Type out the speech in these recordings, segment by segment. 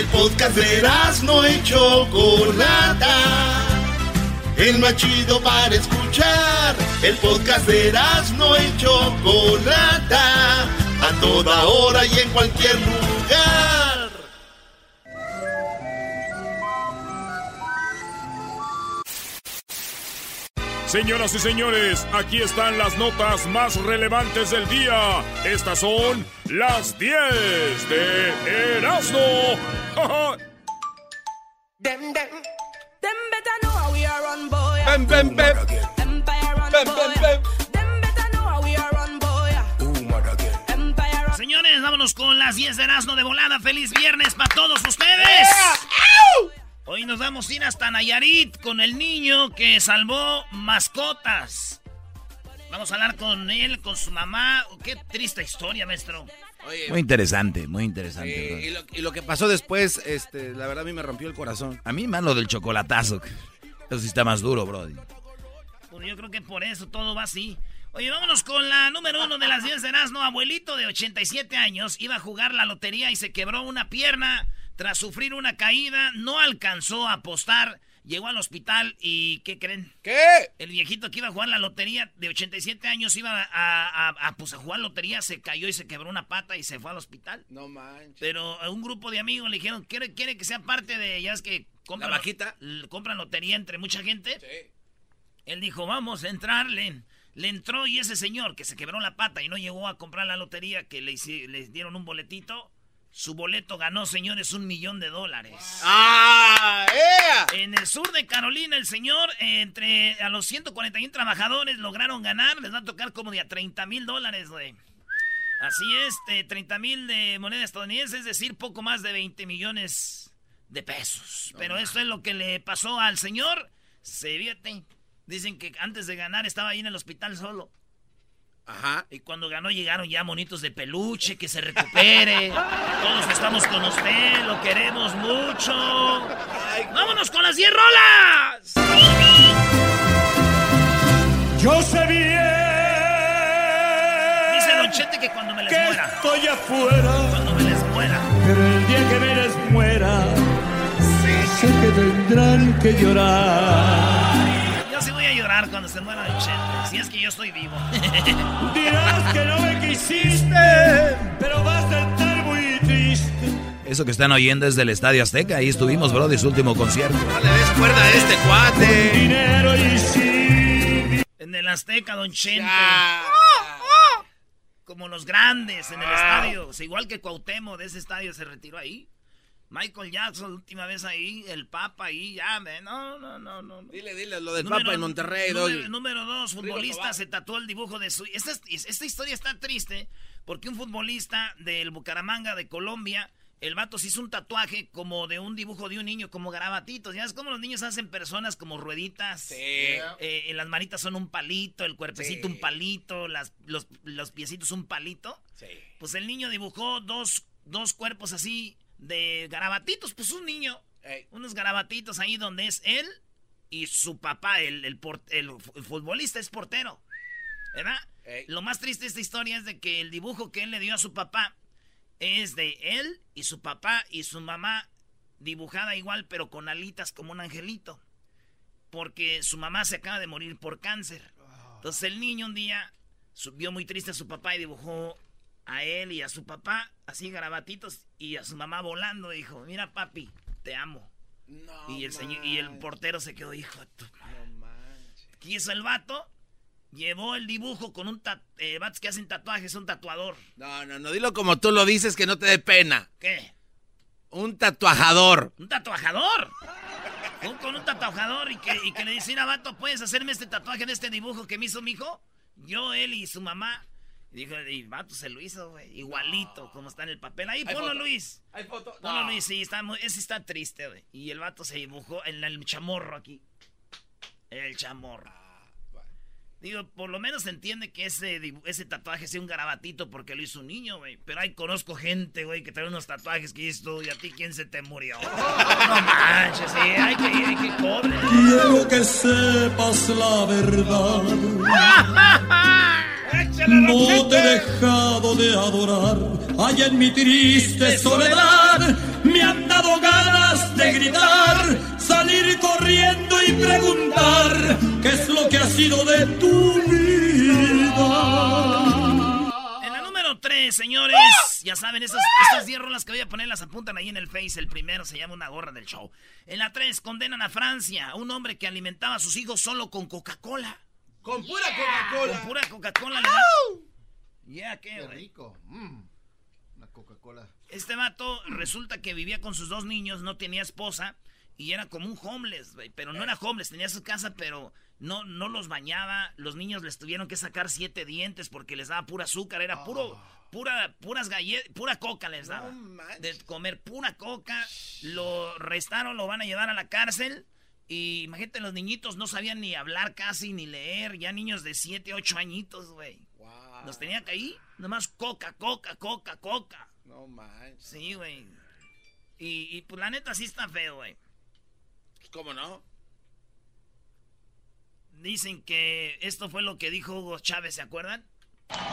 El podcast de no y Chocolata. El más chido para escuchar. El podcast de no y Chocolata. A toda hora y en cualquier lugar. Señoras y señores, aquí están las notas más relevantes del día. Estas son las 10 de Erasmo. Dem, dem. Dem better know how we are run, boy. Bem, bem, bem. Empire run, bem, boy. Bem, bem. Dem better know how we are run, boy. Empire run. Señores, vámonos con las 10 de Erasmo de volada. Feliz viernes para todos ustedes. Yeah. Hoy nos vamos a ir hasta Nayarit con el niño que salvó mascotas. Vamos a hablar con él, con su mamá. Qué triste historia, maestro. muy interesante, muy interesante. y, lo, que pasó después, este, la verdad a mí me rompió el corazón. A mí más lo del chocolatazo. Eso sí está más duro, brody. Pues yo creo que por eso todo va así. Oye, vámonos con la número uno de las 10 de Erasmo. Abuelito de 87 años iba a jugar la lotería y se quebró una pierna. Tras sufrir una caída, no alcanzó a apostar Llegó al hospital y ¿qué creen? ¿Qué? El viejito que iba a jugar la lotería de 87 años iba a, pues, a jugar lotería, se cayó y se quebró una pata y se fue al hospital. No manches. Pero a un grupo de amigos le dijeron, ¿quiere, quiere que sea parte de, ya es que compran, ¿La compran lotería entre mucha gente? Sí. Él dijo, vamos a entrarle. Le entró y ese señor que se quebró la pata y no llegó a comprar la lotería, que le, le dieron un boletito, su boleto ganó, señores, un millón de dólares. ¡Ah! En el sur de Carolina, el señor, entre a los 141 trabajadores lograron ganar. Les va a tocar como de a 30 mil dólares, güey. Así es, 30 mil de moneda estadounidense, es decir, poco más de 20 millones de pesos. Pero esto es lo que le pasó al señor. Se viete. Dicen que antes de ganar estaba ahí en el hospital solo. Ajá. Y cuando ganó llegaron ya monitos de peluche, que se recupere. Todos estamos con usted, lo queremos mucho. ¡Vámonos con las 10 rolas! Yo sé bien. Dice Don Chete que cuando me les que muera. Estoy afuera. Cuando me les muera. Pero el día que me les muera. Sé que tendrán que llorar cuando se muera el Chente, si es que yo estoy vivo. Dirás que no me quisiste, pero vas a estar muy triste. Eso que están oyendo es del Estadio Azteca, ahí estuvimos, bro, de su último concierto. No le des cuerda a este cuate. dinero y sí. En el Azteca, Don Chente. Como los grandes en el estadio. igual que Cuauhtémoc de ese estadio se retiró ahí. Michael Jackson, última vez ahí, el Papa ahí, ya, no, no, no, no. Dile, dile lo del Papa en Monterrey, número, número, dos, futbolista se tatuó el dibujo de su... Esta, esta historia está triste porque un futbolista del Bucaramanga de Colombia, el vato se hizo un tatuaje como de un dibujo de un niño, como garabatitos. Ya es como los niños hacen personas como rueditas. Sí. Eh, las manitas son un palito, el cuerpecito un palito, las, los, los piecitos un palito. Sí. Pues el niño dibujó dos, dos cuerpos así de garabatitos, pues un niño. Unos garabatitos ahí donde es él y su papá, el, el, futbolista es portero. ¿Verdad? Lo más triste de esta historia es de que el dibujo que él le dio a su papá es de él y su papá y su mamá dibujada igual pero con alitas como un angelito. Porque su mamá se acaba de morir por cáncer. Entonces el niño un día vio muy triste a su papá y dibujó a él y a su papá, así garabatitos, y a su mamá volando, dijo, mira papi, te amo. y el señor, y el portero se quedó, hijo tu no ¿Qué hizo el vato? Llevó el dibujo con un eh, vatos que hacen tatuajes, un tatuador. No, no, no, dilo como tú lo dices, que no te dé pena. ¿Qué? Un tatuajador. ¿Un tatuajador? con un tatuajador y que, y que le dice, mira, vato, ¿puedes hacerme este tatuaje de este dibujo que me hizo mi hijo? Yo, él y su mamá. Y dijo, y vato se lo hizo, güey. Igualito, como está en el papel. Ahí, ponlo, Luis. Hay foto. Ponlo, Luis, sí, está, ese está triste, güey. Y el vato se dibujó en el chamorro aquí. El chamorro. Ah, Digo, por lo menos se entiende que ese, ese tatuaje sea un garabatito porque lo hizo un niño, güey. Pero ahí conozco gente, güey, que trae unos tatuajes que tú, ¿y a ti quién se te murió? no manches, sí, hay que, hay que cobre. Quiero que sepas la verdad. No te he dejado de adorar, allá en mi triste soledad me han dado ganas de gritar, salir corriendo y preguntar qué es lo que ha sido de tu vida. En la número 3, señores, ya saben, esas, estas 10 rolas que voy a poner las apuntan ahí en el Face. El primero se llama Una gorra del show. En la 3, condenan a Francia, un hombre que alimentaba a sus hijos solo con Coca-Cola. Con pura Coca-Cola. Con pura Coca-Cola. Ya, ¿qué, Qué rico. Mm. Una Coca-Cola. Este vato resulta que vivía con sus dos niños, no tenía esposa y era como un homeless, güey. Pero no era homeless, tenía su casa, pero no, no los bañaba. Los niños les tuvieron que sacar siete dientes porque les daba pura azúcar, era puro, pura, puras galletas, pura coca les daba. de comer pura coca. Lo restaron, lo van a llevar a la cárcel. Y imagínate, los niñitos no sabían ni hablar casi, ni leer. Ya niños de siete, ocho añitos, güey. Los tenía que ahí, nomás coca, coca, coca, coca. No manches. Sí, güey. Y, y, pues la neta sí está feo, güey. ¿Cómo no? Dicen que esto fue lo que dijo Hugo Chávez, ¿se acuerdan?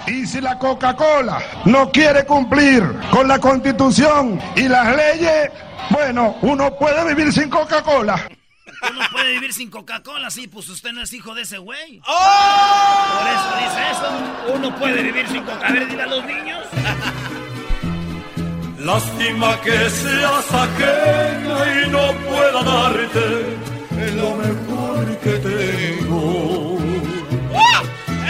Y si la Coca-Cola no quiere cumplir con la constitución y las leyes, bueno, uno puede vivir sin Coca-Cola. Uno puede vivir sin Coca-Cola, sí, pues usted no es hijo de ese güey. Por eso dice eso. Uno puede vivir sin Coca. A ver, dile a los niños. Lástima que seas ajena y no pueda darte lo mejor que tengo.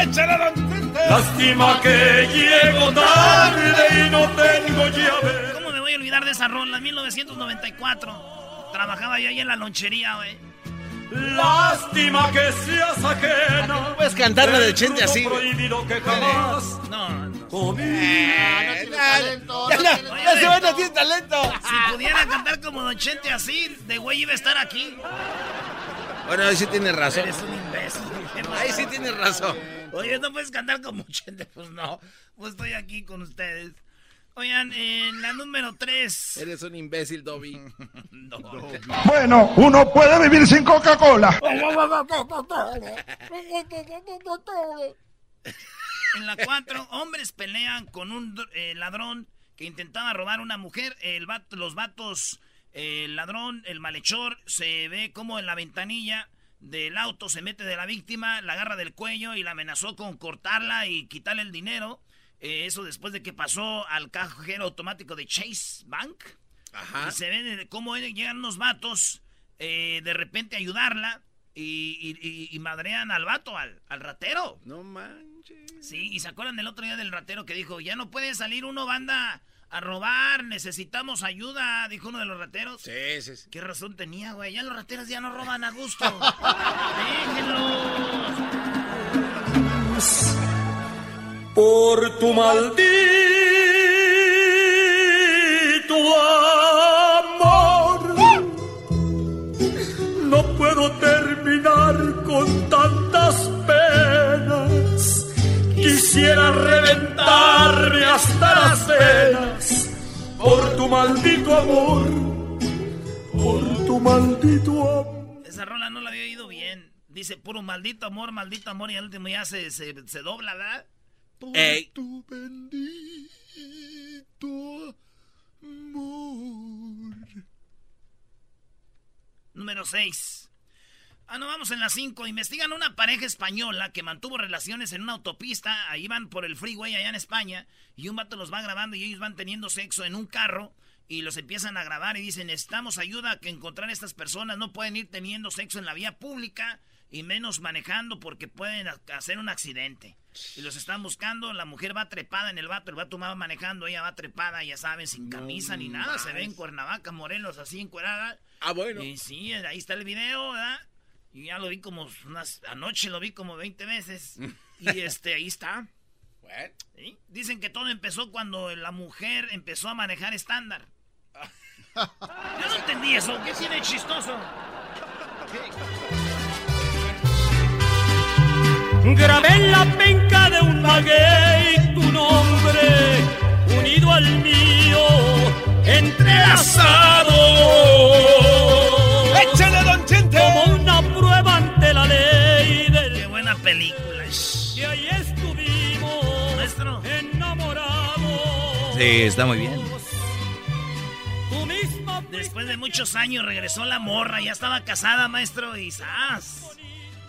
¡Échale, don Tente! Lástima que llego tarde y no tengo llave. ¿Cómo me voy a olvidar de esa rola? 1994. Trabajaba yo ahí en la lonchería, güey. Lástima que seas ajena. Puedes cantar la de Chente así. prohibido que jamás No, no. conmigo. talento. Ya, se va, no tiene talento. Si pudiera cantar como Don Chente así, de güey iba a estar aquí. Bueno, ahí sí tienes razón. Eres un imbécil. Ahí sí tienes razón. Oye, ¿no puedes cantar como Chente? Pues no. Pues estoy aquí con ustedes. Oigan, en la número 3. Eres un imbécil, Dobby. No. Bueno, uno puede vivir sin Coca-Cola. En la 4, hombres pelean con un eh, ladrón que intentaba robar a una mujer. El vato- los vatos, el ladrón, el malhechor, se ve como en la ventanilla del auto se mete de la víctima, la agarra del cuello y la amenazó con cortarla y quitarle el dinero. Eh, eso después de que pasó al cajero automático de Chase Bank. Ajá. Y se ve de cómo llegan unos vatos eh, de repente a ayudarla y, y- y- y madrean al vato, al, al ratero. No manches. Sí, y se acuerdan del otro día del ratero que dijo, ya no puede salir uno, banda, a robar, necesitamos ayuda, dijo uno de los rateros. Sí, sí, sí. ¿Qué razón tenía, güey? Ya los rateros ya no roban a gusto. Déjenlos. Por tu maldito amor, no puedo terminar con tantas penas. Quisiera reventarme hasta las venas por tu maldito amor, por tu maldito amor. Esa rola no la había oído bien. Dice puro maldito amor, maldito amor, y al último ya se, se, se dobla, ¿verdad? Ey. Tu bendito amor. Número 6. Ah, no, vamos en la 5. Investigan una pareja española que mantuvo relaciones en una autopista. Ahí van por el freeway allá en España. Y un vato los va grabando y ellos van teniendo sexo en un carro. Y los empiezan a grabar y dicen, necesitamos ayuda a que encontrar a estas personas. No pueden ir teniendo sexo en la vía pública y menos manejando porque pueden ha- hacer un accidente. Y los están buscando. La mujer va trepada en el vato. El vato va manejando. Ella va trepada, ya saben, sin camisa ni nada. Se ve en Cuernavaca, Morelos, así encuerada. Ah, bueno. Y sí, ahí está el video, ¿verdad? Y ya lo vi como unas... Anoche lo vi como 20 veces. Y este, ahí está. Bueno. ¿sí? Dicen que todo empezó cuando la mujer empezó a manejar estándar. Yo no entendí eso. ¿Qué tiene chistoso? Grabé en la penca de un maguey tu nombre, unido al mío, entrelazado. ¡Échale, don Chente! Como una prueba ante la ley Qué del buena película. Que ahí estuvimos Maestro. enamorados. Sí, está muy bien. Después de muchos años regresó la morra. Ya estaba casada, maestro. Y ¡zas!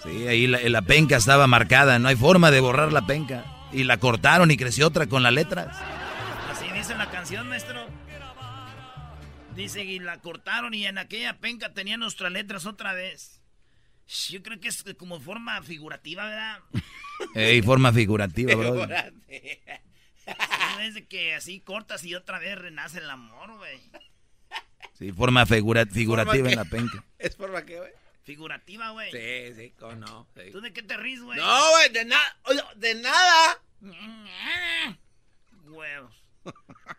Sí, ahí la, la, penca estaba marcada, no hay forma de borrar la penca. Y la cortaron y creció otra con las letras. Así dice la canción, maestro. Dice, y la cortaron y en aquella penca tenían nuestras letras otra vez. Yo creo que es como forma figurativa, ¿verdad? Ey, forma figurativa, bro. es de que así cortas y otra vez renace el amor, güey. Sí, forma figurativa en la penca. ¿Es forma qué, güey? Figurativa, güey. Sí, sí, cómo no. ¿Tú de qué te ríes, güey? No, güey, de nada. De nada. Huevos.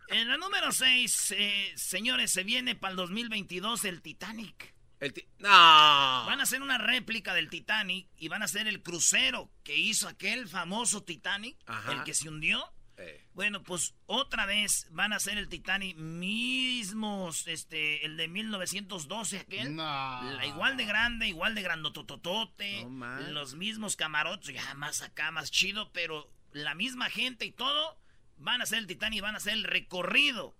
En la número 6, eh, señores, se viene para el 2022 el Titanic. El no. Van a hacer una réplica del Titanic y van a hacer el crucero que hizo aquel famoso Titanic, el que se hundió. Bueno, pues otra vez van a hacer el Titanic mismos, este, el de 1912 aquel. No. igual de grande, igual de grandotototote. los mismos camarotes, ya más acá, más chido, pero la misma gente y todo van a hacer el Titanic, van a hacer el recorrido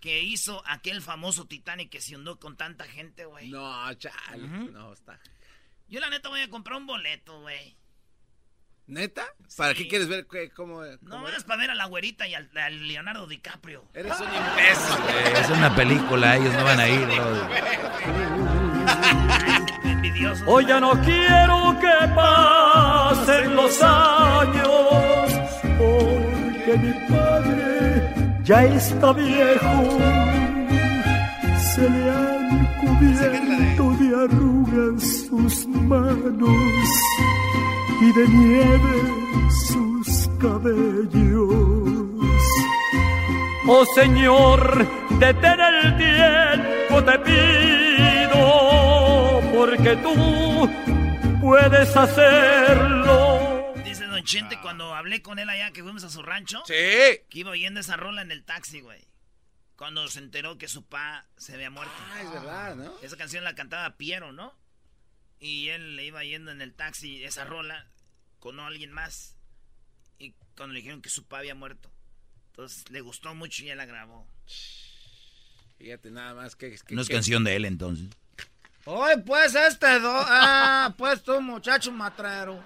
que hizo aquel famoso Titanic que se hundió con tanta gente, güey. No, chale, no está. Yo la neta voy a comprar un boleto, güey. ¿Neta? ¿Para qué quieres ver cómo, No, es para ver a la güerita y al, Leonardo DiCaprio. Eres un imbécil. es una película, ellos no van a ir, bro. Hoy ya no quiero que pasen los años, porque mi padre ya está viejo. Se le han cubierto de arrugas sus manos y de nieve sus cabellos. Oh Señor, detén el tiempo, te pido, porque tú puedes hacerlo. Dice Don Chente cuando hablé con él allá que fuimos a su rancho. Sí. Que iba oyendo esa rola en el taxi, güey. Cuando se enteró que su pa se había muerto. Ah, es verdad, ¿no? Esa canción la cantaba Piero, ¿no? Y él le iba yendo en el taxi esa rola con alguien más. Y cuando le dijeron que su papá había muerto. Entonces le gustó mucho y él la grabó. Fíjate nada más que... no es canción de él entonces. Hoy pues este do... Ah, pues tú muchacho matrero.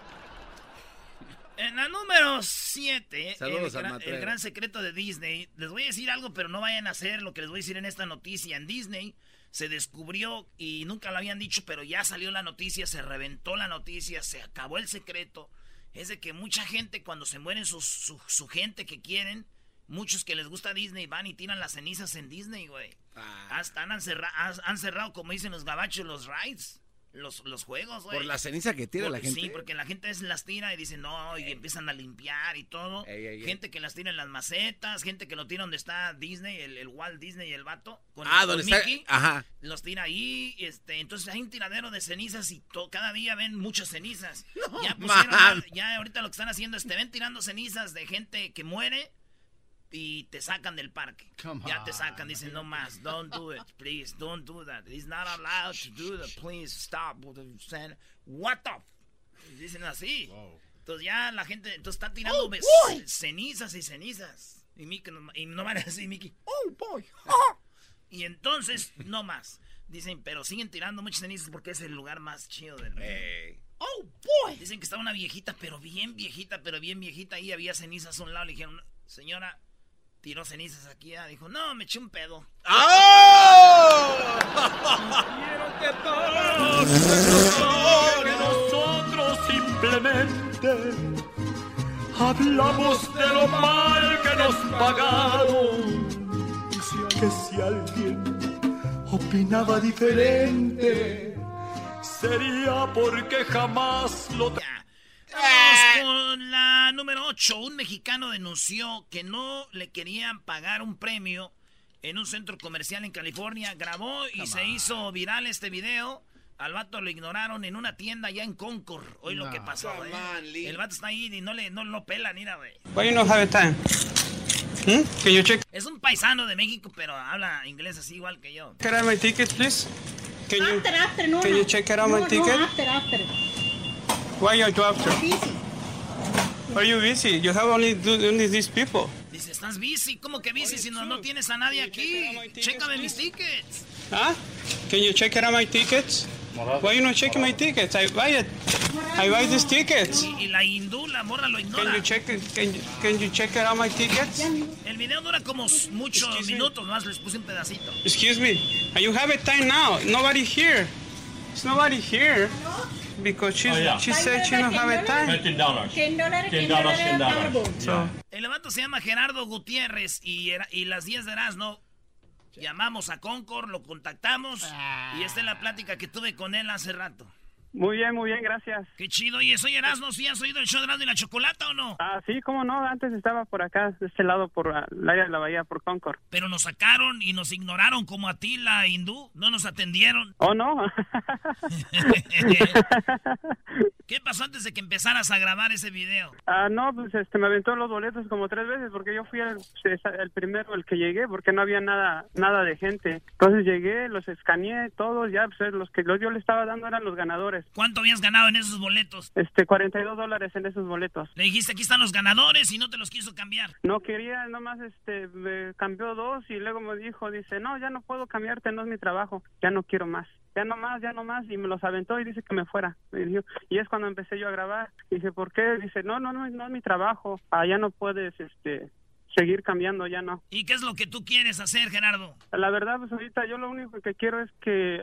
En la número 7, el, el, gran secreto de Disney. Les voy a decir algo, pero no vayan a hacer lo que les voy a decir en esta noticia. En Disney se descubrió y nunca lo habían dicho, pero ya salió la noticia, se reventó la noticia, se acabó el secreto. Es de que mucha gente cuando se mueren su, su, gente que quieren, muchos que les gusta Disney van y tiran las cenizas en Disney, güey. Ah. Hasta han, han cerrado, como dicen los gabachos, los rides los, los juegos, güey. Por la ceniza que tira la gente. Sí, porque la gente es, las tira y dice no, y empiezan a limpiar y todo. gente que las tira en las macetas, gente que lo tira donde está Disney, el, Walt Disney y el vato. Con ah, donde está. Ajá. Los tira ahí, este, entonces hay un tiradero de cenizas y cada día ven muchas cenizas. ya pusieron, ya ahorita lo que están haciendo es te ven tirando cenizas de gente que muere y te sacan del parque. ya te sacan, dicen no más, don't do it, please, don't do that. He's not allowed to do that, please stop. What the? Dicen así. Entonces ya la gente, entonces está tirando oh, cenizas y cenizas. Y, Mickey, y no van a decir Mickey, oh boy. y entonces, no más. Dicen, pero siguen tirando muchas cenizas porque es el lugar más chido del mundo. Oh boy. Dicen que estaba una viejita, pero bien viejita, pero bien viejita. Ahí había cenizas a un lado. Le dijeron, señora, tiró cenizas aquí, ya dijo, no, me eché un pedo. ¡Oh! Quiero que nosotros simplemente hablamos de lo mal que nos pagaron. Que si alguien opinaba diferente, sería porque jamás lo... Número 8. Un mexicano denunció que no le querían pagar un premio en un centro comercial en California. Grabó y se hizo viral este video. Al vato lo ignoraron en una tienda allá en Concord. Hoy lo que pasó, eh. El vato está ahí y no le no lo pelan, mira, güey. Why you no have time? Hmm? Can you check? Es un paisano de México, pero habla inglés así igual que yo. Can I have my ticket, please? Can you, after, after, no, can no. you check out no, my ticket? No, after, after. Why are you after? Busy. Are you busy? You have only, only these people. Dice, ¿estás busy? ¿Cómo que busy si no, no tienes a nadie aquí? Chécame mis tickets. ¿Ah? Can you check out my tickets? Why you not checking my tickets? I buy it. I buy these tickets. Y, y la hindú, la morra lo ignora. Can you check it? Can you, can you check out my tickets? El video dura como muchos Excuse me. minutos, más les puse un pedacito. Excuse me. And you have a time now. Nobody here. There's nobody here. Because she's, Oh, yeah. she said she don't have a time. $10 dólares. 10 dólares, 10 10 dólares, dólares 10 al dólares. carbo. So, El vato se llama Gerardo Gutiérrez y, era- y las 10 de Erasmo llamamos a Concord, lo contactamos y esta es la plática que tuve con él hace rato. Muy bien, muy bien, gracias. Qué chido, oye, soy Erasmo, ¿sí has oído el show de Erasmo y la Chocolata o no? Ah, sí, cómo no. Antes estaba por acá, de este lado, por el área de la bahía, por Concord. Pero nos sacaron y nos ignoraron como a ti, la hindú, no nos atendieron. Oh, no. ¿Qué pasó antes de que empezaras a grabar ese video? Ah, no, pues este, me aventó los boletos como tres veces porque yo fui el, el primero, el que llegué, porque no había nada nada de gente. Entonces llegué, los escaneé todos, ya, pues los que los, yo le estaba dando eran los ganadores. ¿Cuánto habías ganado en esos boletos? Este, 42 dólares en esos boletos. Le dijiste, aquí están los ganadores y no te los quiso cambiar. No quería, nomás este, me cambió dos y luego me dijo, dice, no, ya no puedo cambiarte, no es mi trabajo, ya no quiero más. Ya no más, ya no más, y me los aventó y dice que me fuera. Me dijo, y es cuando empecé yo a grabar. Dice, ¿por qué? Dice, no, no, no, no es mi trabajo. Ya no puedes, este, seguir cambiando, ya no. ¿Y qué es lo que tú quieres hacer, Gerardo? La verdad, pues ahorita yo lo único que quiero es que,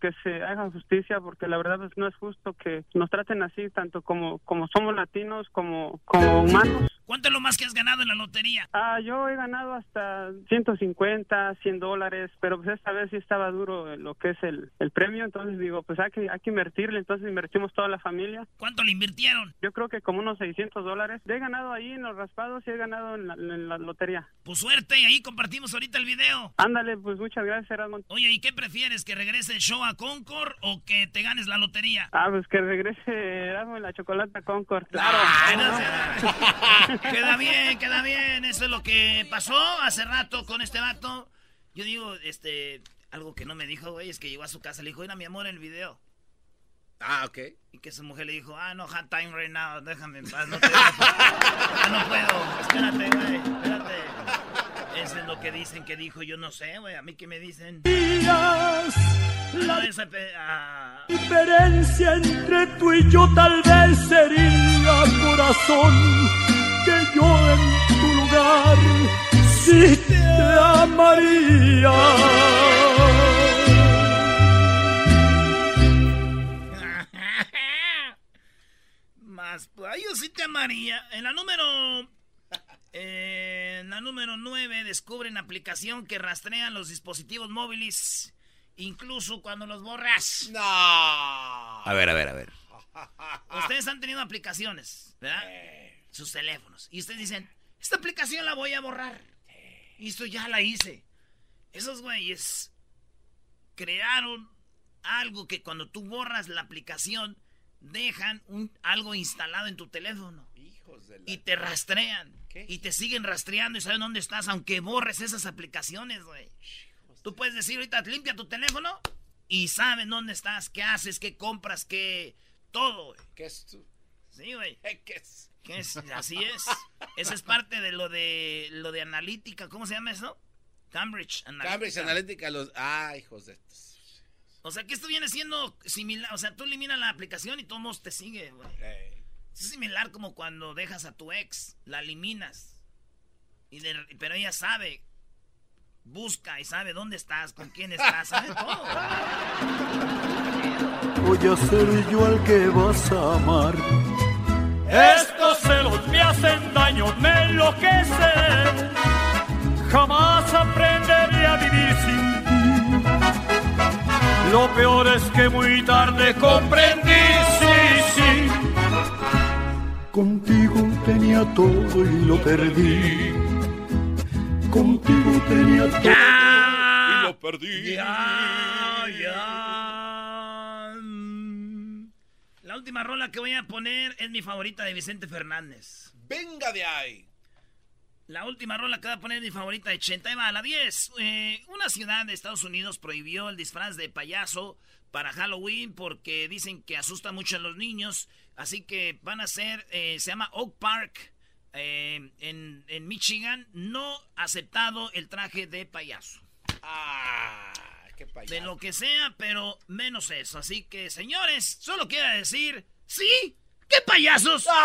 que se haga justicia, porque la verdad pues no es justo que nos traten así, tanto como, como somos latinos, como, como humanos. ¿Cuánto es lo más que has ganado en la lotería? Ah, yo he ganado hasta 150, 100 dólares, pero pues esta vez sí estaba duro lo que es el, el premio, entonces digo, pues hay que, hay que invertirle, entonces invertimos toda la familia. ¿Cuánto le invirtieron? Yo creo que como unos 600 dólares. He ganado ahí en los raspados y he ganado en la, en la lotería. Pues suerte y ahí compartimos ahorita el video. Ándale, pues muchas gracias, Erasmo. Oye, ¿y qué prefieres? ¿Que regrese el show a Concord o que te ganes la lotería? Ah, pues que regrese Erasmo en la chocolata Concord. Claro. Ay, no se- queda bien, queda bien. Eso es lo que pasó hace rato con este vato. Yo digo, este, algo que no me dijo, güey, es que llegó a su casa, le dijo, mira mi amor el video. Ah, ok. Y que su mujer le dijo, ah, no, hard time right now, déjame en paz, no te Ah, no puedo, espérate, güey, espérate. Eso es lo que dicen que dijo, yo no sé, güey, a mí que me dicen. Ah, no, esa pe- ah. diferencia entre tú y yo tal vez sería corazón que yo en tu lugar sí te amaría. Más, pues, ay, yo sí te amaría. En la número. eh, en la número 9 descubren aplicación que rastrean los dispositivos móviles, incluso cuando los borras. No. A ver, a ver, a ver. Ustedes han tenido aplicaciones, ¿verdad? Sus teléfonos. Y ustedes dicen, esta aplicación la voy a borrar. Y esto ya la hice. Esos güeyes crearon algo que cuando tú borras la aplicación, dejan un, algo instalado en tu teléfono. Hijos de la... Y te rastrean. ¿Qué? Y te siguen rastreando y saben dónde estás, aunque borres esas aplicaciones, güey. Tú puedes decir ahorita, limpia tu teléfono y saben dónde estás, qué haces, qué compras, qué... Todo, güey. ¿Qué es tú? Sí, güey. ¿Qué es? ¿Qué es? Así es. Esa es parte de lo de lo de analítica. ¿Cómo se llama eso? Cambridge Analytica. Cambridge Analytica, los... Ah, hijos de... O sea, que esto viene siendo similar. O sea, tú eliminas la aplicación y todo mundo te sigue, güey. Ey. Es similar como cuando dejas a tu ex, la eliminas. Y de- pero ella sabe, busca y sabe dónde estás, con quién estás, sabe todo. Voy a ser yo al que vas a amar. Estos celos me hacen daño, me enloquecen. Jamás aprenderé a vivir sin ti. Lo peor es que muy tarde comprendí, sí, sí. Contigo tenía todo y lo perdí. Contigo tenía todo. Y lo perdí. Ya, ya. Mm. La última rola que voy a poner es mi favorita de Vicente Fernández. Venga de ahí. La última rola que voy a poner es mi favorita de Chenta. Ahí va, la 10. Eh, una ciudad de Estados Unidos prohibió el disfraz de payaso para Halloween porque dicen que asusta mucho a los niños. Así que van a hacer, eh, se llama Oak Park eh, en, en Michigan. No aceptado el traje de payaso. Ah, qué de lo que sea, pero menos eso. Así que, señores, solo quiero decir, sí, qué payasos.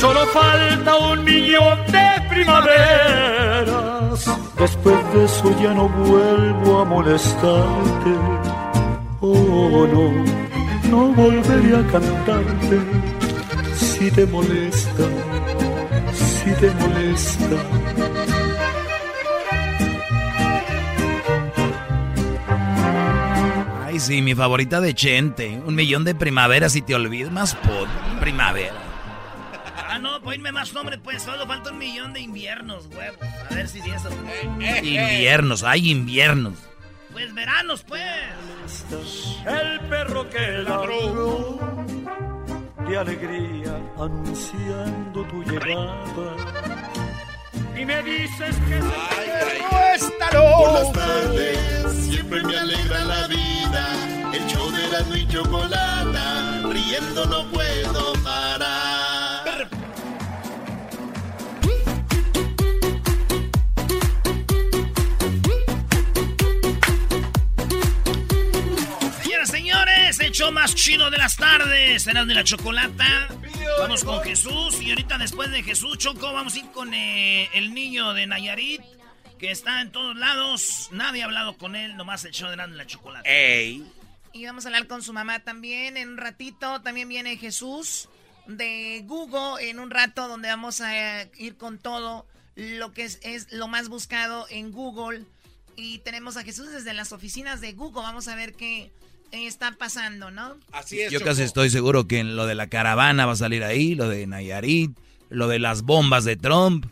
Solo falta un millón de primaveras. Después de eso ya no vuelvo a molestarte. Oh, no, no volveré a cantarte. Si te molesta, si te molesta. Ay, sí, mi favorita de Chente. Un millón de primaveras y te olvides más por primavera. Ah, no, ponme más nombre, pues. Solo falta un millón de inviernos, huevos. A ver si eso. Inviernos, hay inviernos. Pues veranos, pues. El perro que ladró de alegría anunciando tu llegada. Y me dices que ay, ay, está loco. Por las tardes siempre me alegra la vida. El show de la y chocolata, riendo no puedo parar. señores, el show más chido de las tardes. Serás de la chocolata. Vamos con Jesús. Y ahorita después de Jesús, Choco, vamos a ir con eh, el niño de Nayarit. Que está en todos lados. Nadie ha hablado con él. Nomás el show de la chocolata. Ey. Y vamos a hablar con su mamá también. En un ratito también viene Jesús de Google. En un rato donde vamos a eh, ir con todo lo que es, es lo más buscado en Google. Y tenemos a Jesús desde las oficinas de Google. Vamos a ver qué está pasando, ¿no? Así es. Yo casi estoy seguro que en lo de la caravana va a salir ahí, lo de Nayarit, lo de las bombas de Trump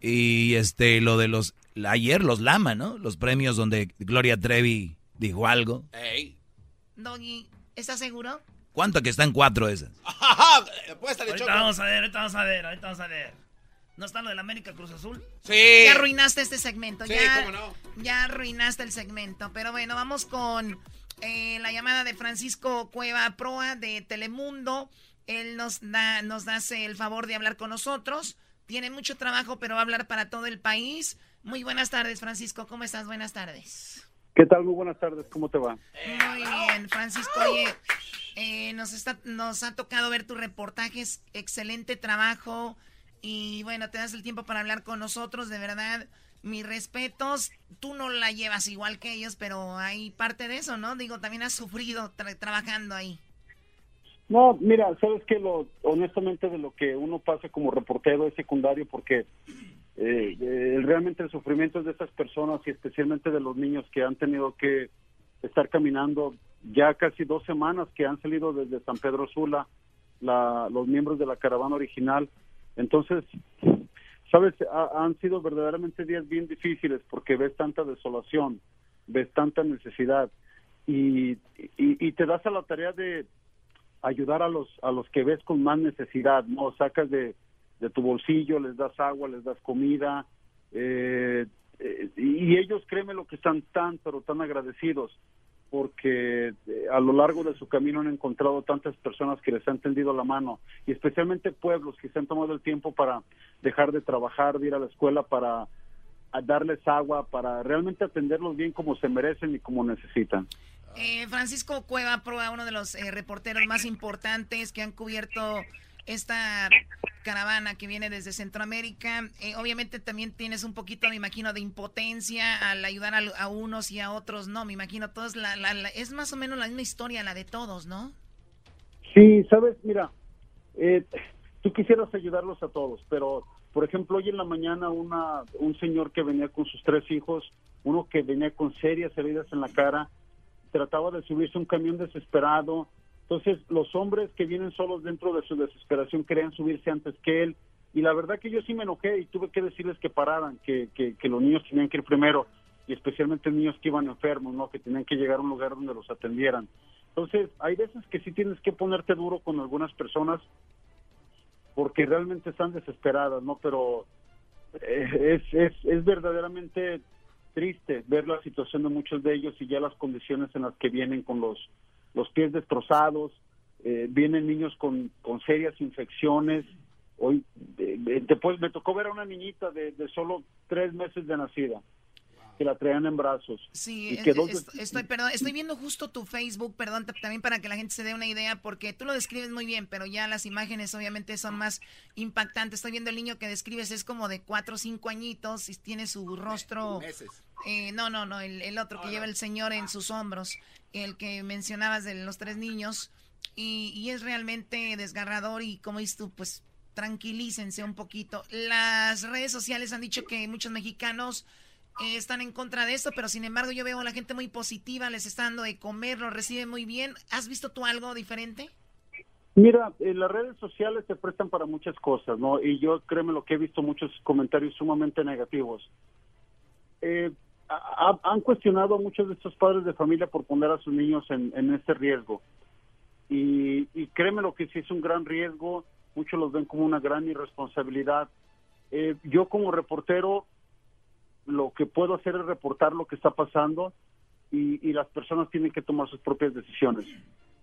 y este lo de los ayer los Lama, ¿no? Los premios donde Gloria Trevi dijo algo. Ey. Doggy, ¿estás seguro? ¿Cuánto que están cuatro esas? ahorita vamos a ver, ahorita vamos a ver, ahorita vamos a ver. ¿No está lo del América Cruz Azul? Sí. Ya arruinaste este segmento. Sí, ya, cómo no. Ya arruinaste el segmento. Pero bueno, vamos con eh, la llamada de Francisco Cueva Proa de Telemundo. Él nos da, nos hace el favor de hablar con nosotros. Tiene mucho trabajo, pero va a hablar para todo el país. Muy buenas tardes, Francisco. ¿Cómo estás? Buenas tardes. ¿Qué tal? Muy buenas tardes. ¿Cómo te va? Muy bien, Francisco. Oye, eh, nos, está, nos ha tocado ver tus reportajes. Excelente trabajo. Y bueno, te das el tiempo para hablar con nosotros. De verdad, mis respetos, tú no la llevas igual que ellos, pero hay parte de eso, ¿no? Digo, también has sufrido trabajando ahí. No, mira, sabes que lo, honestamente de lo que uno pasa como reportero es secundario porque eh, eh, realmente el sufrimiento de esas personas y especialmente de los niños que han tenido que estar caminando ya casi dos semanas que han salido desde San Pedro Sula, la, los miembros de la caravana original. Entonces, sabes, han sido verdaderamente días bien difíciles porque ves tanta desolación, ves tanta necesidad y, y, te das a la tarea de ayudar a los a los que ves con más necesidad, no sacas de, de tu bolsillo, les das agua, les das comida eh, eh, y ellos créeme lo que están tan pero tan agradecidos porque eh, a lo largo de su camino han encontrado tantas personas que les han tendido la mano y especialmente pueblos que se han tomado el tiempo para dejar de trabajar, de ir a la escuela, para darles agua, para realmente atenderlos bien como se merecen y como necesitan. Eh, Francisco Cueva Proa, uno de los eh, reporteros más importantes que han cubierto esta caravana que viene desde Centroamérica. Eh, obviamente también tienes un poquito, me imagino, de impotencia al ayudar a, unos y a otros, ¿no? Me imagino, todos la, es más o menos la misma historia, la de todos, ¿no? Sí, sabes, mira, eh, tú quisieras ayudarlos a todos, pero, por ejemplo, hoy en la mañana una, un señor que venía con sus tres hijos, uno que venía con serias heridas en la cara, trataba de subirse a un camión desesperado, entonces, los hombres que vienen solos dentro de su desesperación querían subirse antes que él. Y la verdad que yo sí me enojé y tuve que decirles que pararan, que, los niños tenían que ir primero, y especialmente niños que iban enfermos, ¿no? que tenían que llegar a un lugar donde los atendieran. Entonces, hay veces que sí tienes que ponerte duro con algunas personas porque realmente están desesperadas, ¿no? Pero eh, es, es, es verdaderamente triste ver la situación de muchos de ellos y ya las condiciones en las que vienen con los los pies destrozados, eh, vienen niños con, con serias infecciones. Hoy después me tocó ver a una niñita de, de solo tres meses de nacida. que la traían en brazos. Sí, estoy, perdón, estoy viendo justo tu Facebook, perdón, también para que la gente se dé una idea, porque tú lo describes muy bien, pero ya las imágenes obviamente son más impactantes. Estoy viendo el niño que describes, es como de cuatro o cinco añitos y tiene su rostro... Eh, no, no, no, el, otro que lleva el señor en sus hombros, el que mencionabas de los tres niños, y, es realmente desgarrador y como dices tú, pues tranquilícense un poquito. Las redes sociales han dicho que muchos mexicanos eh, están en contra de esto, pero sin embargo yo veo a la gente muy positiva, les está dando de comer, lo reciben muy bien. ¿Has visto tú algo diferente? Mira, las redes sociales se prestan para muchas cosas, ¿no? Y yo créeme lo que he visto muchos comentarios sumamente negativos. Eh, han cuestionado a muchos de estos padres de familia por poner a sus niños en, en este riesgo. Y, y créeme lo que sí es un gran riesgo, muchos los ven como una gran irresponsabilidad. yo como reportero lo que puedo hacer es reportar lo que está pasando y, las personas tienen que tomar sus propias decisiones.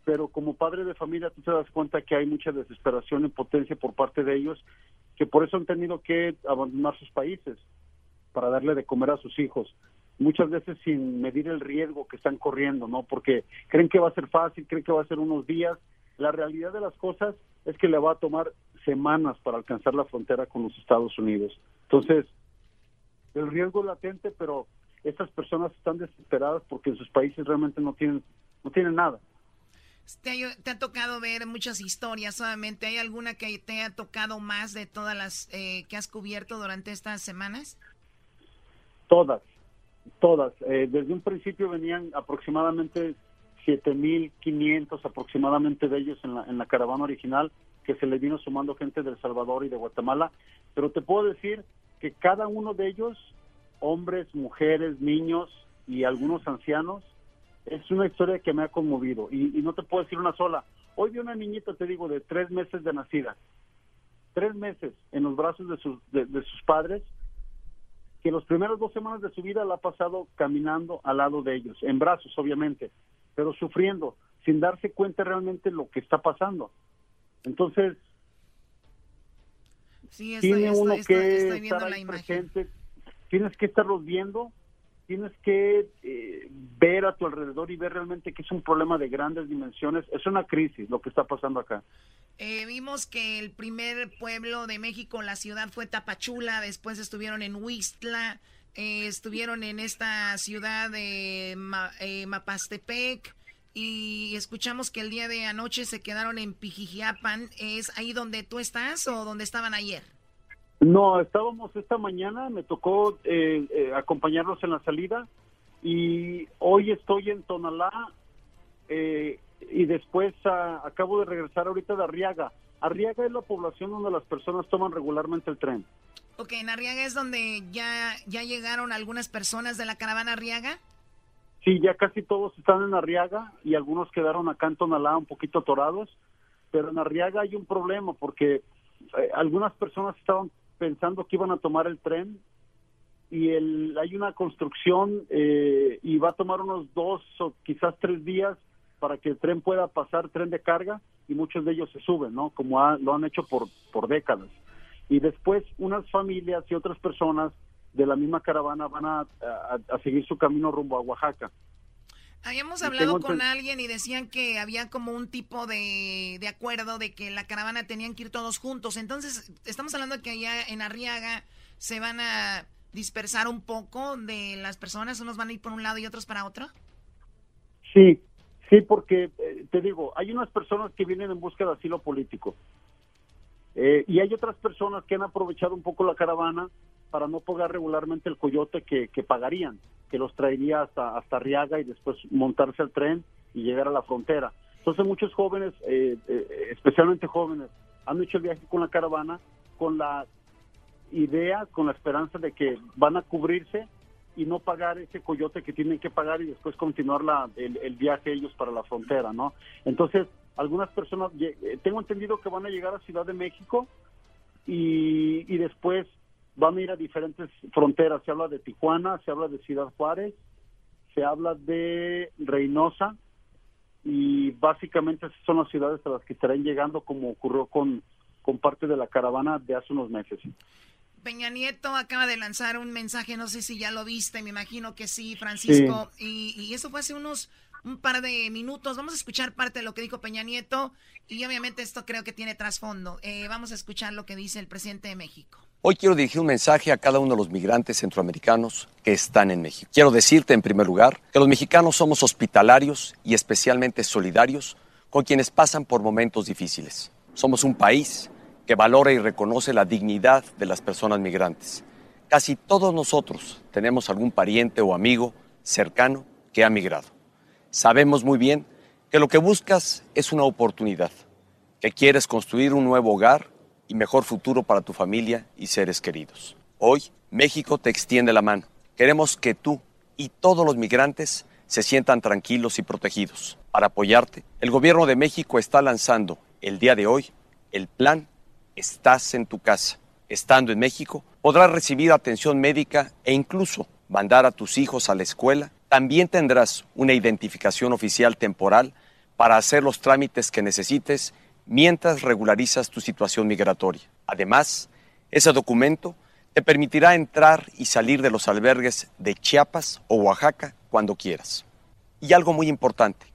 Pero como padre de familia tú te das cuenta que hay mucha desesperación, y potencia por parte de ellos, que por eso han tenido que abandonar sus países para darle de comer a sus hijos. Muchas veces sin medir el riesgo que están corriendo, ¿no? Porque creen que va a ser fácil, creen que va a ser unos días. La realidad de las cosas es que le va a tomar semanas para alcanzar la frontera con los Estados Unidos. Entonces, el riesgo latente, pero estas personas están desesperadas porque en sus países realmente no tienen, no tienen nada. Te, ha tocado ver muchas historias solamente. ¿Hay alguna que te ha tocado más de todas las eh, que has cubierto durante estas semanas? Todas, todas. Eh, desde un principio venían aproximadamente 7.500 aproximadamente de ellos en la, en la caravana original, que se le vino sumando gente de El Salvador y de Guatemala. Pero te puedo decir que cada uno de ellos, hombres, mujeres, niños y algunos ancianos, es una historia que me ha conmovido. Y, no te puedo decir una sola. Hoy vi una niñita, te digo, de tres meses de nacida, tres meses en los brazos de sus, de, sus padres, que los primeros dos semanas de su vida la ha pasado caminando al lado de ellos, en brazos obviamente, pero sufriendo, sin darse cuenta realmente lo que está pasando. Entonces, tiene uno que estar ahí presente, tienes que estarlos viendo, tienes que eh, ver a tu alrededor y ver realmente que es un problema de grandes dimensiones, es una crisis lo que está pasando acá. Eh, vimos que el primer pueblo de México, la ciudad fue Tapachula, después estuvieron en Huistla, eh, estuvieron en esta ciudad de Mapastepec, y escuchamos que el día de anoche se quedaron en Pijijiapan. ¿Es ahí donde tú estás o donde estaban ayer? No, estábamos esta mañana, me tocó eh, eh, acompañarlos en la salida y hoy estoy en Tonalá eh, y después ah, acabo de regresar ahorita de Arriaga. Arriaga es la población donde las personas toman regularmente el tren. Ok, en Arriaga es donde ya, ya llegaron algunas personas de la caravana Arriaga. Sí, ya casi todos están en Arriaga y algunos quedaron acá en Tonalá un poquito atorados, pero en Arriaga hay un problema porque eh, algunas personas estaban pensando que iban a tomar el tren y el, hay una construcción eh, y va a tomar unos dos o quizás tres días para que el tren pueda pasar, tren de carga, y muchos de ellos se suben, ¿no? Como lo han hecho por, por décadas. Y después unas familias y otras personas de la misma caravana van a, seguir su camino rumbo a Oaxaca. Habíamos hablado con alguien y decían que había como un tipo de, de, acuerdo de que la caravana tenían que ir todos juntos. Entonces, estamos hablando de que allá en Arriaga se van a dispersar un poco de las personas, unos van a ir por un lado y otros para otro. Sí, sí, porque eh, te digo, hay unas personas que vienen en busca de asilo político eh, y hay otras personas que han aprovechado un poco la caravana para no pagar regularmente el coyote que, pagarían, que los traería hasta, hasta Arriaga y después montarse al tren y llegar a la frontera. Entonces muchos jóvenes, eh, eh, especialmente jóvenes, han hecho el viaje con la caravana con la idea, con la esperanza de que van a cubrirse y no pagar ese coyote que tienen que pagar y después continuar la, el, el viaje ellos para la frontera, ¿no? Entonces, algunas personas, eh, tengo entendido que van a llegar a Ciudad de México y, y después van a ir a diferentes fronteras. Se habla de Tijuana, se habla de Ciudad Juárez, se habla de Reynosa y básicamente esas son las ciudades a las que estarán llegando como ocurrió con, con parte de la caravana de hace unos meses. Peña Nieto acaba de lanzar un mensaje, no sé si ya lo viste, me imagino que sí, Francisco, Y, y, eso fue hace unos un par de minutos. Vamos a escuchar parte de lo que dijo Peña Nieto y obviamente esto creo que tiene trasfondo. Eh, vamos a escuchar lo que dice el presidente de México. Hoy quiero dirigir un mensaje a cada uno de los migrantes centroamericanos que están en México. Quiero decirte, en primer lugar, que los mexicanos somos hospitalarios y especialmente solidarios con quienes pasan por momentos difíciles. Somos un país que valora y reconoce la dignidad de las personas migrantes. Casi todos nosotros tenemos algún pariente o amigo cercano que ha migrado. Sabemos muy bien que lo que buscas es una oportunidad, que quieres construir un nuevo hogar y mejor futuro para tu familia y seres queridos. Hoy México te extiende la mano. Queremos que tú y todos los migrantes se sientan tranquilos y protegidos. Para apoyarte, el gobierno de México está lanzando el día de hoy el plan Estás en tu casa. Estando en México, podrás recibir atención médica e incluso mandar a tus hijos a la escuela también tendrás una identificación oficial temporal para hacer los trámites que necesites mientras regularizas tu situación migratoria. Además, ese documento te permitirá entrar y salir de los albergues de Chiapas o Oaxaca cuando quieras. Y algo muy importante,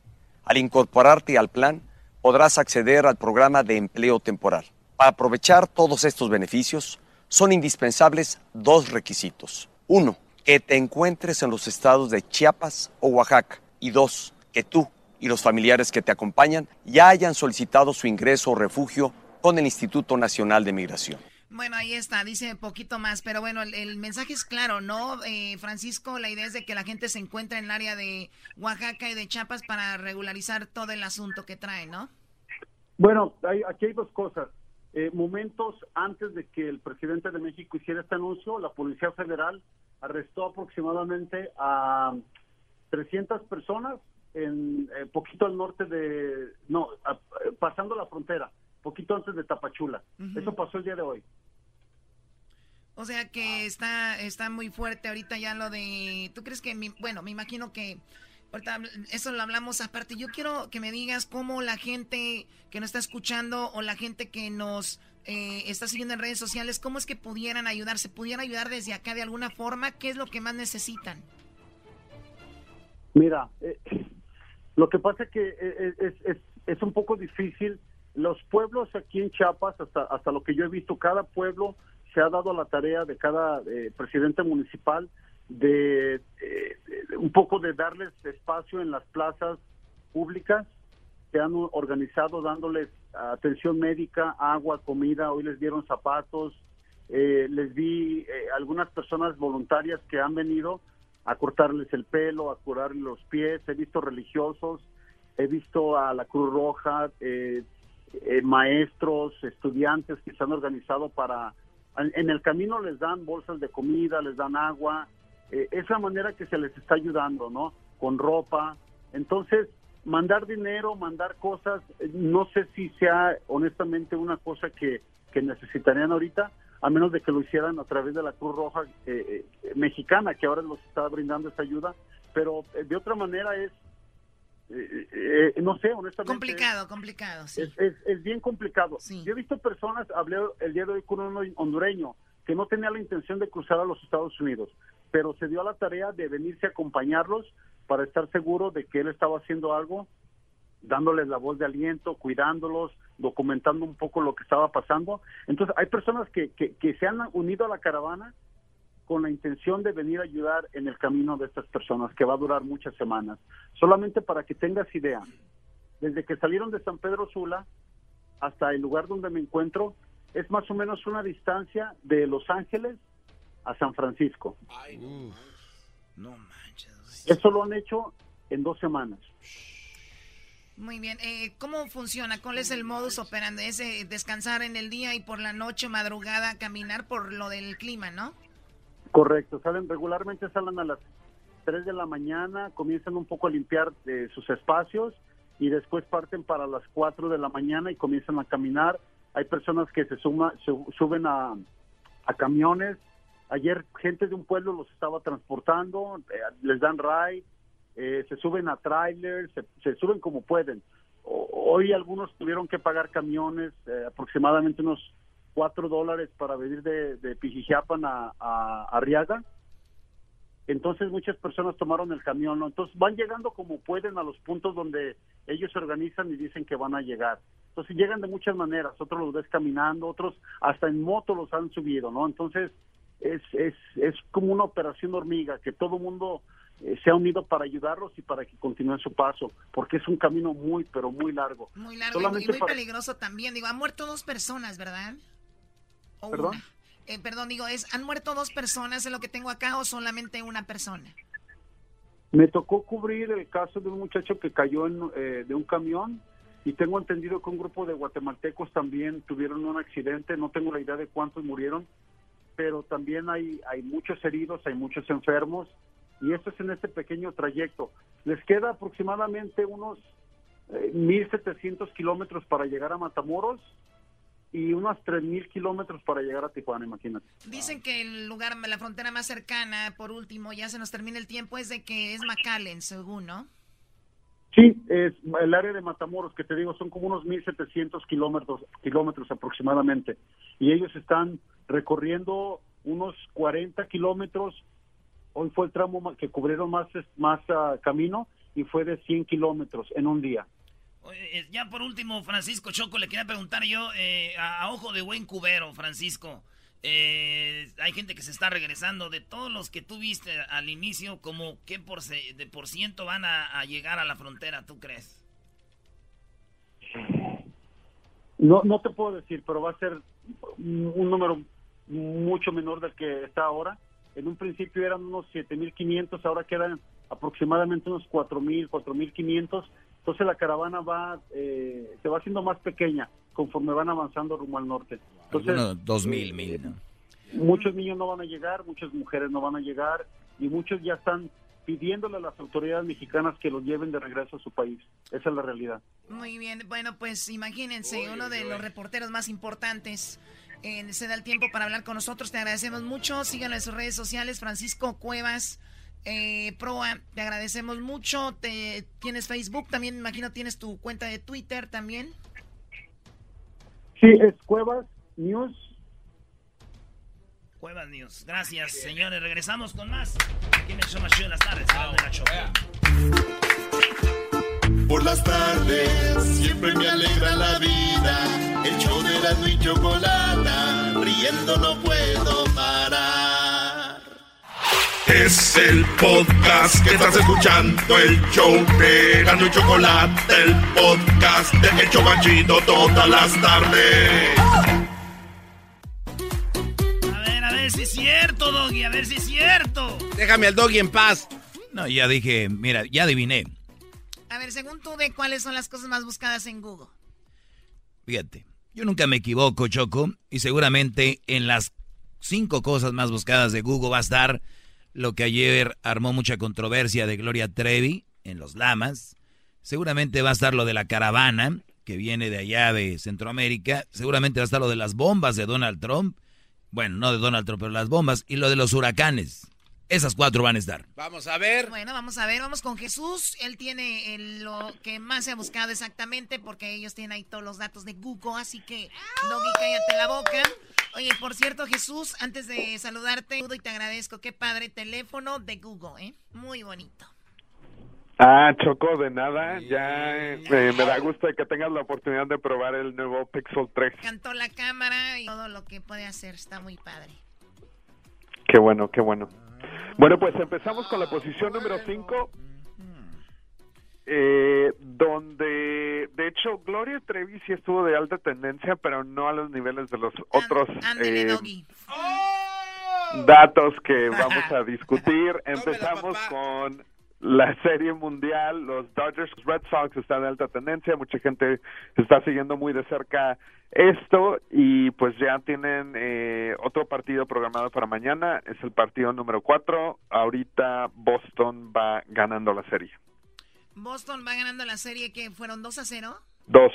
al incorporarte al plan, podrás acceder al programa de empleo temporal. Para aprovechar todos estos beneficios, son indispensables dos requisitos. Uno, que te encuentres en los estados de Chiapas o Oaxaca. Y dos, que tú y los familiares que te acompañan ya hayan solicitado su ingreso o refugio con el Instituto Nacional de Migración. Bueno, ahí está, dice poquito más, pero bueno, el, mensaje es claro, ¿no? Eh, Francisco, la idea es de que la gente se encuentre en el área de Oaxaca y de Chiapas para regularizar todo el asunto que trae, ¿no? Bueno, aquí hay dos cosas. Eh, momentos antes de que el presidente de México hiciera este anuncio, la Policía Federal arrestó aproximadamente a 300 personas en eh, poquito al norte de, no, pasando la frontera, poquito antes de Tapachula. Eso pasó el día de hoy. O sea que está, está muy fuerte ahorita ya lo de, ¿tú crees que, bueno, me imagino que ahorita eso lo hablamos aparte. Yo quiero que me digas cómo la gente que nos está escuchando o la gente que nos eh, está siguiendo en redes sociales, ¿cómo es que pudieran ayudar? ¿Se pudieran ayudar desde acá de alguna forma? ¿Qué es lo que más necesitan? Mira, eh, lo que pasa es que eh, es, es, es, un poco difícil. Los pueblos aquí en Chiapas, hasta, hasta lo que yo he visto, cada pueblo se ha dado la tarea de cada presidente municipal de un poco de darles espacio en las plazas públicas se han organizado dándoles atención médica, agua, comida, hoy les dieron zapatos, eh, les vi eh, algunas personas voluntarias que han venido a cortarles el pelo, a curarles los pies, he visto religiosos, he visto a la Cruz Roja, eh, maestros, estudiantes que se han organizado para, en, el camino les dan bolsas de comida, les dan agua, es la manera que se les está ayudando, ¿no? Con ropa. Entonces, mandar dinero, mandar cosas, eh, no sé si sea honestamente una cosa que, necesitarían ahorita, a menos de que lo hicieran a través de la Cruz Roja eh, eh, mexicana, que ahora nos está brindando esta ayuda, pero de otra manera es, no sé, honestamente. Complicado, complicado, sí. Es, bien complicado. Yo he visto personas, hablé el día de hoy con un hondureño, que no tenía la intención de cruzar a los Estados Unidos, pero se dio a la tarea de venirse a acompañarlos para estar seguro de que él estaba haciendo algo, dándoles la voz de aliento, cuidándolos, documentando un poco lo que estaba pasando. Entonces, hay personas que, que, se han unido a la caravana con la intención de venir a ayudar en el camino de estas personas, que va a durar muchas semanas. Solamente para que tengas idea, desde que salieron de San Pedro Sula hasta el lugar donde me encuentro, es más o menos una distancia de Los Ángeles a San Francisco. no eso lo han hecho en dos semanas. Muy bien. Eh, ¿Cómo funciona? ¿Cuál es el modus operandi? Es eh, descansar en el día y por la noche, madrugada, caminar por lo del clima, ¿no? Correcto. Salen regularmente, salen a las 3 de la mañana, comienzan un poco a limpiar eh, sus espacios y después parten para las 4 de la mañana y comienzan a caminar. Hay personas que se, suma, suben a, a camiones Ayer gente de un pueblo los estaba transportando, eh, les dan ride, eh, se suben a trailers, se, suben como pueden. hoy algunos tuvieron que pagar camiones, eh, aproximadamente unos cuatro dólares para venir de, de Pijijiapan a, a, Arriaga. Entonces muchas personas tomaron el camión, ¿no? Entonces van llegando como pueden a los puntos donde ellos se organizan y dicen que van a llegar. Entonces llegan de muchas maneras, otros los ves caminando, otros hasta en moto los han subido, ¿no? Entonces es, es, es como una operación hormiga, que todo mundo se ha unido para ayudarlos y para que continúen su paso, porque es un camino muy, pero muy largo. Muy largo y muy peligroso también. Digo, han muerto dos personas, ¿verdad? ¿Perdón? Eh, perdón, digo, es, ¿han muerto dos personas en lo que tengo acá o solamente una persona? Me tocó cubrir el caso de un muchacho que cayó en, eh, de un camión y tengo entendido que un grupo de guatemaltecos también tuvieron un accidente, no tengo la idea de cuántos murieron, pero también hay, hay muchos heridos, hay muchos enfermos y esto es en este pequeño trayecto. Les queda aproximadamente unos 1.700 eh, kilómetros para llegar a Matamoros y unos 3.000 kilómetros para llegar a Tijuana, imagínate. Dicen que el lugar, la frontera más cercana, por último, ya se nos termina el tiempo, es de que es McAllen, según, ¿no? Sí, es el área de Matamoros, que te digo, son como unos 1.700 kilómetros, kilómetros aproximadamente. Y ellos están recorriendo unos 40 kilómetros. Hoy fue el tramo que cubrieron más, más ah, camino y fue de 100 kilómetros en un día. Eh, ya por último, Francisco Choco, le quería preguntar yo, eh, a, ojo de buen cubero, Francisco. Eh, hay gente que se está regresando. De todos los que tú viste al inicio, como qué por, de por ciento van a, llegar a la frontera, tú crees? No, no te puedo decir, pero va a ser un número mucho menor del que está ahora. En un principio eran unos 7.500, ahora quedan aproximadamente unos 4.000, 4.500. Entonces la caravana va, eh, se va haciendo más pequeña conforme van avanzando rumbo al norte. Entonces, dos mil, eh, mil, Muchos niños no van a llegar, muchas mujeres no van a llegar y muchos ya están pidiéndole a las autoridades mexicanas que los lleven de regreso a su país. Esa es la realidad. Muy bien, bueno, pues imagínense, uno de los reporteros más importantes eh, se da el tiempo para hablar con nosotros. Te agradecemos mucho. Síganlo en sus redes sociales, Francisco Cuevas. Eh, Proa, te agradecemos mucho. Te, tienes Facebook, también me imagino tienes tu cuenta de Twitter también. Sí, es Cuevas News. Cuevas News. Gracias, señores. Regresamos con más. Aquí en el show más las tardes. Por las tardes siempre me alegra la vida. El show de la y chocolata. Riendo no puedo parar. Es el podcast que estás escuchando, el show de Gano y Chocolate, el podcast de El Chocachito todas las tardes. A ver, a ver si es cierto, Doggy, a ver si es cierto. Déjame al Doggy en paz. No, ya dije, mira, ya adiviné. A ver, según tú, ¿de cuáles son las cosas más buscadas en Google? Fíjate, yo nunca me equivoco, Choco, y seguramente en las cinco cosas más buscadas de Google va a estar lo que ayer armó mucha controversia de Gloria Trevi en los Lamas. Seguramente va a estar lo de la caravana, que viene de allá de Centroamérica. Seguramente va a estar lo de las bombas de Donald Trump. Bueno, no de Donald Trump, pero las bombas. Y lo de los huracanes. Esas cuatro van a estar. Vamos a ver. Bueno, vamos a ver, vamos con Jesús. Él tiene lo que más se ha buscado exactamente porque ellos tienen ahí todos los datos de Google, así que Doggy, cállate la boca. Oye, por cierto, Jesús, antes de saludarte, y te agradezco. Qué padre teléfono de Google, ¿eh? Muy bonito. Ah, Choco, de nada. Ya eh, me da gusto que tengas la oportunidad de probar el nuevo Pixel 3. Cantó la cámara y todo lo que puede hacer. Está muy padre. Qué bueno, qué bueno. Bueno, pues empezamos con la posición número 5. Eh, donde de hecho Gloria Trevi sí estuvo de alta tendencia, pero no a los niveles de los otros eh, datos que vamos a discutir. Empezamos con la serie mundial, los Dodgers Red Sox están de alta tendencia, mucha gente está siguiendo muy de cerca esto y pues ya tienen eh, otro partido programado para mañana, es el partido número 4, ahorita Boston va ganando la serie. Boston va ganando la serie que fueron 2 a 0. 2.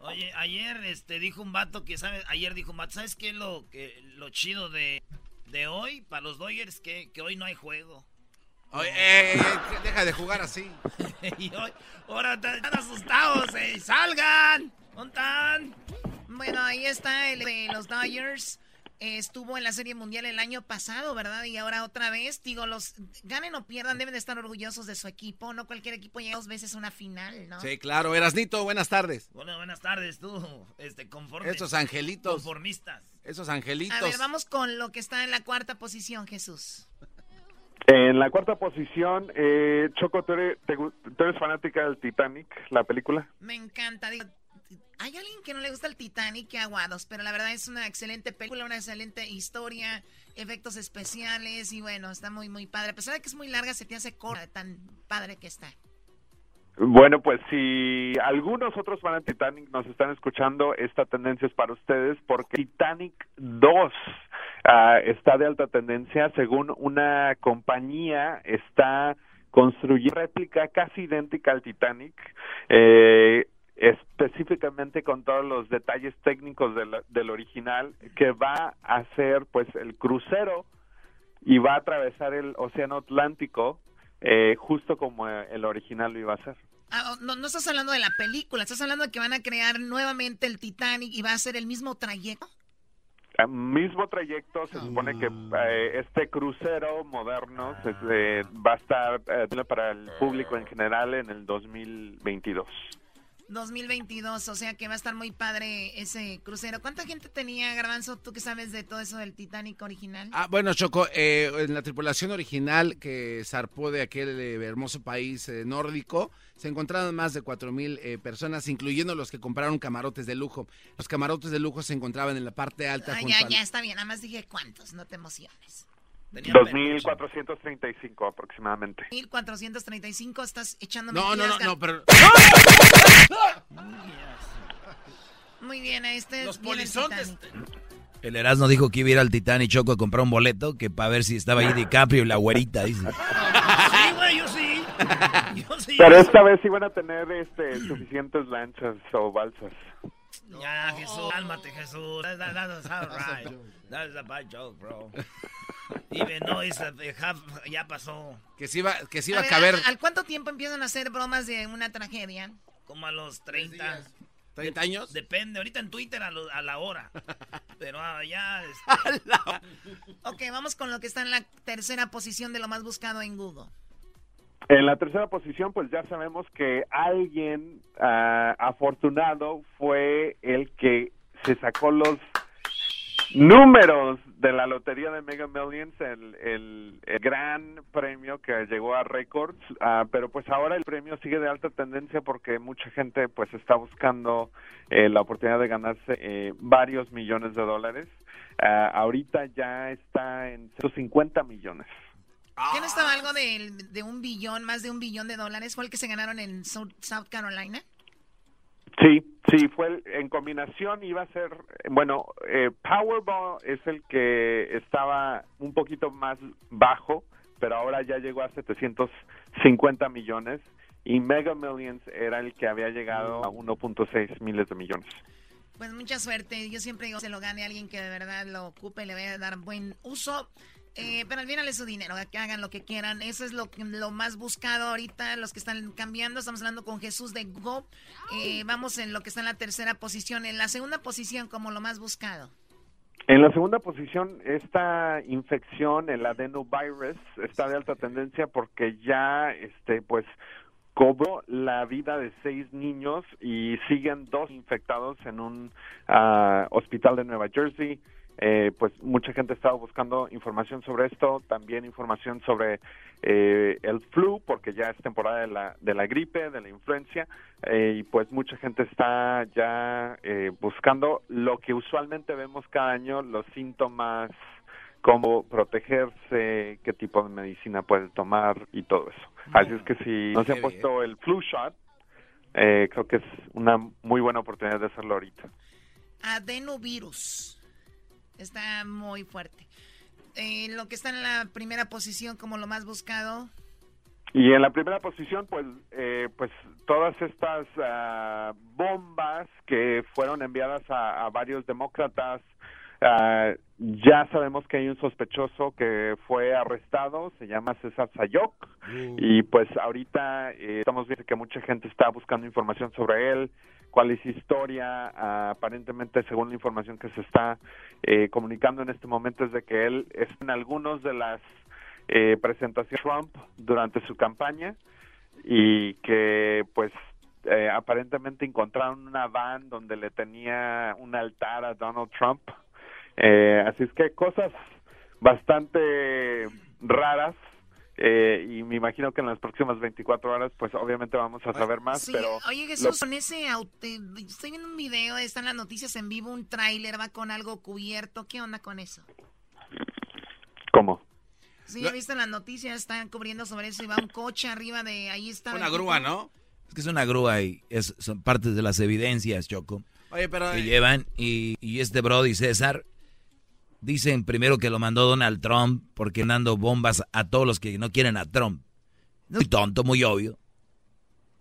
Oye, ayer este dijo un vato que sabe, ayer dijo un vato, ¿sabes qué es lo que lo chido de, de hoy para los Dodgers que, que hoy no hay juego? Oye, eh, eh, deja de jugar así. y hoy, ahora están asustados, eh, salgan. ¿Dónde están? Bueno, ahí está el de los Dodgers estuvo en la Serie Mundial el año pasado, ¿verdad? Y ahora otra vez, digo, los ganen o pierdan, deben de estar orgullosos de su equipo. No cualquier equipo llega dos veces a una final, ¿no? Sí, claro. Erasnito, buenas tardes. Bueno, buenas tardes, tú, este, conforme. Esos angelitos. Conformistas. Esos angelitos. A ver, vamos con lo que está en la cuarta posición, Jesús. En la cuarta posición, eh, Choco, ¿tú eres, ¿tú eres fanática del Titanic, la película? Me encanta, digo, hay alguien que no le gusta el Titanic que Aguados, pero la verdad es una excelente película, una excelente historia, efectos especiales y bueno, está muy, muy padre. A pesar de que es muy larga, se te hace corta, tan padre que está. Bueno, pues si algunos otros van a Titanic nos están escuchando, esta tendencia es para ustedes porque Titanic 2 ah, está de alta tendencia según una compañía está construyendo réplica casi idéntica al Titanic. Eh, específicamente con todos los detalles técnicos del, original que va a ser pues el crucero y va a atravesar el océano Atlántico eh, justo como el original lo iba a hacer. Ah, oh, no, no estás hablando de la película, estás hablando de que van a crear nuevamente el Titanic y va a ser el mismo trayecto. El mismo trayecto, se supone que eh, este crucero moderno se, va a estar eh, para el público en general en el 2022. 2022, o sea que va a estar muy padre ese crucero. ¿Cuánta gente tenía, Garbanzo, tú que sabes de todo eso del Titanic original? Ah, bueno, Choco, eh, en la tripulación original que zarpó de aquel eh, hermoso país eh, nórdico, se encontraron más de 4.000 eh, personas, incluyendo los que compraron camarotes de lujo. Los camarotes de lujo se encontraban en la parte alta. Ah, ya, ya, está bien, nada más dije cuántos, no te emociones. 2.435 aproximadamente. 1.435, estás echando No, no, no, no, pero... Muy bien, este Los polizontes. El Erasmo dijo que iba a ir al Titanic Choco a comprar un boleto que para ver si estaba ahí DiCaprio y la güerita, dice. Sí, güey, yo sí. Yo sí. Pero esta vez iban a tener este, suficientes lanchas o balsas. Ya, Jesús, cálmate, Jesús. That, that, that's all right. That's a bad joke, bro. Even no, ya pasó. Que se iba, que se iba a, caber. ¿Al cuánto tiempo empiezan a hacer bromas de una tragedia? Como a los 30. ¿30 años? Depende, ahorita en Twitter a, a la hora. Pero ah, ya. Este... ok, vamos con lo que está en la tercera posición de lo más buscado en Google. En la tercera posición, pues ya sabemos que alguien uh, afortunado fue el que se sacó los números de la lotería de Mega Millions, el, el, gran premio que llegó a récords, uh, pero pues ahora el premio sigue de alta tendencia porque mucha gente pues está buscando eh, la oportunidad de ganarse eh, varios millones de dólares. Uh, ahorita ya está en 150 millones. ¿Qué no estaba algo de, de, un billón, más de un billón de dólares? ¿Fue el que se ganaron en South, Carolina? Sí, sí, fue en combinación, iba a ser, bueno, eh, Powerball es el que estaba un poquito más bajo, pero ahora ya llegó a 750 millones y Mega Millions era el que había llegado a 1.6 miles de millones. Pues mucha suerte, yo siempre digo, se lo gane a alguien que de verdad lo ocupe y le vaya a dar buen uso. Eh, pero al su dinero, que hagan lo que quieran. Eso es lo, lo más buscado ahorita, los que están cambiando. Estamos hablando con Jesús de Go. Eh, vamos en lo que está en la tercera posición. En la segunda posición, como lo más buscado. En la segunda posición, esta infección, el adenovirus, está de alta tendencia porque ya, este, pues, cobró la vida de seis niños y siguen dos infectados en un uh, hospital de Nueva Jersey. Eh, pues mucha gente estaba buscando información sobre esto, también información sobre eh, el flu, porque ya es temporada de la, de la gripe, de la influencia, eh, y pues mucha gente está ya buscando lo que usualmente vemos cada año, los síntomas, cómo protegerse, qué tipo de medicina puede tomar y todo eso. Así es que si no se ha puesto el flu shot, creo que es una muy buena oportunidad de hacerlo ahorita. Adenovirus. Está muy fuerte. Eh, lo que está en la primera posición como lo más buscado. Y en la primera posición, pues, eh, pues todas estas ah, bombas que fueron enviadas a, varios demócratas, ah, ya sabemos que hay un sospechoso que fue arrestado, se llama César Sayok, uh. y pues ahorita eh, estamos viendo que mucha gente está buscando información sobre él, cuál es historia. aparentemente, según la información que se está eh, comunicando en este momento, es de que él está en algunos de las eh, presentaciones de Trump durante su campaña y que, pues, eh, aparentemente encontraron una van donde le tenía un altar a Donald Trump. así es que cosas bastante raras eh, y me imagino que en las próximas 24 horas, pues obviamente vamos a saber más. pero Oye, Jesús, con ese auto, estoy viendo un video, están las noticias en vivo, un tráiler va con algo cubierto. ¿Qué onda con eso? ¿Cómo? Sí, he visto en las noticias, están cubriendo sobre eso y va un coche arriba de ahí está. Una grúa, ¿no? Es que es una grúa y es, son partes de las evidencias, Choco. Oye, pero... Que llevan y, y este Brody César Dicen primero que lo mandó Donald Trump porque dando bombas a todos los que no quieren a Trump. Muy tonto, muy obvio.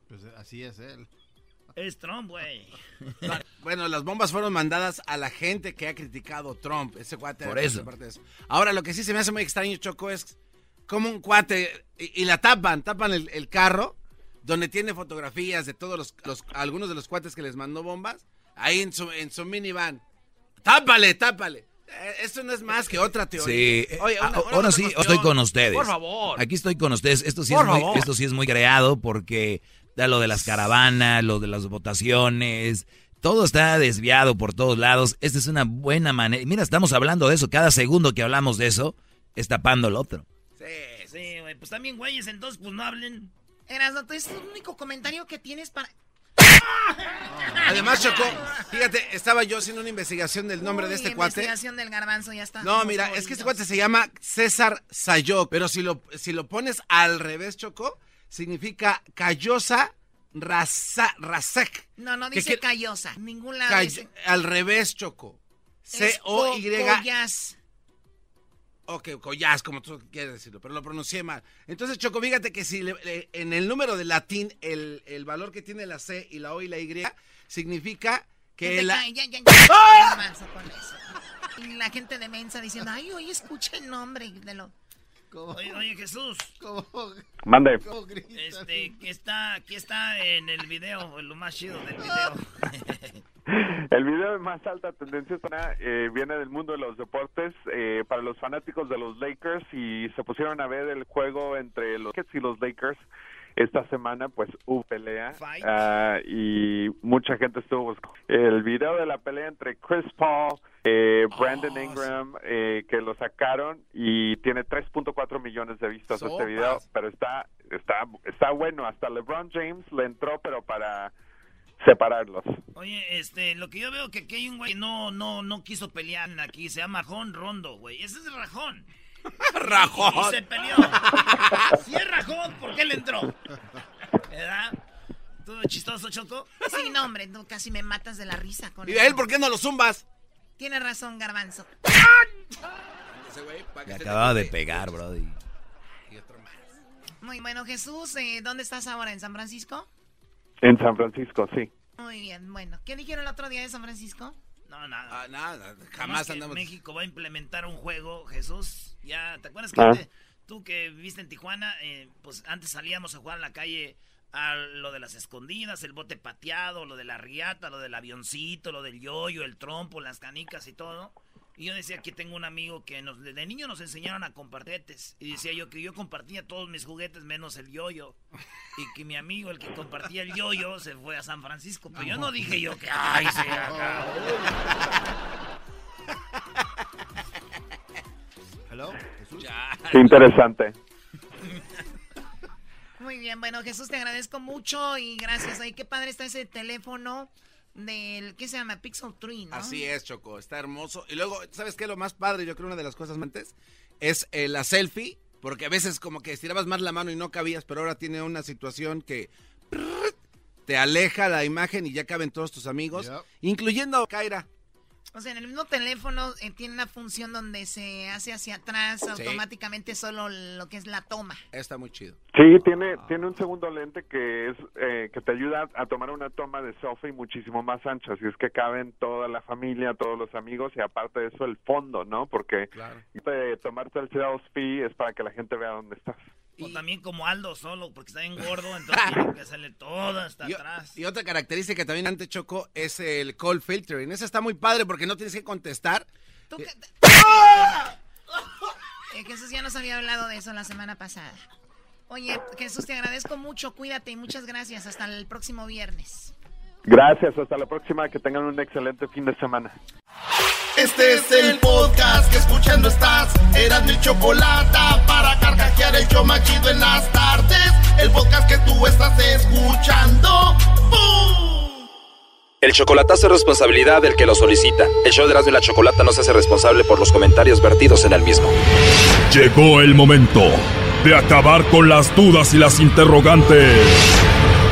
Pues así es él. Es Trump, güey. bueno, las bombas fueron mandadas a la gente que ha criticado Trump. Ese cuate. Por eso. Ahora, lo que sí se me hace muy extraño, Choco, es como un cuate y, la tapan, tapan el, carro donde tiene fotografías de todos los, los, algunos de los cuates que les mandó bombas. Ahí en su, en su minivan. Tápale, tápale. Eh, esto no es más que otra teoría. Sí. Oye, ah, ahora sí estoy con ustedes. Por favor. Aquí estoy con ustedes. Esto sí, es muy, esto sí es muy creado porque da lo de las caravanas, lo de las votaciones. Todo está desviado por todos lados. Esta es una buena manera. Mira, estamos hablando de eso. Cada segundo que hablamos de eso, es tapando el otro. Sí, sí, güey. Pues también, güeyes, entonces, pues no hablen. Eras, es el único comentario que tienes para... Además, Choco, fíjate, estaba yo haciendo una investigación del nombre de este cuate. Investigación del garbanzo, ya está. No, mira, es que este cuate se llama César Sayok, pero si lo, si lo pones al revés, Choco, significa Callosa Rasek. No, no dice Callosa, ningún lado Al revés, Choco. C-O-Y. Ok, collas, como tú quieres decirlo, pero lo pronuncié mal. Entonces, Choco, fíjate que si en el número de latín el, el, valor que tiene la C y la O y la Y significa que la... Ya, ya, ¡Ah! Y la gente de Mensa diciendo, ay, oye, escucha el nombre de lo... Oye, oye, Jesús. Mande. Este, que está, aquí está en el video, lo más chido del video. El video de más alta tendencia eh, viene del mundo de los deportes eh, para los fanáticos de los Lakers y se pusieron a ver el juego entre los Rockets y los Lakers esta semana pues hubo pelea uh, y mucha gente estuvo el video de la pelea entre Chris Paul eh, Brandon oh, Ingram eh, que lo sacaron y tiene 3.4 millones de vistas este video pero está está está bueno. Hasta LeBron James le entró pero para separarlos. Oye, este, lo que yo veo que aquí hay un güey no, no, no quiso pelear aquí, se llama Rajón Rondo, güey. Ese es Rajón. Rajón. Y, se peleó. si es Rajón, ¿por qué le entró? ¿Verdad? ¿Todo chistoso, Choco? Sí, no, hombre, tú casi me matas de la risa con ¿Y de él por qué no lo zumbas? Tiene razón, Garbanzo. Me acababa de pegar, brody. Muy bueno, Jesús, eh, ¿dónde estás ahora? ¿En San Francisco? En San Francisco, sí. Muy bien, bueno. ¿Qué dijeron el otro día de San Francisco? No, nada. Ah, nada, jamás andamos. México va a implementar un juego, Jesús. Ya, ¿te acuerdas que ah. tú que viviste en Tijuana, eh, pues antes salíamos a jugar en la calle a lo de las escondidas, el bote pateado, lo de la riata, lo del avioncito, lo del yoyo, el trompo, las canicas y todo? Y yo decía que tengo un amigo que nos, de niño nos enseñaron a compartir. Y decía yo que yo compartía todos mis juguetes menos el yoyo. Y que mi amigo, el que compartía el yoyo, se fue a San Francisco. Pero yo no dije yo que, ay, se acabó. Hello, Interesante. Muy bien, bueno, Jesús, te agradezco mucho y gracias. Ay, qué padre está ese teléfono del, ¿qué se llama? Pixel 3, ¿no? Así es, Choco, está hermoso. Y luego, ¿sabes qué? Lo más padre, yo creo una de las cosas antes, es eh, la selfie, porque a veces como que estirabas más la mano y no cabías, pero ahora tiene una situación que te aleja la imagen y ya caben todos tus amigos, incluyendo Kaira. O sea, en el mismo teléfono eh, tiene una función donde se hace hacia atrás automáticamente solo lo que es la toma. Está muy chido. Sí, tiene tiene un segundo lente que es eh, que te ayuda a tomar una toma de selfie muchísimo más ancha, así es que caben toda la familia, todos los amigos y aparte de eso el fondo, ¿no? Porque claro. de tomarte el selfie es para que la gente vea dónde estás. O también como Aldo solo, porque está bien gordo, entonces tiene que hacerle todo hasta atrás. Y otra característica que también antes chocó es el call filtering. Esa está muy padre porque no tienes que contestar. ¿Tú eh, eh, Jesús ya nos había hablado de eso la semana pasada. Oye, Jesús, te agradezco mucho, cuídate y muchas gracias. Hasta el próximo viernes. Gracias, hasta la próxima, que tengan un excelente fin de semana. Este es el podcast que escuchando estás. Eran mi chocolate para carcajear el yo machido en las tardes. El podcast que tú estás escuchando. El chocolatazo es responsabilidad del que lo solicita. El show de Erasmo y la Chocolata no se hace responsable por los comentarios vertidos en el mismo. Llegó el momento de acabar con las dudas y las interrogantes.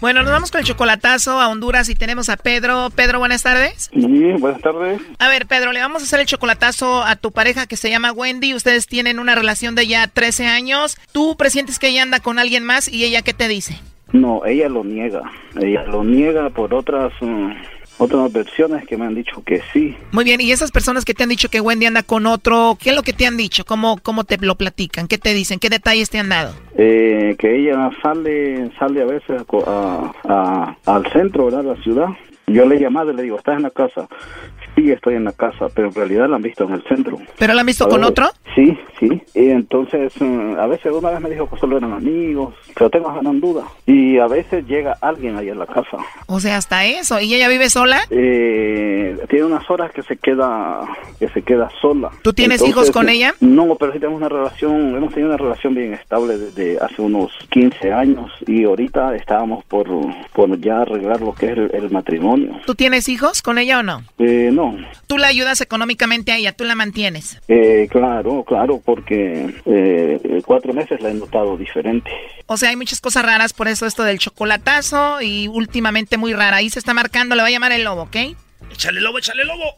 Bueno, nos vamos con el chocolatazo a Honduras y tenemos a Pedro. Pedro, buenas tardes. Sí, buenas tardes. A ver, Pedro, le vamos a hacer el chocolatazo a tu pareja que se llama Wendy. Ustedes tienen una relación de ya 13 años. ¿Tú presientes que ella anda con alguien más y ella qué te dice? No, ella lo niega. Ella lo niega por otras... Mm, otras versiones que me han dicho que sí. Muy bien, y esas personas que te han dicho que Wendy anda con otro, ¿qué es lo que te han dicho? ¿Cómo, cómo te lo platican? ¿Qué te dicen? ¿Qué detalles te han dado? Eh, que ella sale sale a veces al centro, ¿verdad? La ciudad. Yo le he llamado y le digo, ¿estás en la casa? Sí estoy en la casa, pero en realidad la han visto en el centro. ¿Pero la han visto con otro? Sí, sí. Y entonces, mm, a veces una vez me dijo que solo eran amigos, pero tengo gran duda. Y a veces llega alguien ahí en la casa. O sea, hasta eso. ¿Y ella vive sola? Eh, tiene unas horas que se queda que se queda sola. ¿Tú tienes hijos con ella? No, pero sí tenemos una relación, hemos tenido una relación bien estable desde hace unos 15 años y ahorita estábamos por, por ya arreglar lo que es el, matrimonio. ¿Tú tienes hijos con ella o no? Eh, no, Tú la ayudas económicamente a ella, tú la mantienes. Eh, claro, claro, porque eh, cuatro meses la he notado diferente. O sea, hay muchas cosas raras, por eso esto del chocolatazo y últimamente muy rara. Ahí se está marcando, le va a llamar el lobo, ¿ok? Échale lobo, échale lobo.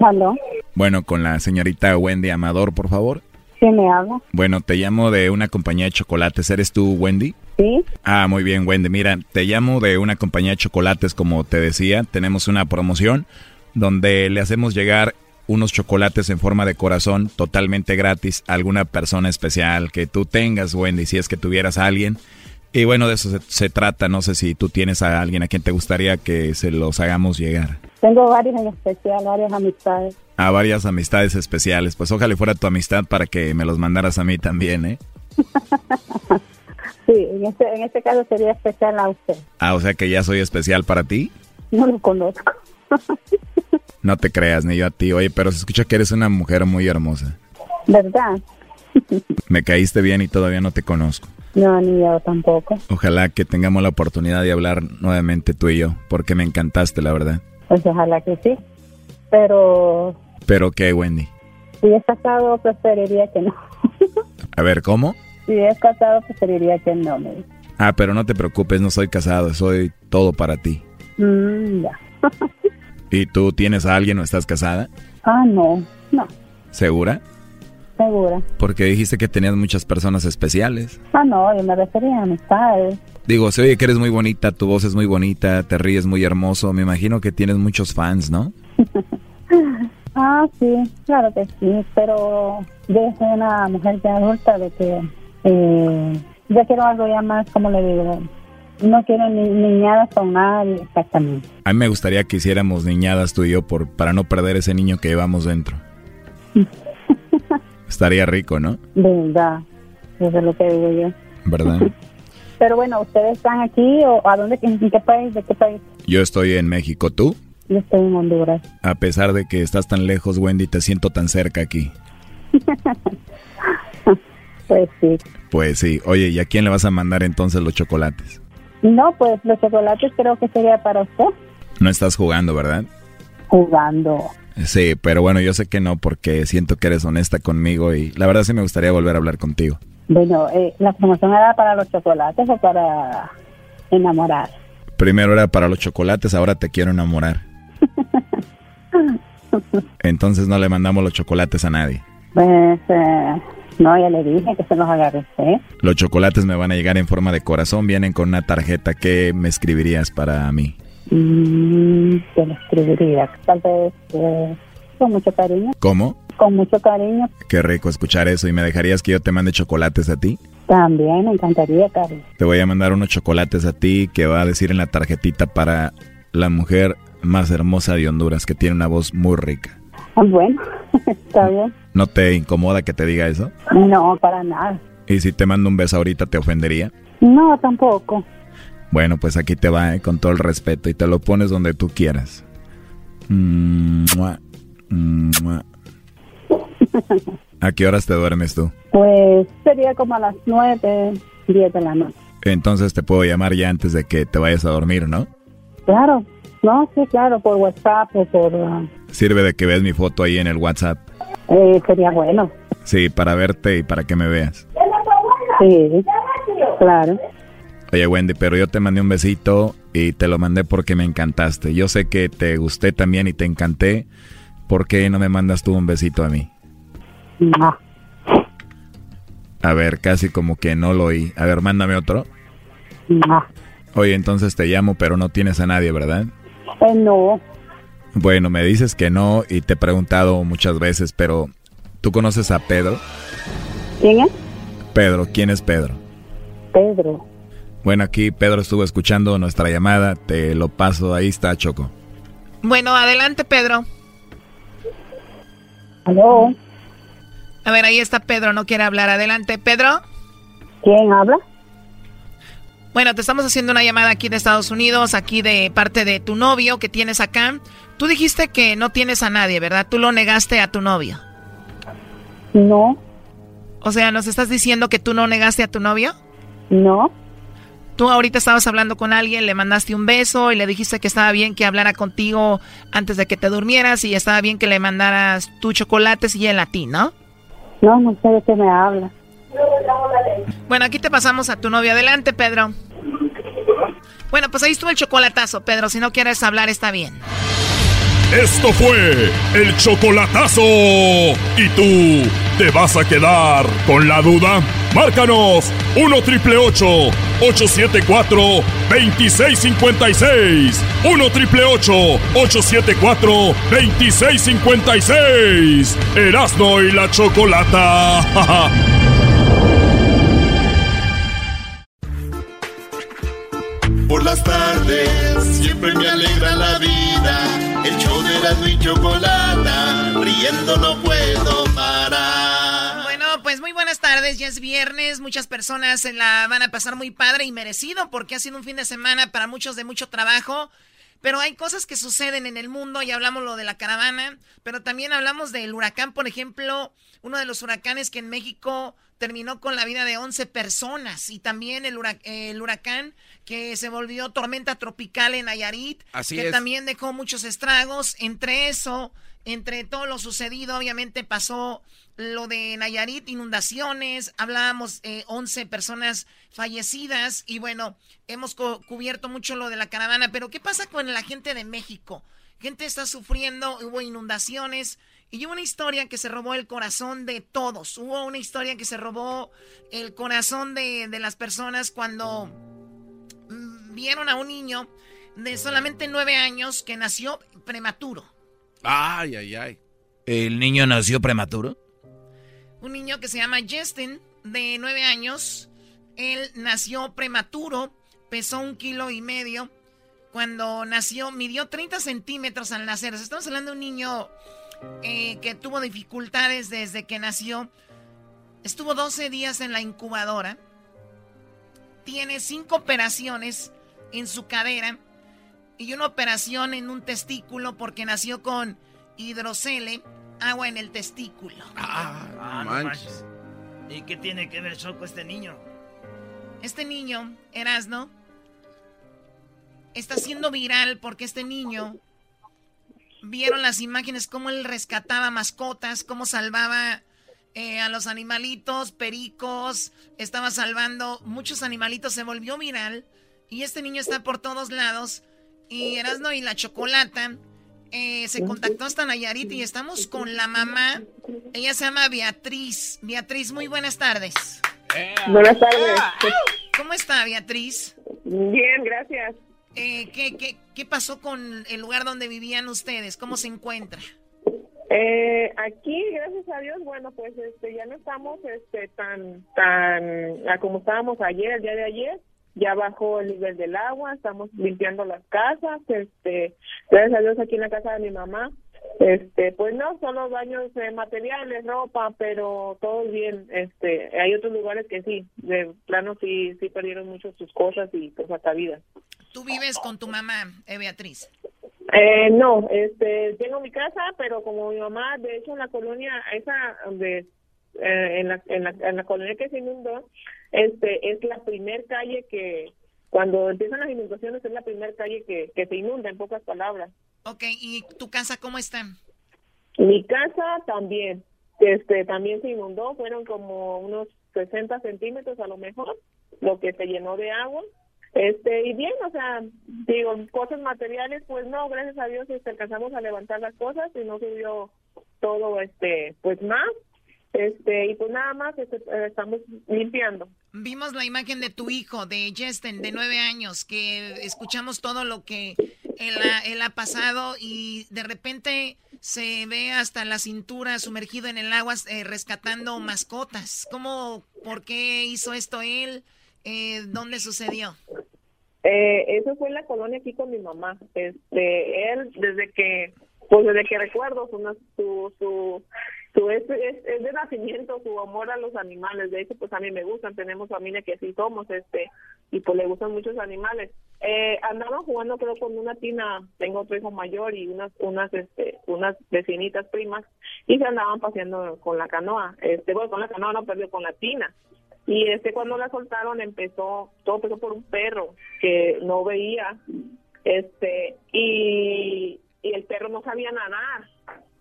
¿Aló? Bueno, con la señorita Wendy Amador, por favor. ¿Sí me habla? Bueno, te llamo de una compañía de chocolates. ¿Eres tú, Wendy? Sí. Ah, muy bien, Wendy. Mira, te llamo de una compañía de chocolates, como te decía. Tenemos una promoción donde le hacemos llegar unos chocolates en forma de corazón totalmente gratis a alguna persona especial que tú tengas, Wendy, si es que tuvieras a alguien. Y bueno, de eso se, se, trata. No sé si tú tienes a alguien a quien te gustaría que se los hagamos llegar. Tengo varios en especial, varias amistades a varias amistades especiales. Pues ojalá fuera tu amistad para que me los mandaras a mí también, ¿eh? sí, en este, en este caso sería especial a usted. Ah, o sea que ya soy especial para ti. No lo conozco. no te creas, ni yo a ti. Oye, pero se escucha que eres una mujer muy hermosa. ¿Verdad? me caíste bien y todavía no te conozco. No, ni yo tampoco. Ojalá que tengamos la oportunidad de hablar nuevamente tú y yo, porque me encantaste, la verdad. Pues ojalá que sí. Pero ¿Pero qué, Wendy? Si es casado, preferiría que no. A ver, ¿cómo? Si es casado, preferiría que no. Me... Ah, pero no te preocupes, no soy casado, soy todo para ti. Mm, ya. ¿Y tú tienes a alguien o estás casada? Ah, no, no. ¿Segura? Segura. Porque dijiste que tenías muchas personas especiales. Ah, no, yo me refería a amistades. Digo, se oye que eres muy bonita, tu voz es muy bonita, te ríes muy hermoso. Me imagino que tienes muchos fans, ¿no? Ah, sí, claro que sí, pero yo soy una mujer ya adulta de que eh, ya quiero algo ya más, como le digo, no quiero ni niñadas con nadie exactamente. A mí me gustaría que hiciéramos niñadas tú y yo por, para no perder ese niño que llevamos dentro. Estaría rico, ¿no? Verdad, eso es lo que digo yo. ¿Verdad? Pero bueno, ¿ustedes están aquí o a dónde, en qué país, de qué país? Yo estoy en México, ¿tú? Yo estoy en Honduras. A pesar de que estás tan lejos, Wendy, te siento tan cerca aquí. pues sí. Pues sí. Oye, ¿y a quién le vas a mandar entonces los chocolates? No, pues los chocolates creo que sería para usted. No estás jugando, ¿verdad? Jugando. Sí, pero bueno, yo sé que no porque siento que eres honesta conmigo y la verdad sí me gustaría volver a hablar contigo. Bueno, eh, ¿la promoción era para los chocolates o para enamorar? Primero era para los chocolates, ahora te quiero enamorar. Entonces no le mandamos los chocolates a nadie. Pues, eh, no, ya le dije que se los agarre Los chocolates me van a llegar en forma de corazón, vienen con una tarjeta. ¿Qué me escribirías para mí? Mm, ¿Qué le escribiría? Tal vez eh, con mucho cariño. ¿Cómo? Con mucho cariño. Qué rico escuchar eso. ¿Y me dejarías que yo te mande chocolates a ti? También, me encantaría, Carlos. Te voy a mandar unos chocolates a ti que va a decir en la tarjetita para la mujer más hermosa de Honduras, que tiene una voz muy rica. Ah, bueno, está bien. ¿No te incomoda que te diga eso? No, para nada. ¿Y si te mando un beso ahorita, te ofendería? No, tampoco. Bueno, pues aquí te va, ¿eh? con todo el respeto, y te lo pones donde tú quieras. ¿A qué horas te duermes tú? Pues sería como a las nueve, diez de la noche. Entonces te puedo llamar ya antes de que te vayas a dormir, ¿no? Claro, no, sí, claro, por WhatsApp o por... Uh, Sirve de que veas mi foto ahí en el WhatsApp. Eh, sería bueno. Sí, para verte y para que me veas. Sí, claro. Oye, Wendy, pero yo te mandé un besito y te lo mandé porque me encantaste. Yo sé que te gusté también y te encanté. ¿Por qué no me mandas tú un besito a mí? No. A ver, casi como que no lo oí. A ver, mándame otro. No. Oye, entonces te llamo, pero no tienes a nadie, ¿verdad? Eh, no. Bueno, me dices que no y te he preguntado muchas veces, pero ¿tú conoces a Pedro? ¿Quién es? Pedro, ¿quién es Pedro? Pedro. Bueno, aquí Pedro estuvo escuchando nuestra llamada, te lo paso, ahí está Choco. Bueno, adelante Pedro. ¿Aló? A ver, ahí está Pedro, no quiere hablar. Adelante, Pedro. ¿Quién habla? Bueno, te estamos haciendo una llamada aquí de Estados Unidos, aquí de parte de tu novio que tienes acá. Tú dijiste que no tienes a nadie, ¿verdad? Tú lo negaste a tu novio. No. O sea, ¿nos estás diciendo que tú no negaste a tu novio? No. Tú ahorita estabas hablando con alguien, le mandaste un beso y le dijiste que estaba bien que hablara contigo antes de que te durmieras y estaba bien que le mandaras tu chocolates y él a ti, ¿no? No, no sé de qué me habla. Bueno, aquí te pasamos a tu novio. Adelante, Pedro. Bueno, pues ahí estuvo el chocolatazo, Pedro. Si no quieres hablar, está bien. Esto fue el chocolatazo. ¿Y tú te vas a quedar con la duda? Márcanos 1 triple 874 2656. 1 triple 874 2656. Erasno y la chocolata. Por las tardes siempre me alegra la vida. El show la y riendo no puedo parar. Bueno, pues muy buenas tardes, ya es viernes, muchas personas se la van a pasar muy padre y merecido porque ha sido un fin de semana para muchos de mucho trabajo. Pero hay cosas que suceden en el mundo, ya hablamos lo de la caravana, pero también hablamos del huracán, por ejemplo, uno de los huracanes que en México terminó con la vida de 11 personas y también el, huracán que se volvió tormenta tropical en Nayarit, que también dejó muchos estragos. Entre eso, entre todo lo sucedido, obviamente pasó lo de Nayarit, inundaciones, hablábamos eh, 11 personas fallecidas y bueno, hemos cubierto mucho lo de la caravana, pero ¿qué pasa con la gente de México? Gente está sufriendo, hubo inundaciones, y hubo una historia que se robó el corazón de todos. Hubo una historia que se robó el corazón de, las personas cuando vieron a un niño de solamente nueve años que nació prematuro. Ay, ay, ay. ¿El niño nació prematuro? Un niño que se llama Justin, de nueve años. Él nació prematuro, pesó un kilo y medio. Cuando nació, midió 30 centímetros al nacer. Estamos hablando de un niño eh, que tuvo dificultades desde que nació. Estuvo 12 días en la incubadora. Tiene cinco operaciones en su cadera y una operación en un testículo porque nació con hidrocele, agua en el testículo. Ah, ah manches. ¿Y qué tiene que ver con este niño? Este niño, Erasno, está siendo viral porque este niño vieron las imágenes, cómo él rescataba mascotas, cómo salvaba eh, a los animalitos, pericos, estaba salvando muchos animalitos, se volvió viral y este niño está por todos lados y Erasno y la Chocolata Eh, se contactó hasta Nayarit y estamos con la mamá. Ella se llama Beatriz. Beatriz, muy buenas tardes. Buenas tardes. ¿Cómo está Beatriz? Bien, gracias. Eh, ¿qué, qué, qué pasó con el lugar donde vivían ustedes? ¿Cómo se encuentra? Eh, aquí, gracias a Dios, bueno, pues este, ya no estamos este, tan, tan como estábamos ayer, el día de ayer. Ya bajó el nivel del agua, estamos limpiando las casas. Este, gracias a Dios, aquí en la casa de mi mamá, este, pues no, solo baños de materiales, ropa, pero todo bien. Este, hay otros lugares que sí, de plano sí, sí perdieron mucho sus cosas y pues hasta vida. ¿Tú vives con tu mamá, eh, Beatriz? Eh, no, este, tengo mi casa, pero como mi mamá, de hecho, en la colonia, esa donde, eh, en, la, en, la, en la colonia que se inundó, este, es la primer calle que, cuando empiezan las inundaciones, es la primera calle que, que se inunda, en pocas palabras. Ok, ¿y tu casa cómo está? Mi casa también, este, también se inundó, fueron como unos 60 centímetros a lo mejor, lo que se llenó de agua este, y bien, o sea, digo, cosas materiales, pues no, gracias a Dios este, alcanzamos a levantar las cosas y no subió todo, este, pues más. Este, y pues nada más este, eh, estamos limpiando. Vimos la imagen de tu hijo, de Justin, de nueve años, que escuchamos todo lo que él ha, él ha pasado y de repente se ve hasta la cintura sumergido en el agua eh, rescatando mascotas. ¿Cómo, por qué hizo esto él? Eh, ¿Dónde sucedió? Eh, eso fue en la colonia aquí con mi mamá. Este, él desde que, pues desde que recuerdo su su su, su es, es, de nacimiento su amor a los animales. De hecho, pues a mí me gustan. Tenemos familia que así somos, este, y pues le gustan muchos animales. Eh, andaba jugando creo con una tina. Tengo otro hijo mayor y unas unas este unas vecinitas primas y se andaban paseando con la canoa. Este, bueno, con la canoa no perdió con la tina y este cuando la soltaron empezó, todo empezó por un perro que no veía, este, y, y el perro no sabía nadar.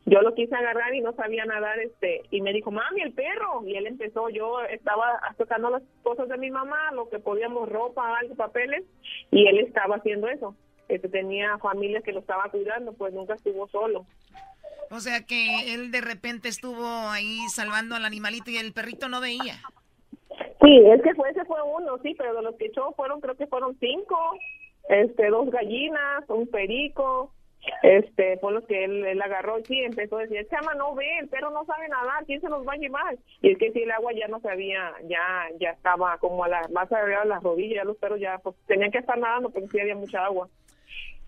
Yo lo quise agarrar y no sabía nadar, este, y me dijo, mami, el perro. Y él empezó, yo estaba tocando las cosas de mi mamá, lo que podíamos, ropa, algo, papeles, y él estaba haciendo eso. Este, tenía familias que lo estaba cuidando, pues nunca estuvo solo. O sea que él de repente estuvo ahí salvando al animalito y el perrito no veía. Sí, es que fue, ese fue uno, sí, pero de los que echó fueron, creo que fueron cinco, este, dos gallinas, un perico, este, fue los que él, agarró, sí, empezó a decir, chama, no ve, el perro no sabe nadar, ¿quién se nos va a llevar? Y es que si el agua ya no sabía, ya, ya estaba como a la, más arriba de las rodillas, los perros ya, pues, tenían que estar nadando porque sí había mucha agua.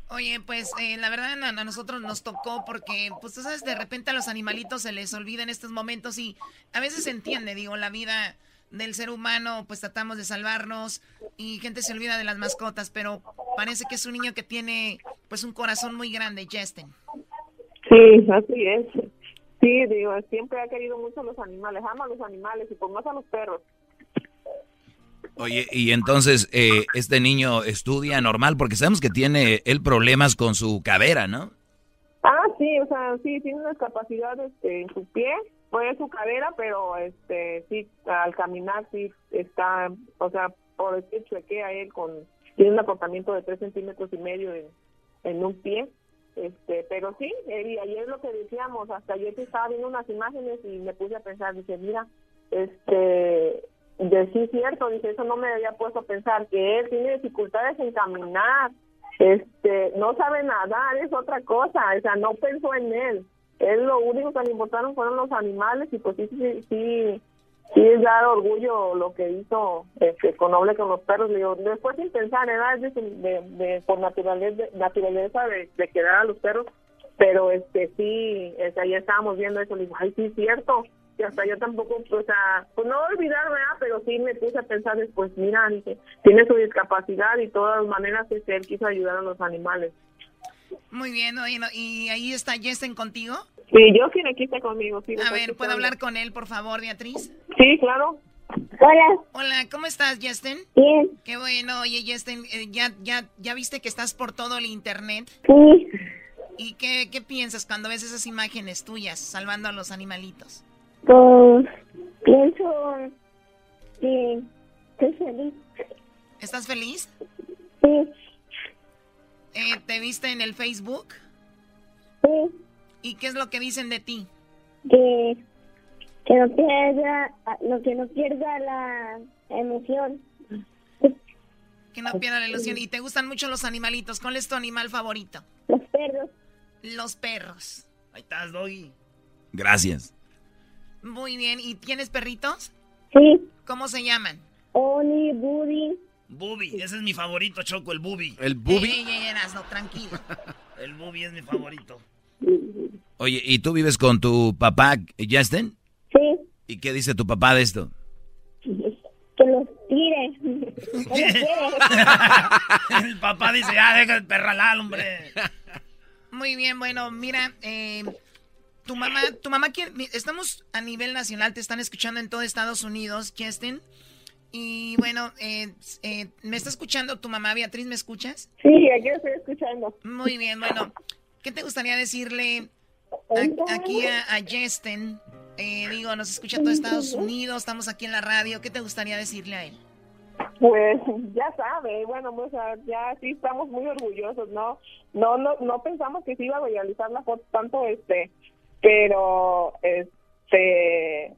Oye, pues eh, la verdad a, nosotros nos tocó porque, pues tú sabes, de repente a los animalitos se les olvida en estos momentos y a veces se entiende, digo, la vida del ser humano, pues tratamos de salvarnos y gente se olvida de las mascotas, pero parece que es un niño que tiene pues un corazón muy grande, Justin. Sí, así es. Sí, digo, siempre ha querido mucho a los animales, ama a los animales y por más a los perros. Oye, y entonces eh, este niño estudia normal porque sabemos que tiene él problemas con su cadera, ¿no? Ah, sí, o sea, sí, tiene unas capacidades este, en su pie fue su cadera, pero este sí, al caminar sí está, o sea, por decir chuequea él con, tiene un acortamiento de tres centímetros y medio en, en un pie, este, pero sí, y ayer lo que decíamos, hasta ayer estaba viendo unas imágenes y me puse a pensar, dice, mira, este, de sí cierto, dice, eso no me había puesto a pensar, que él tiene dificultades en caminar, este, no sabe nadar, es otra cosa, o sea, no pensó en él, él lo único que le importaron fueron los animales y pues sí, sí, sí, sí es dar orgullo lo que hizo este, con Noble con los perros. Le digo, después sin pensar, era de, de, por naturaleza, naturaleza de, de quedar a los perros, pero este sí, este, ya estábamos viendo eso, le digo, ay, sí, es cierto, y hasta yo tampoco, o sea, pues no olvidarme, pero sí me puse a pensar después, mira, dije, tiene su discapacidad y de todas maneras este, él quiso ayudar a los animales. Muy bien, ¿y ahí está Jessen contigo? Sí, yo sí, aquí está conmigo. Sí, a ver, ¿puedo hablar con él, por favor, Beatriz? Sí, claro. Hola. Hola, ¿cómo estás, Justin? Bien. Qué bueno. Oye, Justin, eh, ¿ya, ya, ¿ya viste que estás por todo el internet? Sí. ¿Y qué, qué piensas cuando ves esas imágenes tuyas salvando a los animalitos? Pues pienso que estoy feliz. ¿Estás feliz? Sí. Eh, ¿Te viste en el Facebook? Sí. ¿Y qué es lo que dicen de ti? Que, que no pierda, lo que no pierda la emoción. Que no pierda la ilusión. ¿Y te gustan mucho los animalitos? ¿Cuál es tu animal favorito? Los perros. Los perros. Ahí estás, Doggy. Gracias. Muy bien. ¿Y tienes perritos? Sí. ¿Cómo se llaman? Oni, Buddy. Bubi, ese es mi favorito, Choco, el Bubi. ¿El Bubi? Ey, ey, ey, no, tranquilo. el Bubi es mi favorito. Oye, ¿y tú vives con tu papá, Justin? Sí. ¿Y qué dice tu papá de esto? Que los tire. Que los quiere. el papá dice, ya, deja el perralal, hombre. Muy bien, bueno, mira, eh, tu mamá, tu mamá quiere, estamos a nivel nacional, te están escuchando en todo Estados Unidos, Justin. Y bueno, eh, eh, ¿me está escuchando tu mamá Beatriz? ¿Me escuchas? Sí, aquí estoy escuchando. Muy bien, bueno, ¿qué te gustaría decirle a- aquí a, a Justin? Eh, digo, nos escucha todo Estados Unidos, estamos aquí en la radio. ¿Qué te gustaría decirle a él? Pues ya sabe, bueno, ya sí estamos muy orgullosos, ¿no? No, no, no pensamos que se iba a viralizar la foto tanto, este, pero, este,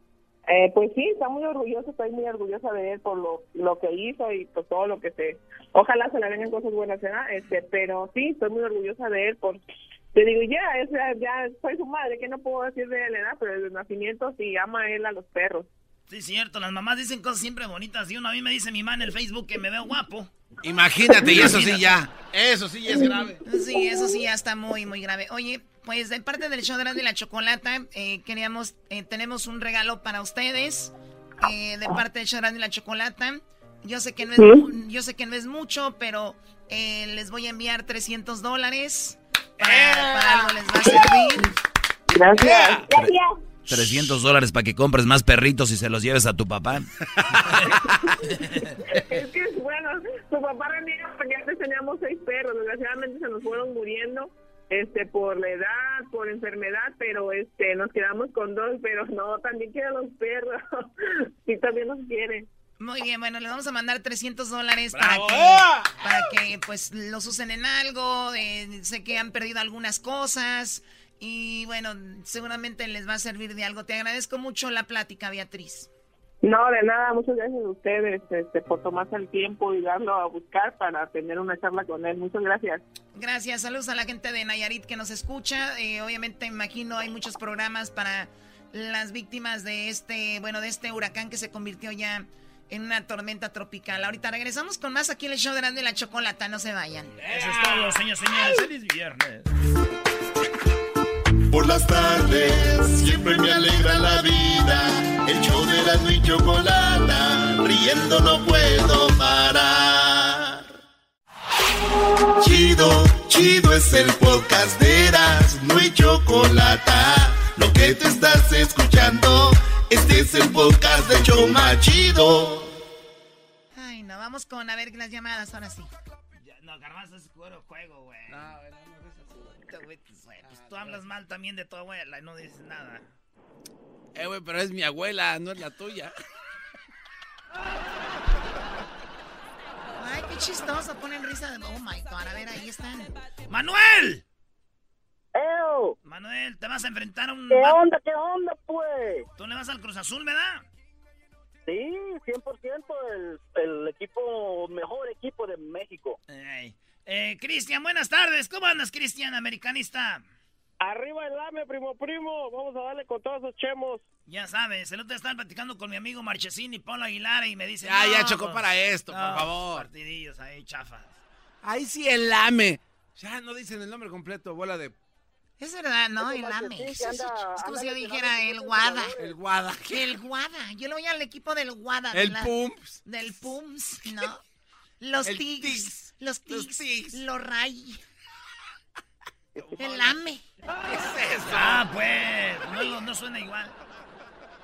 eh, pues sí, está muy orgulloso, estoy muy orgullosa de él por lo, lo que hizo y por todo lo que se, ojalá se le vengan cosas buenas, ¿verdad? Este, pero sí, estoy muy orgullosa de él por, te digo, ya, ya soy su madre, que no puedo decir de la edad, pero desde el nacimiento sí ama él a los perros. Sí, cierto, las mamás dicen cosas siempre bonitas. Y uno a mí me dice mi mamá en el Facebook que me veo guapo. Imagínate, y eso sí ya. Eso sí ya es grave. Sí, eso sí ya está muy, muy grave. Oye, pues de parte del show de Erasmo y la Chocolata, eh, queríamos, eh, tenemos un regalo para ustedes. eh, de parte del show de Erasmo y la Chocolata. Yo sé que no es, mu- yo sé que no es mucho, pero eh, les voy a enviar 300 dólares. Para, para algo les va a servir. Gracias. Gracias. 300 dólares para que compres más perritos y se los lleves a tu papá. Es que, bueno, su papá reniega porque antes teníamos seis perros, desgraciadamente se nos fueron muriendo este por la edad, por enfermedad, pero este nos quedamos con dos, pero no, también quiere los perros, sí también los quiere. Muy bien, bueno, les vamos a mandar 300 dólares para que, para que pues los usen en algo. eh, sé que han perdido algunas cosas y bueno, seguramente les va a servir de algo. Te agradezco mucho la plática, Beatriz. No, de nada, muchas gracias a ustedes este, por tomarse el tiempo y darlo a buscar para tener una charla con él. Muchas gracias. Gracias, saludos a la gente de Nayarit que nos escucha. Eh, obviamente, me imagino hay muchos programas para las víctimas de este, bueno, de este huracán que se convirtió ya en una tormenta tropical. Ahorita regresamos con más aquí en el show de Grande la Chocolata, no se vayan. Eso es todo, señores, señores. Feliz viernes. Por las tardes siempre me alegra la vida. El show de la y chocolata, riendo no puedo parar. Chido, chido es el podcast de Eras, no hay chocolata. Lo que te estás escuchando, este es el podcast de Choma Chido. Ay, no, vamos con a ver las llamadas ahora sí. Ya, no, garbanzo es puro juego, güey. No, no, Pues tú hablas mal también de tu abuela y no dices nada. Eh, güey, pero es mi abuela, no es la tuya. Ay, qué chistoso, ponen risa de... Oh, my God, a ver, ahí están. ¡Manuel! ¡Eo! Manuel, te vas a enfrentar a un... ¿Qué onda, qué onda, pues? Tú le vas al Cruz Azul, ¿verdad? Sí, 100% el, el equipo, mejor equipo de México. Ey. Eh, Cristian, buenas tardes. ¿Cómo andas, Cristian, americanista? Arriba el lame, primo, primo. Vamos a darle con todos esos chemos. Ya sabes, el otro día estaba platicando con mi amigo Marchesín y Pablo Aguilar y me dice... Ya, no, ya chocó pues, para esto, por favor. Partidillos ahí, chafas. Ahí sí el lame. Ya no dicen el nombre completo, bola de... Es verdad, ¿no? El AME. Es, es- anda- es como si yo dijera el Guada. El Guada. El Guada. Yo le voy al equipo del Guada. de El la- Pumps. Del Pums, ¿no? Los. Tigs. Los. Tigs. Los Ray. El AME. Ah, pues, no, no suena igual.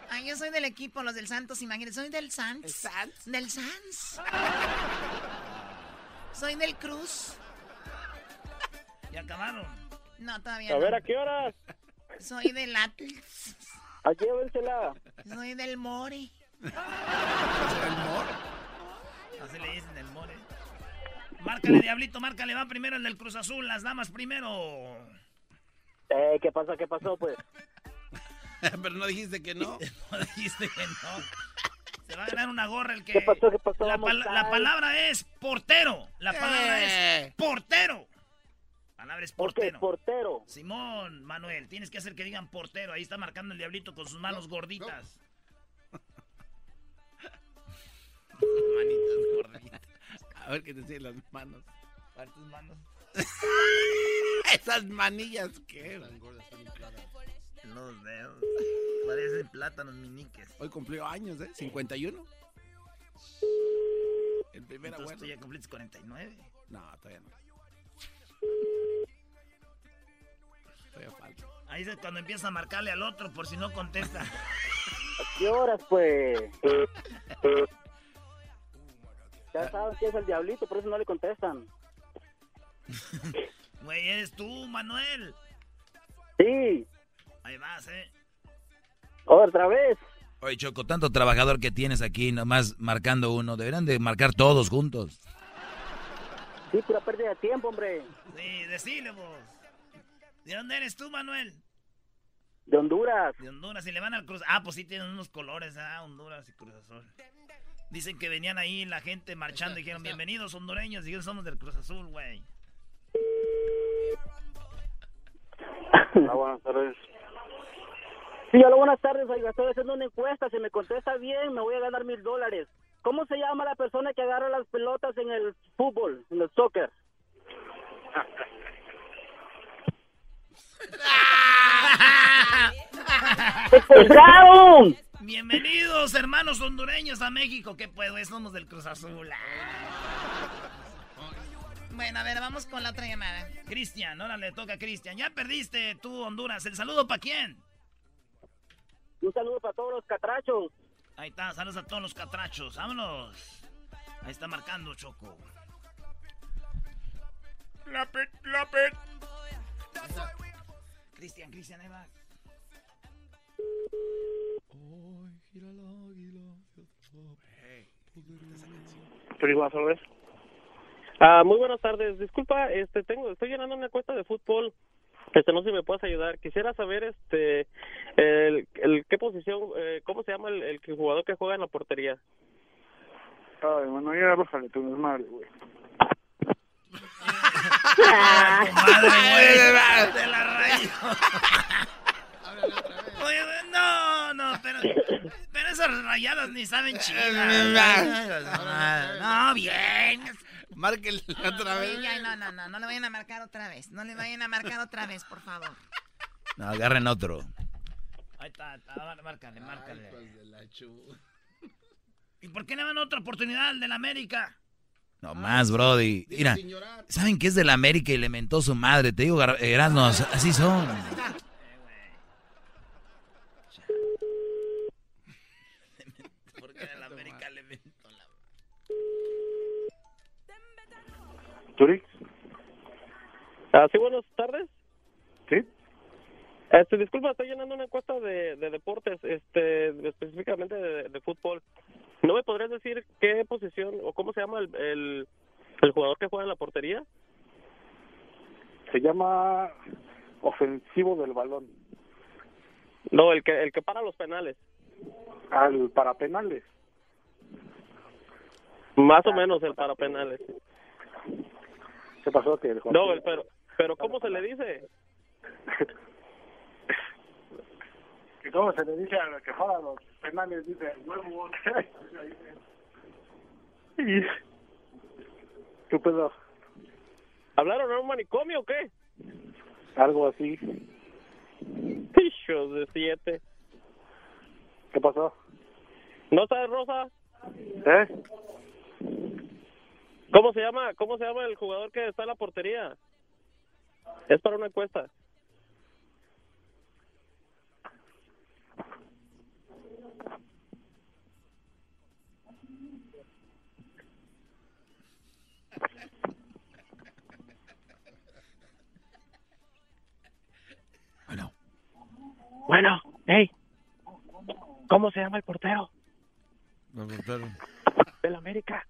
Ah, yo soy del equipo, los del Santos, imagínense. Soy del Sans. ¿El Sans? Del Sans. Soy del Cruz. Ya acabaron. No, todavía A no. ver, ¿a qué horas? Soy del Atlas. Aquí, llévensela. Soy del More. Así le dicen el more. Márcale, Diablito, márcale. Va primero el del Cruz Azul, las damas primero. Eh, ¿Qué pasa? ¿Qué pasó, pues? Pero no dijiste que no. no dijiste que no. Se va a ganar una gorra el que... ¿Qué pasó? ¿Qué pasó? La, pal- la palabra es portero. La palabra Eh. es portero. La palabra es portero. portero. Simón, Manuel, tienes que hacer que digan portero. Ahí está marcando el diablito con sus manos gorditas. Manitas gorditas. A ver qué te dicen las manos. A ver tus manos. Esas manillas que Los dedos. Parecen plátanos miniques. Hoy cumplió años, ¿eh? 51. El primer Entonces abuelo. tú ya cumpliste 49. No, todavía no. Todavía falta. Ahí es cuando empieza a marcarle al otro por si no contesta. ¿A qué horas, pues? Ya sabes que es el diablito, por eso no le contestan. Güey, eres tú, Manuel. Sí. Ahí vas, eh. Otra vez. Oye, Choco, tanto trabajador que tienes aquí, nomás marcando uno. Deberían de marcar todos juntos. Sí, pura pérdida de tiempo, hombre. Sí, decile vos. ¿De dónde eres tú, Manuel? De Honduras. De Honduras. Y le van al Cruz. Ah, pues sí tienen unos colores, ah, Honduras y Cruz Azul. Dicen que venían ahí la gente marchando y dijeron, bienvenidos hondureños. Y somos del Cruz Azul, güey. Hola, buenas tardes. Sí, hola, buenas tardes, oiga, estoy haciendo una encuesta, si me contesta bien, me voy a ganar mil dólares. ¿Cómo se llama la persona que agarra las pelotas en el fútbol, en el soccer? ¡Expulsaron! Bienvenidos, hermanos hondureños, a México. ¿Qué puedo? Somos del Cruz Azul. Bueno, a ver, vamos con la otra llamada. Cristian, ahora le toca a Cristian. Ya perdiste tú, Honduras. ¿El saludo para quién? Un saludo para todos los catrachos. Ahí está, saludos a todos los catrachos. Vámonos. Ahí está marcando Choco. Clapet, clapet. Cristian, Cristian, ahí va. Ah, muy buenas tardes. Disculpa, este tengo estoy llenando una cuenta de fútbol. Este no sé si me puedes ayudar. Quisiera saber este el, el qué posición eh, cómo se llama el, el jugador que juega en la portería. Ay, bueno, ya bájale tu desmadre, güey. Madre, güey. Te la rayo. Oye, no, no, pero, pero esas rayadas ni saben chingar. No, bien. Márquenle otra vez. No, no, no, no le vayan a marcar otra vez. No le vayan a marcar otra vez, por favor. No, agarren otro. Ahí está, está, márcale, márcale. ¿Y por qué le dan otra oportunidad al del América? No más, Brody. Mira, ¿saben qué es de la América y le mentó su madre? Te digo, Erasmo, así son. ¿Turix? Ah, sí, buenas tardes. Sí. Este, disculpa, estoy llenando una encuesta de, de deportes, este, específicamente de, de fútbol. ¿No me podrías decir qué posición o cómo se llama el, el, el jugador que juega en la portería? Se llama ofensivo del balón. No, el que el que para los penales. Al para penales. Más o menos el para penales. ¿Qué pasó? Que el No, el pero pero ¿cómo se le dice? ¿Y ¿Cómo se le dice a la que juega los penales? Dice huevo. ¿Qué pedo? ¿Hablaron a un manicomio o qué? Algo así. Hijos de siete. ¿Qué pasó? ¿No sabes, Rosa? ¿Eh? ¿Cómo se llama? ¿Cómo se llama el jugador que está en la portería? Es para una encuesta. Bueno, hey, ¿cómo se llama el portero del América?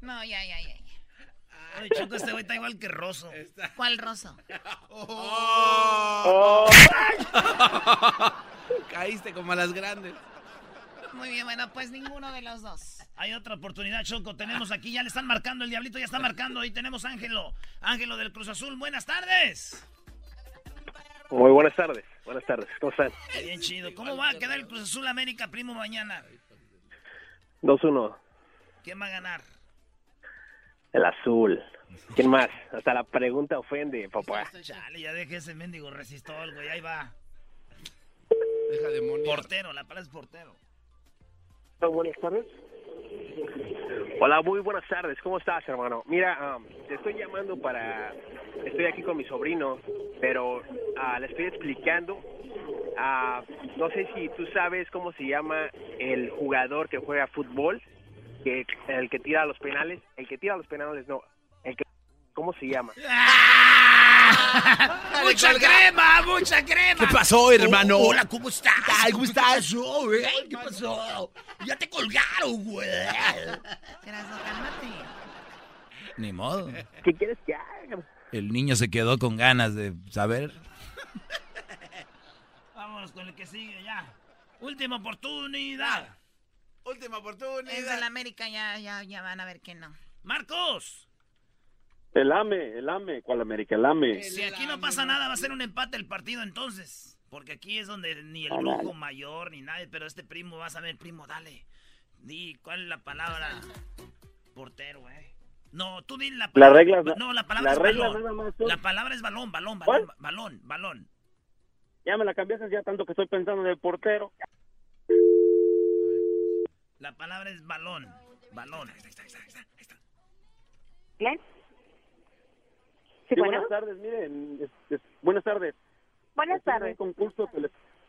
No, ya, ya, ya. Oye, Choco, este güey está igual que Rosso. ¿Cuál Rosso? Oh. Caíste como a las grandes. Muy bien, bueno, pues ninguno de los dos. Hay otra oportunidad, Choco. Tenemos aquí, ya le están marcando, el diablito ya está marcando. Y tenemos a Ángelo. Ángelo del Cruz Azul, buenas tardes. Muy buenas tardes. Buenas tardes. ¿Cómo están? Bien chido. ¿Cómo va a quedar el Cruz Azul América, primo, mañana? 2-1. ¿Quién va a ganar? El azul. ¿Quién más? Hasta la pregunta ofende, papá. Chale, ya deje ese mendigo resistol, güey. Ahí va. Deja de Portero, la palabra es portero. Buenas tardes. Hola, muy buenas tardes. ¿Cómo estás, hermano? Mira, um, te estoy llamando para... Estoy aquí con mi sobrino, pero ah, le estoy explicando. ah, no sé si tú sabes cómo se llama el jugador que juega fútbol, que el que tira los penales. El que tira los penales, no. El que, ¿Cómo se llama? ¡Mucha crema! ¡Mucha crema! ¿Qué pasó, hermano? Oh, hola, ¿cómo estás? Ay, ¿cómo estás? Oh, güey, ¿Qué pasó? Ya te colgaron, güey. Ni modo. ¿Qué quieres que haga? El niño se quedó con ganas de saber. Vámonos con el que sigue ya. Última oportunidad. Última Es oportunidad. la América, ya, ya, ya van a ver que no. Marcos. El AME, el AME. ¿Cuál América? El AME. Si aquí no pasa nada, va a ser un empate el partido entonces. Porque aquí es donde ni el brujo mayor ni nadie, pero este primo, vas a ver, primo, dale. Di, ¿cuál es la palabra? Portero, eh. No, tú di la palabra. reglas, no- No, la palabra las es reglas balón. nada más son- La palabra es balón, balón, ¿Cuál? balón, balón, balón. Ya me la cambiaste ya tanto que estoy pensando en el portero. La palabra es balón, balón. ¿Quién? Sí, bueno. buenas tardes, miren. es- es- buenas tardes. Buenas Estoy en tardes. un concurso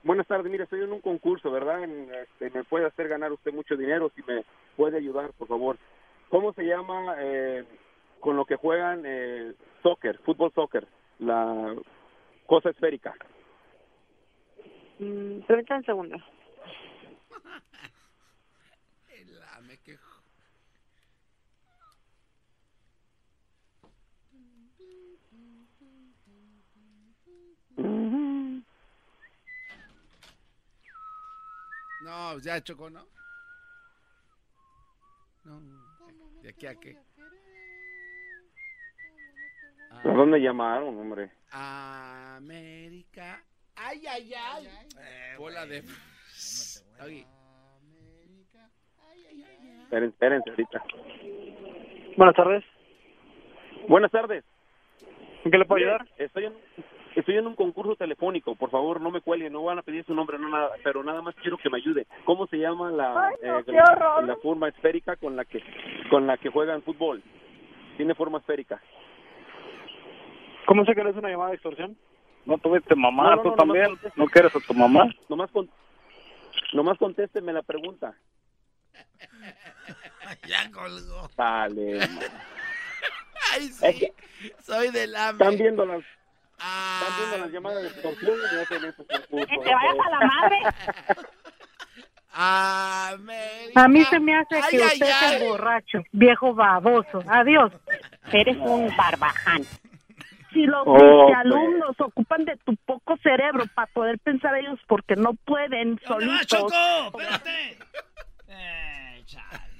Buenas tardes, mire, estoy en un concurso, ¿verdad? En, este, me puede hacer ganar usted mucho dinero si me puede ayudar, por favor. ¿Cómo se llama eh, con lo que juegan eh, soccer, fútbol soccer? La cosa esférica. Mm, permítame un segundo. El ame que... No, ya chocó, ¿no? No. ¿De aquí a qué? ¿A dónde llamaron, hombre? América. Ay, ay, ay. Bola de. Oye, Esperen, espérense ahorita. Buenas tardes. Buenas tardes. ¿En qué le puedo ayudar? Estoy en, estoy en un concurso telefónico. Por favor, no me cuelguen. No van a pedir su nombre, no nada. Pero nada más quiero que me ayude. ¿Cómo se llama la, Ay, no, eh, la forma esférica con la que con la que juegan fútbol? Tiene forma esférica. ¿Cómo sé que eres una llamada de extorsión? No tuviste mamá, No, no, tú no, también. ¿No quieres a tu mamá? Nomás, con, nomás contésteme la pregunta. ya colgó. Vale. Ay, Es sí. que Soy del ame. están viendo las Ah, están viendo las llamadas de extorsión y hacen estos concursos. Que te vayas a la madre. América. A mí se me hace Ay, que ay, usted es ay. el borracho, viejo baboso. Adiós. Eres un barbaján. Si los Oh, pues. alumnos ocupan de tu poco cerebro para poder pensar ellos porque no pueden ¿Dónde vas, solitos. Choco? Espérate. Eh, chale.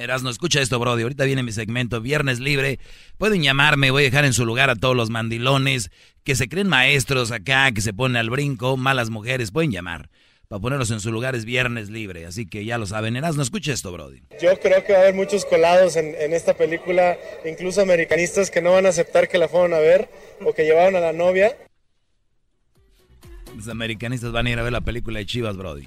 Erasno, escucha esto, Brody. Ahorita viene mi segmento, Viernes Libre. Pueden llamarme, voy a dejar en su lugar a todos los mandilones que se creen maestros acá, que se ponen al brinco, malas mujeres. Pueden llamar. Para ponerlos en su lugar es Viernes Libre. Así que ya lo saben. Erasno, escucha esto, Brody. Yo creo que va a haber muchos colados en, en esta película, incluso americanistas que no van a aceptar que la fueron a ver o que llevaron a la novia. Los americanistas van a ir a ver la película de Chivas, Brody.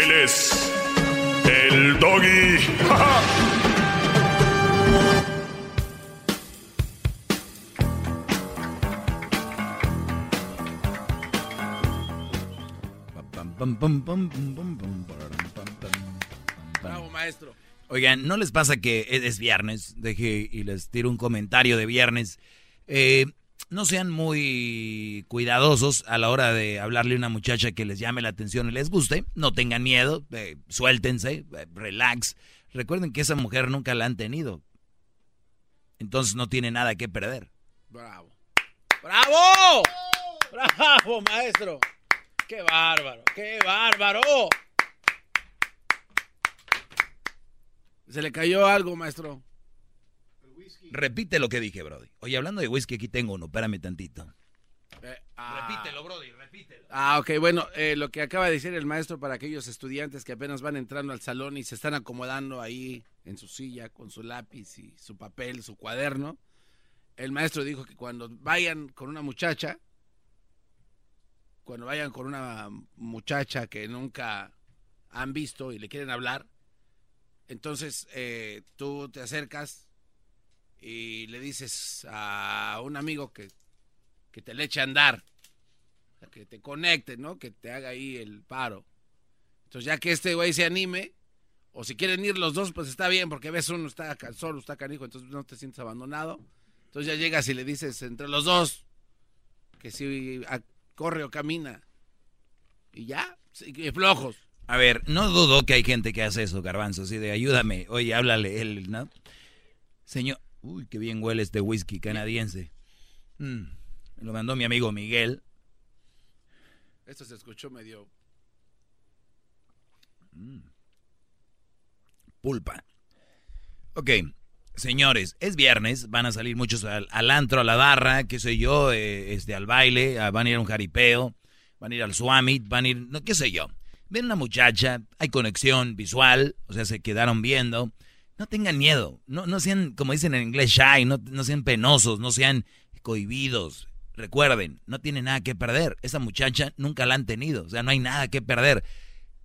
Él es el Doggy. Bravo, maestro. Oigan, ¿no les pasa que es viernes? Deje y les tiro un comentario de viernes. Eh, no sean muy cuidadosos a la hora de hablarle a una muchacha que les llame la atención y les guste. No tengan miedo, eh, suéltense, eh, relax. Recuerden que esa mujer nunca la han tenido. Entonces no tiene nada que perder. Bravo. ¡Bravo! ¡Bravo, maestro! ¡Qué bárbaro! ¡Qué bárbaro! Se le cayó algo, maestro. Repite lo que dije, Brody. Oye, hablando de whisky, aquí tengo uno. Espérame tantito. Eh, ah. Repítelo, Brody, repítelo. Ah, ok, bueno, eh, lo que acaba de decir el maestro para aquellos estudiantes que apenas van entrando al salón y se están acomodando ahí en su silla con su lápiz y su papel, su cuaderno. El maestro dijo que cuando vayan con una muchacha, cuando vayan con una muchacha que nunca han visto y le quieren hablar, entonces eh, tú te acercas y le dices a un amigo que, que te le eche a andar, que te conecte, ¿no? Que te haga ahí el paro. Entonces ya que este güey se anime, o si quieren ir los dos, pues está bien, porque ves uno está solo, está canijo, entonces no te sientes abandonado. Entonces ya llegas y le dices entre los dos que si corre o camina. Y ya, flojos. A ver, no dudo que hay gente que hace eso, garbanzo, así de ayúdame, oye, háblale él, ¿no? Señor, Uy, qué bien huele este whisky canadiense. Mm, me lo mandó mi amigo Miguel. Esto se escuchó medio... Mm. Pulpa. Ok, señores, es viernes, van a salir muchos al, antro, a la barra, qué sé yo, eh, este, al baile, van a ir a un jaripeo, van a ir al swamit, van a ir, no, qué sé yo. Ven una muchacha, hay conexión visual, o sea, se quedaron viendo no tengan miedo, no, no sean, como dicen en inglés, shy, no, no sean penosos, no sean cohibidos. Recuerden, no tienen nada que perder. Esa muchacha nunca la han tenido, o sea, no hay nada que perder.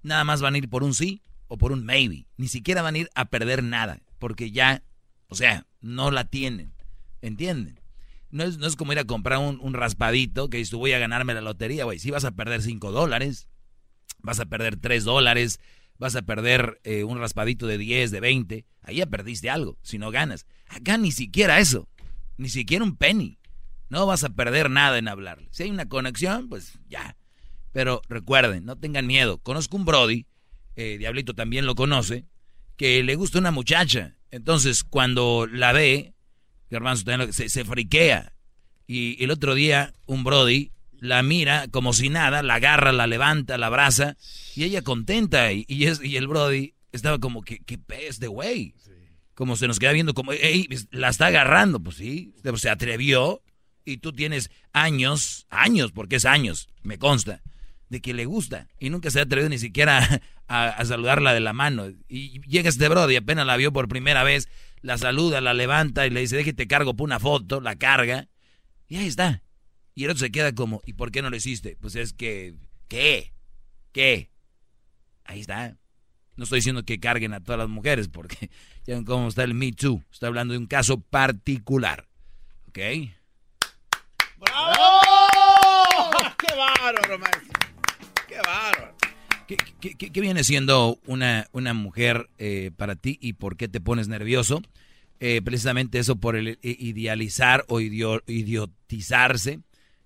Nada más van a ir por un sí o por un maybe. Ni siquiera van a ir a perder nada, porque ya, o sea, no la tienen. ¿Entienden? No es, no es como ir a comprar un, un raspadito que dices, voy a ganarme la lotería, güey. Si vas a perder 5 dólares, vas a perder 3 dólares, vas a perder eh, un raspadito de 10, de 20, ahí ya perdiste algo, si no ganas. Acá ni siquiera eso, ni siquiera un penny. No vas a perder nada en hablarle. Si hay una conexión, pues ya. Pero recuerden, no tengan miedo. Conozco un Brody, eh, Diablito también lo conoce, que le gusta una muchacha. Entonces, cuando la ve, se, se friquea. Y el otro día, un Brody la mira como si nada, la agarra, la levanta, la abraza, y ella contenta, y, y, es, el Brody estaba como, que qué pez de güey? Como se nos queda viendo, como, ey, la está agarrando, pues sí, se atrevió, y tú tienes años, años, porque es años, me consta, de que le gusta, y nunca se ha atrevido ni siquiera a, saludarla de la mano, y llega este Brody, apenas la vio por primera vez, la saluda, la levanta, y le dice, déjate cargo por una foto, la carga, y ahí está. Y el otro se queda como, ¿y por qué no lo hiciste? Pues es que, ¿qué? ¿Qué? Ahí está. No estoy diciendo que carguen a todas las mujeres, porque ya ven cómo está el Me Too. Estoy hablando de un caso particular. ¿Ok? ¡Bravo! ¡Qué bárbaro, maestro! ¡Qué bárbaro! ¿Qué, viene siendo una, una mujer eh, para ti y por qué te pones nervioso? Eh, precisamente eso por el idealizar o idiotizarse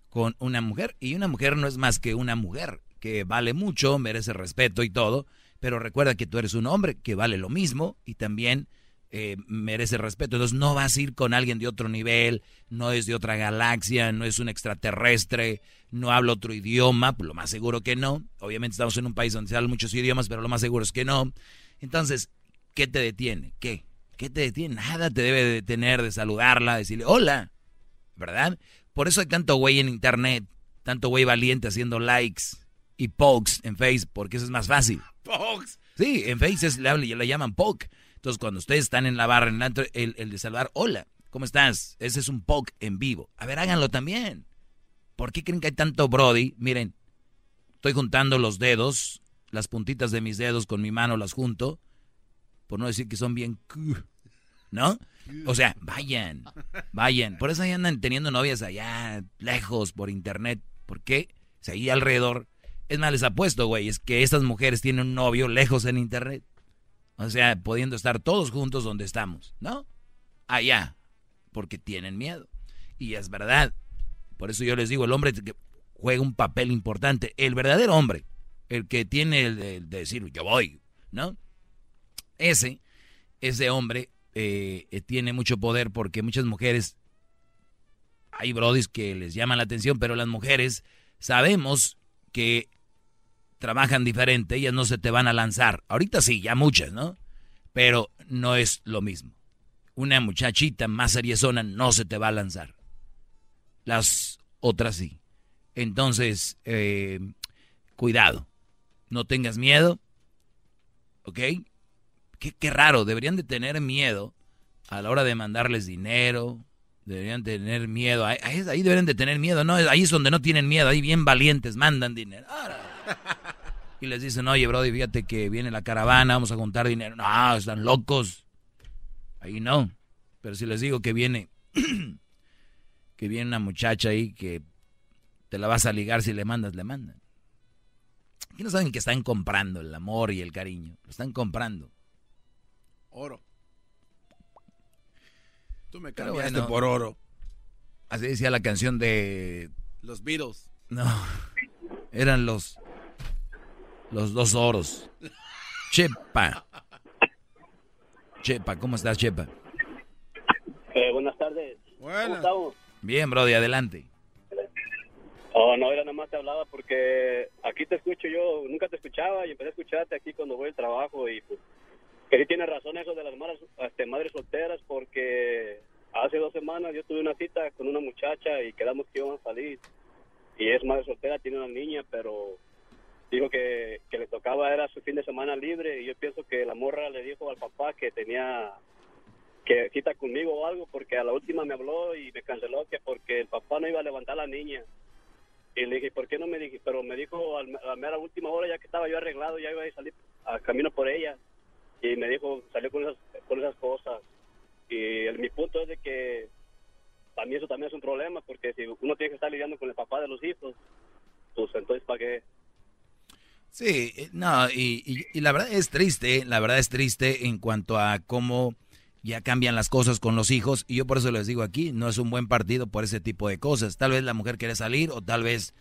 con una mujer. Y una mujer no es más que una mujer, que vale mucho, merece respeto y todo. Pero recuerda que tú eres un hombre que vale lo mismo y también eh, merece respeto. Entonces no vas a ir con alguien de otro nivel, no es de otra galaxia, no es un extraterrestre, no habla otro idioma, pues lo más seguro que no. Obviamente estamos en un país donde se hablan muchos idiomas, pero lo más seguro es que no. Entonces, ¿qué te detiene? ¿Qué? ¿Qué te detiene? Nada te debe detener de saludarla, decirle hola, ¿verdad? Por eso hay tanto güey en internet, tanto güey valiente haciendo likes y pokes en Facebook, porque eso es más fácil. ¿Pokes? Sí, en Facebook le, le llaman poke. Entonces, cuando ustedes están en la barra, en el, el, de saludar, hola, ¿cómo estás? Ese es un poke en vivo. A ver, háganlo también. ¿Por qué creen que hay tanto Brody? Miren, estoy juntando los dedos, las puntitas de mis dedos con mi mano las junto por no decir que son bien... ¿No? O sea, vayan, vayan. Por eso ahí andan teniendo novias allá, lejos, por internet. ¿Por qué? Si ahí alrededor... Es más, les apuesto, güey, es que estas mujeres tienen un novio lejos en internet. O sea, pudiendo estar todos juntos donde estamos, ¿no? Allá, porque tienen miedo. Y es verdad. Por eso yo les digo, el hombre juega un papel importante. El verdadero hombre, el que tiene el de, decir, yo voy, ¿no? Ese, ese hombre eh, eh, tiene mucho poder porque muchas mujeres, hay brodis que les llaman la atención, pero las mujeres sabemos que trabajan diferente, ellas no se te van a lanzar. Ahorita sí, ya muchas, ¿no? Pero no es lo mismo. Una muchachita más seriezona no se te va a lanzar. Las otras sí. Entonces, eh, cuidado. No tengas miedo. ¿Ok? Qué, qué raro. Deberían de tener miedo a la hora de mandarles dinero. Deberían tener miedo. Ahí, ahí deberían de tener miedo. No, ahí es donde no tienen miedo. Ahí bien valientes mandan dinero. Y les dicen, oye, Brody, fíjate que viene la caravana, vamos a juntar dinero. No, están locos. Ahí no. Pero si les digo que viene, que viene una muchacha ahí que te la vas a ligar si le mandas, le mandan. Aquí no saben que están comprando el amor y el cariño. Lo están comprando. Oro. Tú me cambiaste por oro. Así decía la canción de... Los Beatles. No. Eran los... Los dos oros. Chepa. Chepa, ¿cómo estás, Chepa? Eh, buenas tardes. ¿Cómo estamos? Bien, Brody, adelante. Oh, no, era nada más te hablaba porque aquí te escucho yo, nunca te escuchaba y empecé a escucharte aquí cuando voy al trabajo y pues que sí tienes razón eso de las madres, este, madres solteras porque hace dos semanas yo tuve una cita con una muchacha y quedamos que íbamos a salir y es madre soltera, tiene una niña, pero dijo que, que le tocaba, era su fin de semana libre y yo pienso que la morra le dijo al papá que tenía que cita conmigo o algo porque a la última me habló y me canceló que porque el papá no iba a levantar a la niña. Y le dije, ¿por qué no me dije? Pero me dijo a la mera última hora, ya que estaba yo arreglado, ya iba a salir a camino por ella. Y me dijo, salió con esas, con esas cosas. Y el, mi punto es de que para mí eso también es un problema, porque si uno tiene que estar lidiando con el papá de los hijos, pues entonces ¿para qué? Sí, eh, no, y, y, la verdad es triste, la verdad es triste en cuanto a cómo ya cambian las cosas con los hijos, y yo por eso les digo aquí, no es un buen partido por ese tipo de cosas. Tal vez la mujer quiere salir, o tal vez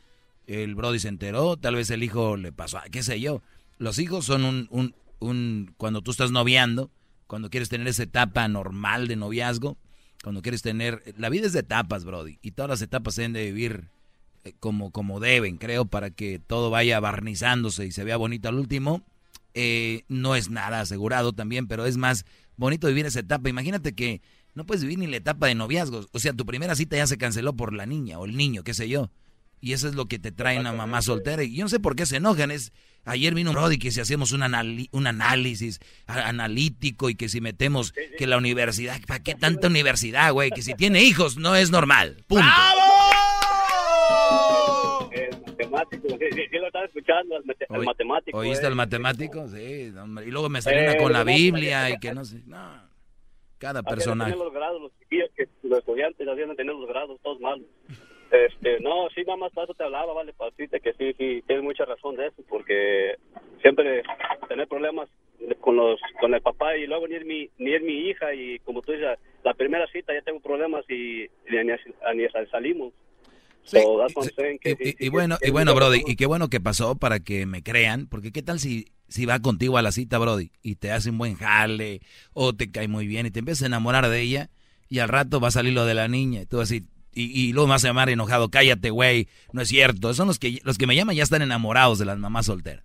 el Brody se enteró, tal vez el hijo le pasó, qué sé yo. Los hijos son un, un, cuando tú estás noviando, cuando quieres tener esa etapa normal de noviazgo, cuando quieres tener, la vida es de etapas, Brody, y todas las etapas deben de vivir eh, como, como deben, creo, para que todo vaya barnizándose y se vea bonito al último. Eh, no es nada asegurado también, pero es más bonito vivir esa etapa. Imagínate que no puedes vivir ni la etapa de noviazgos. O sea, tu primera cita ya se canceló por la niña o el niño, qué sé yo. Y eso es lo que te trae una mamá soltera. Y yo no sé por qué se enojan. Es, ayer vino un Brody que si hacemos un, un análisis analítico y que si metemos que la universidad, ¿para qué tanta universidad, güey? Que si tiene hijos no es normal. Punto matemático, sí, lo estaba escuchando, el, matemático. ¿Oíste al eh. matemático? Sí, hombre. Y luego me salió una con la Biblia y que no sé. No. Cada personaje. los grados, los chiquillos, que los estudiantes hacían tener los grados, todos malos. Este, no, sí, mamá, para eso te hablaba, vale, para decirte que sí, sí, tienes mucha razón de eso, porque siempre tener problemas con los con el papá y luego ni es mi ni es mi hija y como tú dices, la primera cita ya tengo problemas y ni, ni salimos. Y, bueno, y bueno, Brody, y qué bueno que pasó para que me crean, porque qué tal si, si va contigo a la cita, Brody, y te hace un buen jale, o te cae muy bien, y te empiezas a enamorar de ella, y al rato va a salir lo de la niña, y tú así, y, luego me vas a llamar enojado, cállate, güey, no es cierto, son los que, los que me llaman ya están enamorados de las mamás solteras.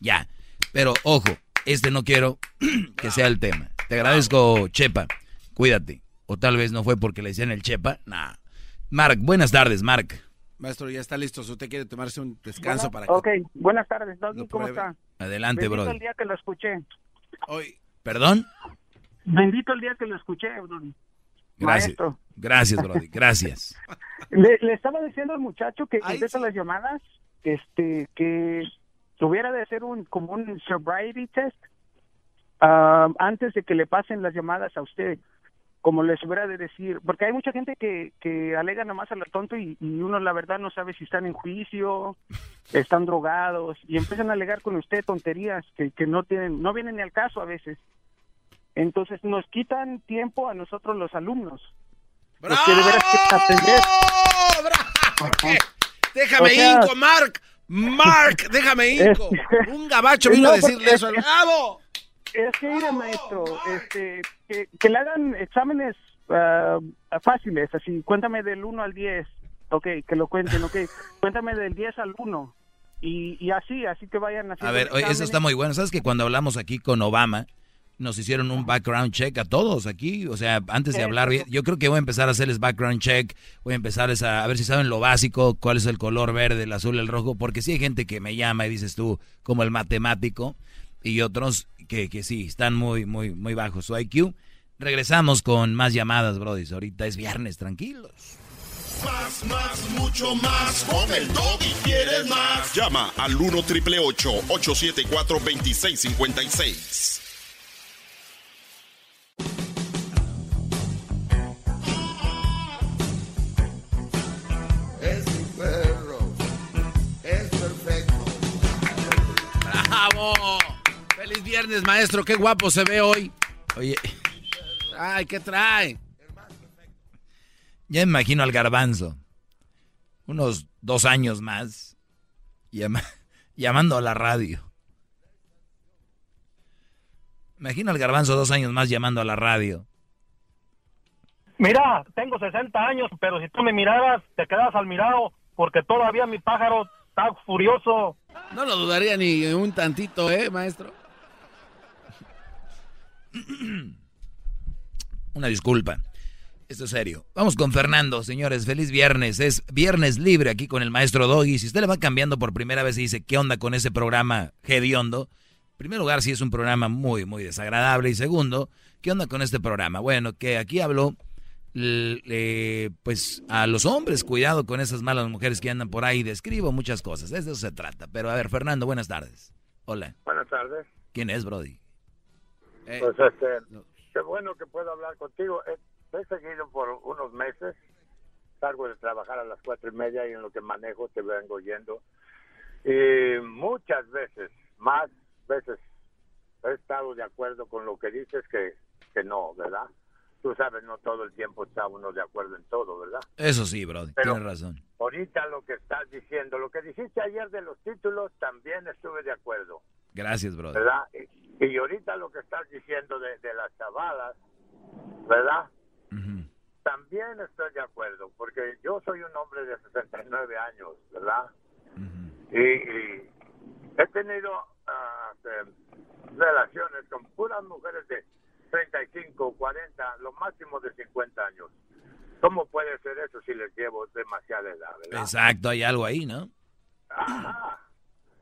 Ya, pero ojo, este no quiero que sea el tema. Te agradezco, Chepa, cuídate. O tal vez no fue porque le decían el Chepa, nah. Mark, buenas tardes, Mark. Maestro, ya está listo. Si usted quiere tomarse un descanso para que... Ok, buenas tardes, ¿Cómo está? Adelante, Bendito brother. el día que lo escuché. Hoy. ¿Perdón? Bendito el día que lo escuché, Brody. Gracias. Gracias, Brody. Gracias. le, estaba diciendo al muchacho que empieza las llamadas, este, que tuviera de hacer un como un sobriety test ah, antes de que le pasen las llamadas a usted, como les hubiera de decir, porque hay mucha gente que, que alega nomás a lo tonto y, y uno la verdad no sabe si están en juicio, están drogados y empiezan a alegar con usted tonterías que, que no tienen, no vienen ni al caso a veces. Entonces nos quitan tiempo a nosotros los alumnos. Los que de veras quieren aprender. ¿Qué? Déjame O sea- inco, Mark. Mark, déjame inco. Un gabacho vino a decirle porque- eso al bravo. Es que, mire, maestro, este, que, que le hagan exámenes ah, fáciles, así, cuéntame del 1 al 10, ok, que lo cuenten, ok, cuéntame del 10 al 1, y, y así, así que vayan haciendo A ver, oye, eso está muy bueno. ¿Sabes que cuando hablamos aquí con Obama, nos hicieron un background check a todos aquí? O sea, antes de hablar, yo creo que voy a empezar a hacerles background check, voy a empezar a, a ver si saben lo básico, cuál es el color verde, el azul, el rojo, porque sí hay gente que me llama y dices tú, como el matemático, y otros que, que sí, están muy, muy, muy bajos su IQ. Regresamos con más llamadas, Brody. Ahorita es viernes, tranquilos. Más, más, mucho más. Con el y quieres más. Llama al 1 triple 874 2656. ¡Bravo! ¡Feliz viernes, maestro! ¡Qué guapo se ve hoy! Oye, ¡Ay, qué trae! ya me imagino al garbanzo. Unos dos años más. llama- llamando a la radio. Imagino al garbanzo dos años más llamando a la radio. Mira, tengo 60 años, pero si tú me miraras, te quedas al mirado, porque todavía mi pájaro está furioso. No lo dudaría ni un tantito, ¿eh, maestro? Una disculpa. Esto es serio. Vamos con Fernando, señores. Feliz viernes. Es viernes libre aquí con el maestro Doggy. Si usted le va cambiando por primera vez y dice, ¿qué onda con ese programa hediondo? En primer lugar, sí es un programa muy, muy desagradable. Y segundo, ¿qué onda con este programa? Bueno, que aquí hablo, l- eh, pues, a los hombres. Cuidado con esas malas mujeres que andan por ahí. Describo muchas cosas. De eso se trata. Pero a ver, Fernando, buenas tardes. Hola. Buenas tardes. ¿Quién es, Brody? Pues este, qué bueno que puedo hablar contigo. Eh, Te he seguido por unos meses. Salgo de trabajar a las cuatro y media y en lo que manejo te vengo yendo. Y muchas veces, más veces, he estado de acuerdo con lo que dices que, que no, ¿verdad? Tú sabes, no todo el tiempo está uno de acuerdo en todo, ¿verdad? Eso sí, Brody. Pero- Tienes razón. Ahorita lo que estás diciendo, lo que dijiste ayer de los títulos, también estuve de acuerdo. Gracias, Brody. ¿verdad? Y, y ahorita lo que estás diciendo de, de las chavalas, ¿verdad? También estoy de acuerdo, porque yo soy un hombre de 69 años, ¿verdad? y, y he tenido ah, este, relaciones con puras mujeres de 35, 40, lo máximo de 50 años. ¿Cómo puede ser eso si les llevo demasiada edad, verdad? Exacto, hay algo ahí, ¿no? Ajá.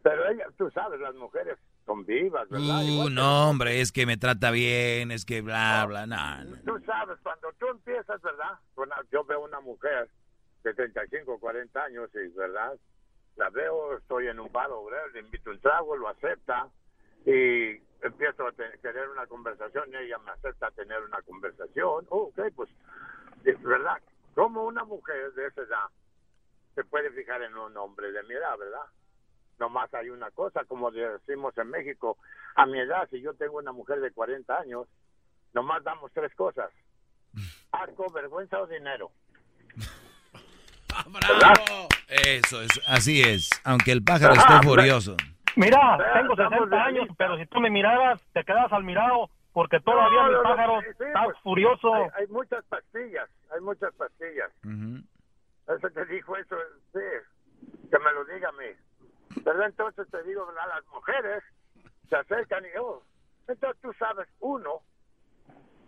Pero ella, tú sabes, las mujeres son vivas, ¿verdad? Uh, no, hombre, es que me trata bien, es que bla, bla, no, no. Tú sabes, cuando tú empiezas, ¿verdad? Con- Yo veo una mujer de 35, 40 años y, ¿verdad? La veo, estoy en un bar obrero, le invito un trago, lo acepta y empiezo a te- tener una conversación y ella me acepta tener una conversación. Oh, ok, pues, de- ¿verdad? Como una mujer de esa edad se puede fijar en un hombre de mi edad, ¿verdad? Nomás hay una cosa, como decimos en México, a mi edad, si yo tengo una mujer de 40 años, nomás damos tres cosas. Asco, vergüenza o dinero. ¡Bravo! Eso es, así es, aunque el pájaro esté furioso. Mira, Vea, tengo estamos 60 de años, pero si tú me miraras, te quedas al mirado, porque todavía No, mi no, no, pájaro sí, está pues, furioso. Hay, hay muchas pastillas, hay muchas pastillas. Eso te dijo eso, sí, que me lo diga a mí. ¿Verdad? Entonces te digo, ¿verdad? Las mujeres se acercan y, oh, entonces tú sabes, uno,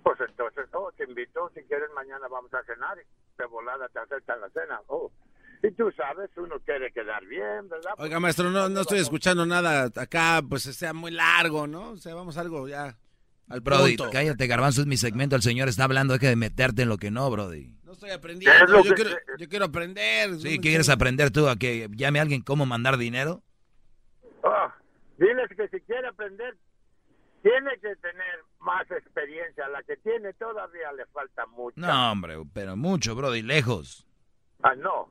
pues entonces, oh, te invito, si quieres mañana vamos a cenar y de volada te acercan la cena, oh. Y tú sabes, uno quiere quedar bien, ¿verdad? Oiga, maestro, no, no estoy escuchando nada acá, pues sea muy largo, ¿no? O sea, vamos a algo ya al Brody, punto. cállate, garbanzo, es mi segmento, el señor está hablando, deja de meterte en lo que no, Brody. No estoy aprendiendo, Es yo que- quiero, yo quiero aprender. Sí, ¿qué quieres aprender tú? ¿A que llame a alguien cómo mandar dinero? Ah, diles que si quiere aprender, Tiene que tener más experiencia. La que tiene todavía le falta mucho. No, hombre, pero mucho, Brody, lejos. Ah, no.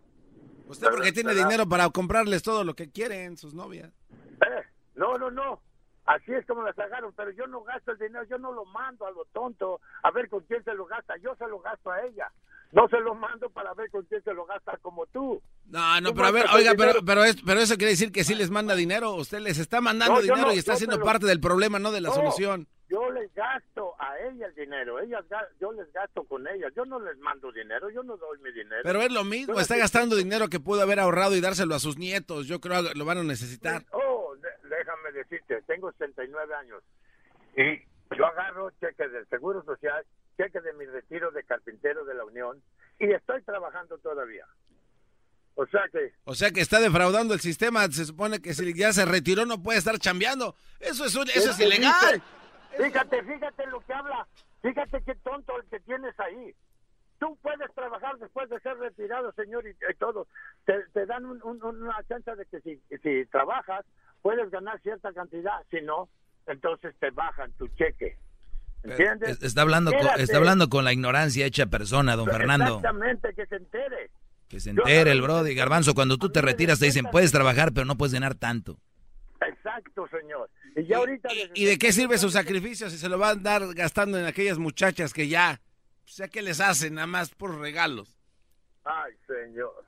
Usted porque tiene dinero para comprarles todo lo que quieren sus novias. Eh, no, no, no. Así es como las agarro, pero yo no gasto el dinero, yo no lo mando a lo tonto a ver con quién se lo gasta, yo se lo gasto a ella. No se lo mando para ver con quién se lo gasta como tú. No, no, pero a ver, oiga, pero, pero, pero eso quiere decir que sí les manda dinero. Usted les está mandando dinero y está siendo parte del problema, no de la solución. Yo les gasto a ella el dinero, ellas, yo les gasto con ellas, yo no les mando dinero, yo no doy mi dinero. Pero es lo mismo, está gastando dinero que pudo haber ahorrado y dárselo a sus nietos, yo creo que lo van a necesitar. Oh, déjame decirte, tengo 69 años y yo agarro cheques del Seguro Social, cheques de mi retiro de carpintero de la Unión y estoy trabajando todavía. O sea que... O sea que está defraudando el sistema. Se supone que si ya se retiró no puede estar chambeando. Eso es, eso es ilegal. Fíjate, fíjate lo que habla. Fíjate qué tonto el que tienes ahí. Tú puedes trabajar después de ser retirado, señor, y, todo. Te, dan una chance de que si, si trabajas, puedes ganar cierta cantidad. Si no, entonces te bajan tu cheque. ¿Entiendes? Está hablando, con, está hablando con la ignorancia hecha persona, don Fernando. Exactamente, que se entere. Que se entere el brody. Garbanzo, cuando tú te retiras te dicen, puedes trabajar, pero no puedes ganar tanto. Exacto, señor. Y, ya ahorita ¿Y, de qué sirve su sacrificio si se lo van a andar gastando en aquellas muchachas que ya, o sea, ¿qué les hacen nada más por regalos? Ay, señor.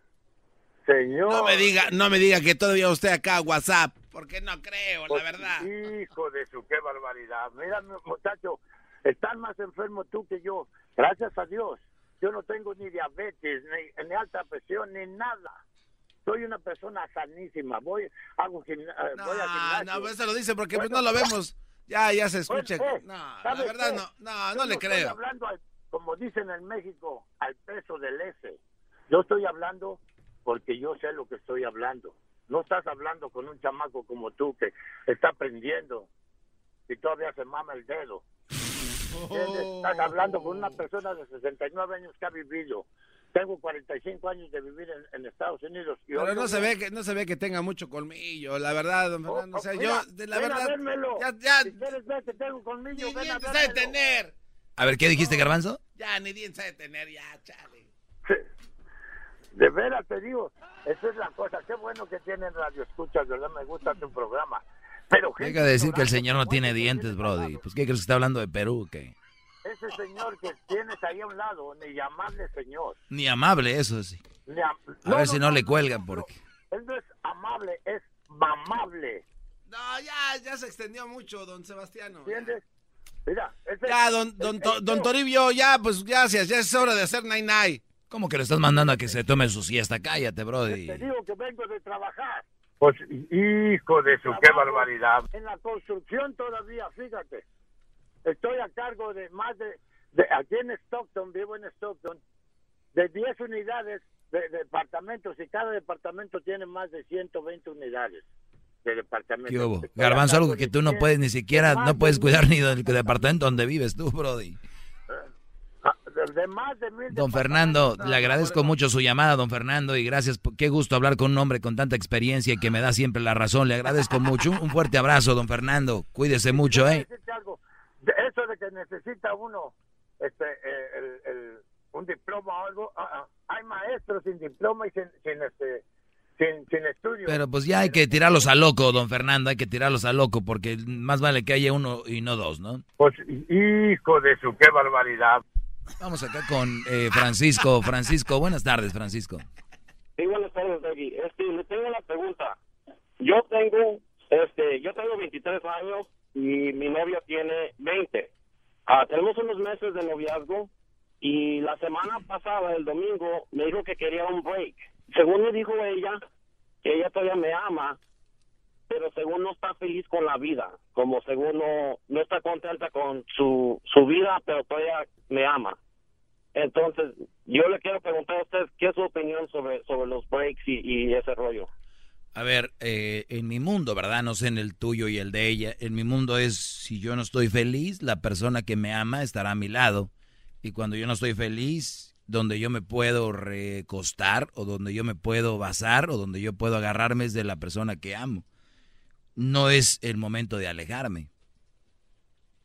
Señor. No me diga, no me diga que todavía usted acá WhatsApp, porque no creo, la Pues, verdad. Hijo de su, qué barbaridad. Mira, muchacho, estás más enfermo tú que yo. Gracias a Dios. Yo no tengo ni diabetes, ni, ni alta presión, ni nada. Soy una persona sanísima. Voy, hago gimna- eh, No, voy al gimnasio. no, eso lo dice porque pues, Bueno, no lo vemos. Ya, ya se escucha. Pues, No, la ¿sabes verdad qué? no, no, no le estoy creo. hablando, al- como dicen en México, al peso del S. Yo estoy hablando porque yo sé lo que estoy hablando. No estás hablando con un chamaco como tú que está aprendiendo y todavía se mama el dedo. ¿Entiendes? Estás hablando con una persona de 69 años que ha vivido. Tengo 45 años de vivir en, en Estados Unidos. Y Pero no se ve que no se ve que tenga mucho colmillo, la verdad, don Fernando. O sea, Mira, yo, de la ven a verdad, vérmelo. ya, ya, Si quieres ver que tengo colmillo, ni ven a sabe tener. A ver, ¿qué dijiste, Garbanzo? Ya, ni dientes sabe tener, ya, chale. De veras te digo, esa es la cosa. Qué bueno que tienen radio escuchas, ¿verdad? Me gusta tu programa. Pero Deja de decir que el señor no tiene dientes, Brody. Pues, ¿qué crees que está hablando de Perú? ¿Qué? Ese señor que tienes ahí a un lado, ni llamarle señor. Ni amable, eso sí. Am- A ver si no le cuelgan, porque... Él no es amable, es mamable. No, ya, ya se extendió mucho, don Sebastiano. ¿Entiendes? Mira, ese- Ya, don, don, To- don Toribio, ya, pues gracias, ya es hora de hacer nine nine. ¿Cómo que lo estás mandando a que se tome su siesta? Cállate, Brody. Te digo que vengo de trabajar. Pues, hijo de su, qué barbaridad. En la construcción todavía, fíjate. Estoy a cargo de más de, de aquí en Stockton, vivo en Stockton, de 10 unidades de, departamentos y cada departamento tiene más de 120 unidades de departamentos. Garbanzo, algo que tú no 100 puedes ni siquiera, no de puedes cuidar ni del departamento donde vives tú, Brody. ah, de, más de mil Don Fernando, le agradezco mucho su llamada, don Fernando, y gracias. Qué gusto hablar con un hombre con tanta experiencia y que me da siempre la razón. Le agradezco mucho. Un fuerte abrazo, don Fernando. Cuídese mucho, ¿eh? algo. De eso de que necesita uno este, eh, el, el- un diploma o algo, ah, ah, hay maestros sin diploma y sin, sin, este, sin, sin estudio. Pero pues ya hay que tirarlos a loco, don Fernando, hay que tirarlos a loco, porque más vale que haya uno y no dos, ¿no? Pues, hijo de su, qué barbaridad. Vamos acá con eh, Francisco. Francisco, buenas tardes, Francisco. Sí, buenas tardes, Doggy. Este, le tengo una pregunta. Yo tengo, este, yo tengo 23 años y mi novia tiene 20. Ah, tenemos unos meses de noviazgo y la semana pasada, el domingo, me dijo que quería un break. Según me dijo ella, que ella todavía me ama, pero según no está feliz con la vida, como según no, no está contenta con su, su vida, pero todavía me ama. Entonces, yo le quiero preguntar a usted qué es su opinión sobre, sobre los breaks y, y ese rollo. A ver, eh, en mi mundo, ¿verdad? No sé en el tuyo y el de ella. En mi mundo es, si yo no estoy feliz, la persona que me ama estará a mi lado. Y cuando yo no estoy feliz, donde yo me puedo recostar o donde yo me puedo basar o donde yo puedo agarrarme es de la persona que amo. No es el momento de alejarme.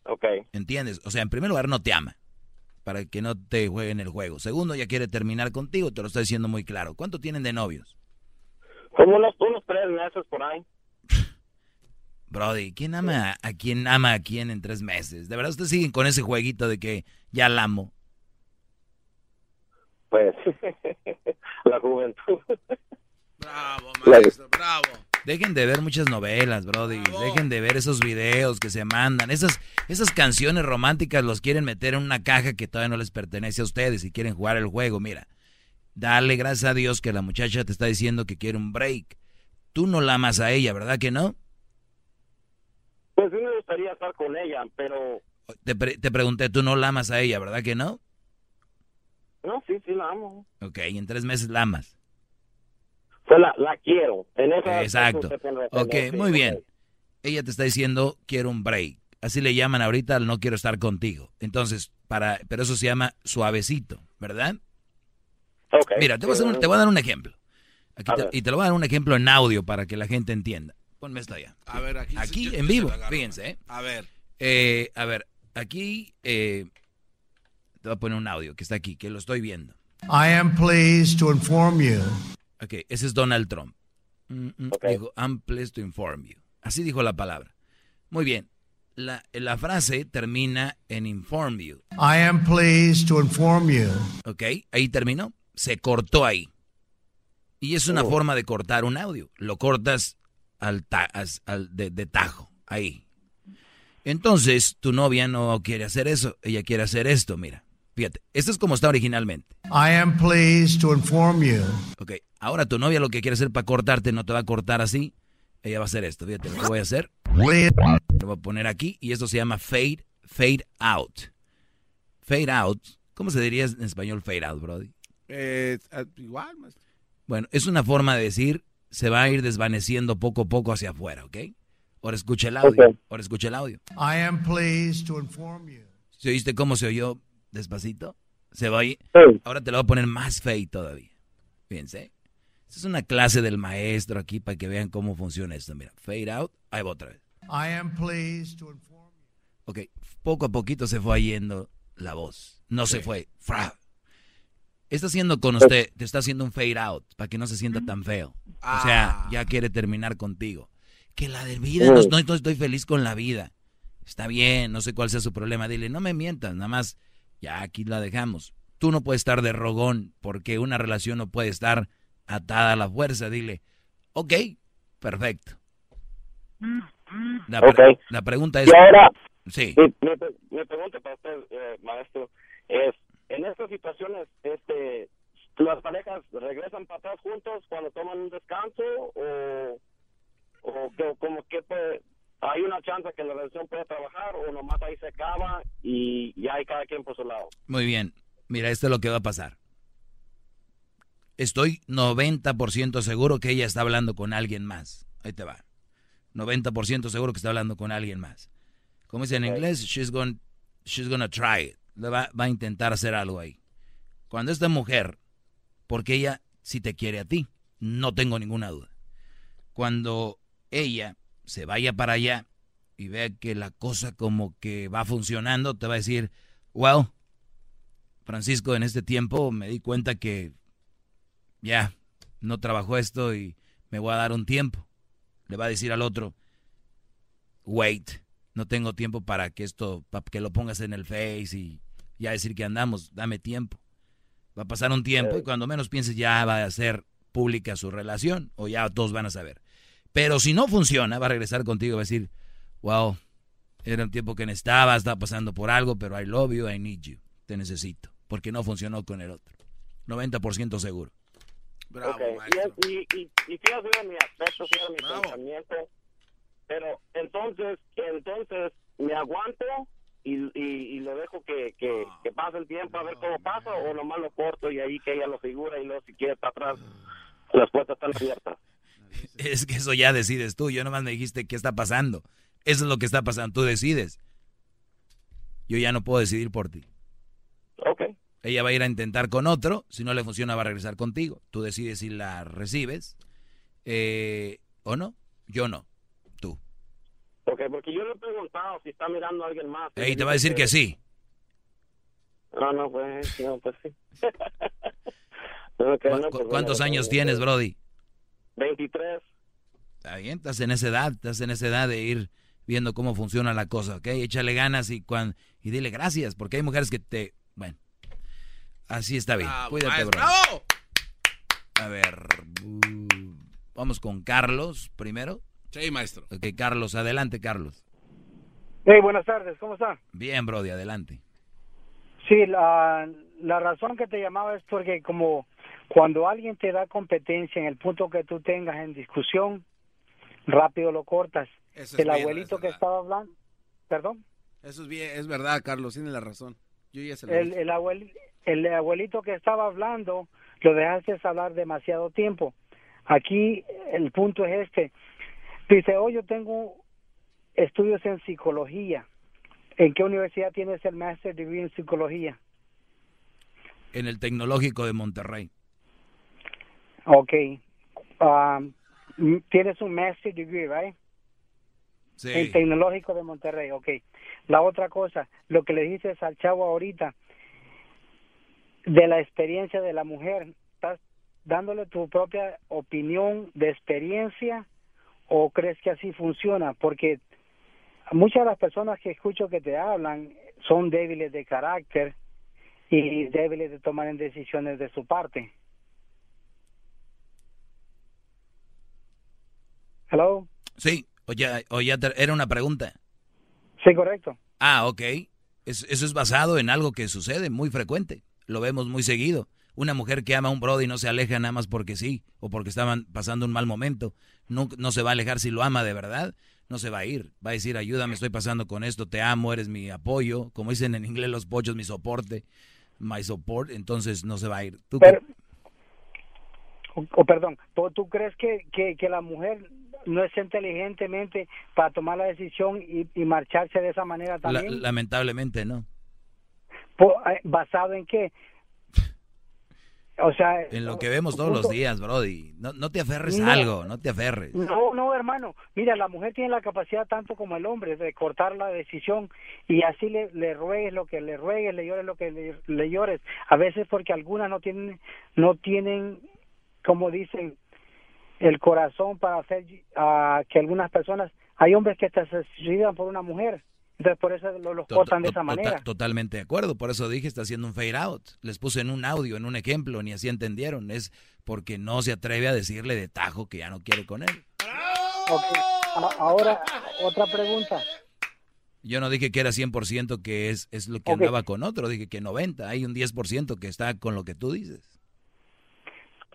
Ok. ¿Entiendes? O sea, en primer lugar no te ama para que no te jueguen el juego. Segundo, ya quiere terminar contigo, te lo estoy diciendo muy claro. ¿Cuánto tienen de novios? Como unos, unos tres meses por ahí. Brody, ¿quién ama a quién ama a quién en tres meses? ¿De verdad ustedes siguen con ese jueguito de que ya la amo? Pues, la juventud. Bravo, maestro, bravo. Dejen de ver muchas novelas, Brody. Dejen de ver esos videos que se mandan. Esas, esas canciones románticas los quieren meter en una caja que todavía no les pertenece a ustedes y quieren jugar el juego. Mira, dale gracias a Dios que la muchacha te está diciendo que quiere un break. Tú no la amas a ella, ¿verdad que no? Pues sí me gustaría estar con ella, pero... Te, te pregunté, tú no la amas a ella, ¿verdad que no? No, sí, sí la amo. Ok, y en tres meses la amas. Pues la, la quiero. En esa Exacto. Ok, muy bien. Ella te está diciendo, quiero un break. Así le llaman ahorita al no quiero estar contigo. Entonces, para, pero eso se llama suavecito, ¿verdad? Okay. Mira, te voy, a hacer un, te voy a dar un ejemplo. Aquí te, y te lo voy a dar un ejemplo en audio para que la gente entienda. Ponme esto allá. A ver, aquí. Aquí, en vivo. Fíjense, ¿eh? A ver. Eh, a ver, aquí eh, te voy a poner un audio que está aquí, que lo estoy viendo. I am pleased to inform you. Ok, ese es Donald Trump. Mm, mm, Dijo, I'm pleased to inform you. Así dijo la palabra. Muy bien. La, la, frase termina en inform you. I am pleased to inform you. Ok, ahí terminó. Se cortó ahí. Y es una Oh. forma de cortar un audio. Lo cortas al, ta- as- al- de, de tajo, ahí. Entonces, tu novia no quiere hacer eso. Ella quiere hacer esto, mira. Fíjate, esto es como está originalmente. I am pleased to inform you. Ok, ahora tu novia lo que quiere hacer para cortarte no te va a cortar así. Ella va a hacer esto, fíjate lo que voy a hacer. Lo voy a poner aquí y esto se llama fade, fade out. Fade out, ¿cómo se diría en español fade out, Brody? Eh, ah, igual, maestro. Bueno, es una forma de decir se va a ir desvaneciendo poco a poco hacia afuera, ¿ok? Ahora escucha el audio. Ok. Ahora escucha el audio. I am pleased to inform you. ¿Se oíste cómo se oyó despacito? Se va a ir. Ahora te lo voy a poner más fade todavía. Fíjense. Esta es una clase del maestro aquí para que vean cómo funciona esto. Mira, fade out. Ahí va otra vez. I am pleased to inform Ok, poco a poquito se fue yendo la voz. No se fue. Fra. Está haciendo con usted, te está haciendo un fade out para que no se sienta tan feo. O sea, ya quiere terminar contigo. Que la de vida, no, no- no estoy feliz con la vida. Está bien, no sé cuál sea su problema. Dile, no me mientas, nada más, ya aquí la dejamos. Tú no puedes estar de rogón porque una relación no puede estar atada a la fuerza. Dile, ok, perfecto. La, pre- Ok. la pregunta es... Y ahora, Sí. mi, mi pre- mi pregunta para usted, eh, maestro, es, en estas situaciones, este, ¿las parejas regresan para atrás juntos cuando toman un descanso o, o que, como que puede- hay una chance que la relación puede trabajar o nomás ahí se acaba y ya hay cada quien por su lado? Muy bien. Mira, esto es lo que va a pasar. Estoy 90% seguro que ella está hablando con alguien más. Ahí te va. 90% seguro que está hablando con alguien más. Como dice en inglés, she's going, she's gonna try it. Le va, va a intentar hacer algo ahí. Cuando esta mujer, porque ella sí te quiere a ti, no tengo ninguna duda. Cuando ella se vaya para allá y vea que la cosa como que va funcionando, te va a decir, well, Francisco, en este tiempo me di cuenta que ya no trabajó esto y me voy a dar un tiempo. Le va a decir al otro, wait, no tengo tiempo para que esto, para que lo pongas en el face y ya decir que andamos, dame tiempo. Va a pasar un tiempo y cuando menos pienses ya va a ser pública su relación o ya todos van a saber. Pero si no funciona, va a regresar contigo y va a decir, wow, era un tiempo que necesitaba, estaba pasando por algo, pero I love you, I need you, te necesito, porque no funcionó con el otro. 90% seguro. Ok, Y, es- y, y, y sí ha sido mi aspecto, sí ha sido mi pensamiento, pero entonces, entonces me aguanto y, y, y lo dejo que, que, que pase el tiempo a ver cómo pasa o nomás lo corto y ahí que ella lo figura y luego si quiere para atrás las puertas están abiertas. Es que eso ya decides tú. Yo nomás me dijiste qué está pasando. Eso es lo que está pasando. Tú decides. Yo ya no puedo decidir por ti. Ok. Ella va a ir a intentar con otro. Si no le funciona, va a regresar contigo. Tú decides si la recibes eh, o no. Yo no. Ok. Porque yo le he preguntado si está mirando a alguien más. Ey, te va a decir que sí. No, no, pues, no, pues sí. No, que no, pues, ¿Cuántos bueno, años tienes, Brody? 23. Está bien, estás en esa edad, estás en esa edad de ir viendo cómo funciona la cosa, ¿ok? Échale ganas y, cuan, y dile gracias, porque hay mujeres que te... Bueno, así está bien. Bravo, Cuídate, maestro, bro. bravo. A ver, uh, vamos con Carlos primero. Sí, maestro. Ok, Carlos, adelante, Carlos. Hey, buenas tardes, ¿cómo está? Bien, Brody, adelante. Sí, la, la razón que te llamaba es porque como cuando alguien te da competencia en el punto que tú tengas en discusión, rápido lo cortas. Eso es el bien, abuelito es que verdad. estaba hablando, perdón, Eso es bien, es verdad, Carlos, tiene la razón. Yo ya se lo el, el, abuel- el abuelito que estaba hablando, lo dejaste hablar demasiado tiempo. Aquí el punto es este. Dice, oh, yo tengo estudios en psicología. ¿En qué universidad tienes el Master Degree en psicología? En el Tecnológico de Monterrey. Ok. Um, tienes un Master Degree, right? Sí. En Tecnológico de Monterrey, ok. La otra cosa, lo que le dices al chavo ahorita, de la experiencia de la mujer, ¿estás dándole tu propia opinión de experiencia o crees que así funciona? Porque muchas de las personas que escucho que te hablan son débiles de carácter y débiles de tomar decisiones de su parte. Hello. Sí, o ya, o ya te- era una pregunta. Sí, correcto. Ah, ok. Es- eso es basado en algo que sucede muy frecuente. Lo vemos muy seguido. Una mujer que ama a un brody no se aleja nada más porque sí, o porque estaban pasando un mal momento. No, no se va a alejar si lo ama de verdad. No se va a ir. Va a decir, ayúdame, estoy pasando con esto, te amo, eres mi apoyo. Como dicen en inglés los pochos, mi soporte. My support. Entonces no se va a ir. ¿Tú Pero, o, o perdón, ¿tú, tú crees que, que, que la mujer no es inteligentemente para tomar la decisión y, y marcharse de esa manera La- también? lamentablemente no. Eh, ¿Basado en qué? O sea, En lo que vemos todos los días, Brody. No, no te aferres No. a algo, no te aferres. No, no, hermano. Mira, la mujer tiene la capacidad tanto como el hombre de cortar la decisión y así le, le ruegues lo que le ruegues, le llores lo que le, le llores. A veces porque algunas no tienen, no tienen, como dicen, el corazón para hacer ah, que algunas personas, hay hombres que te suicidan por una mujer. Entonces por eso lo- los cortan de esa tota- manera. totalmente de acuerdo, por eso dije está haciendo un fade out. Les puse en un audio, en un ejemplo, ni así entendieron. Es porque no se atreve a decirle de tajo que ya no quiere con él. Ok. A- Ahora, otra pregunta. Yo no dije que era 100% que es, es lo que andaba con otro, dije que 90, hay un 10% que está con lo que tú dices.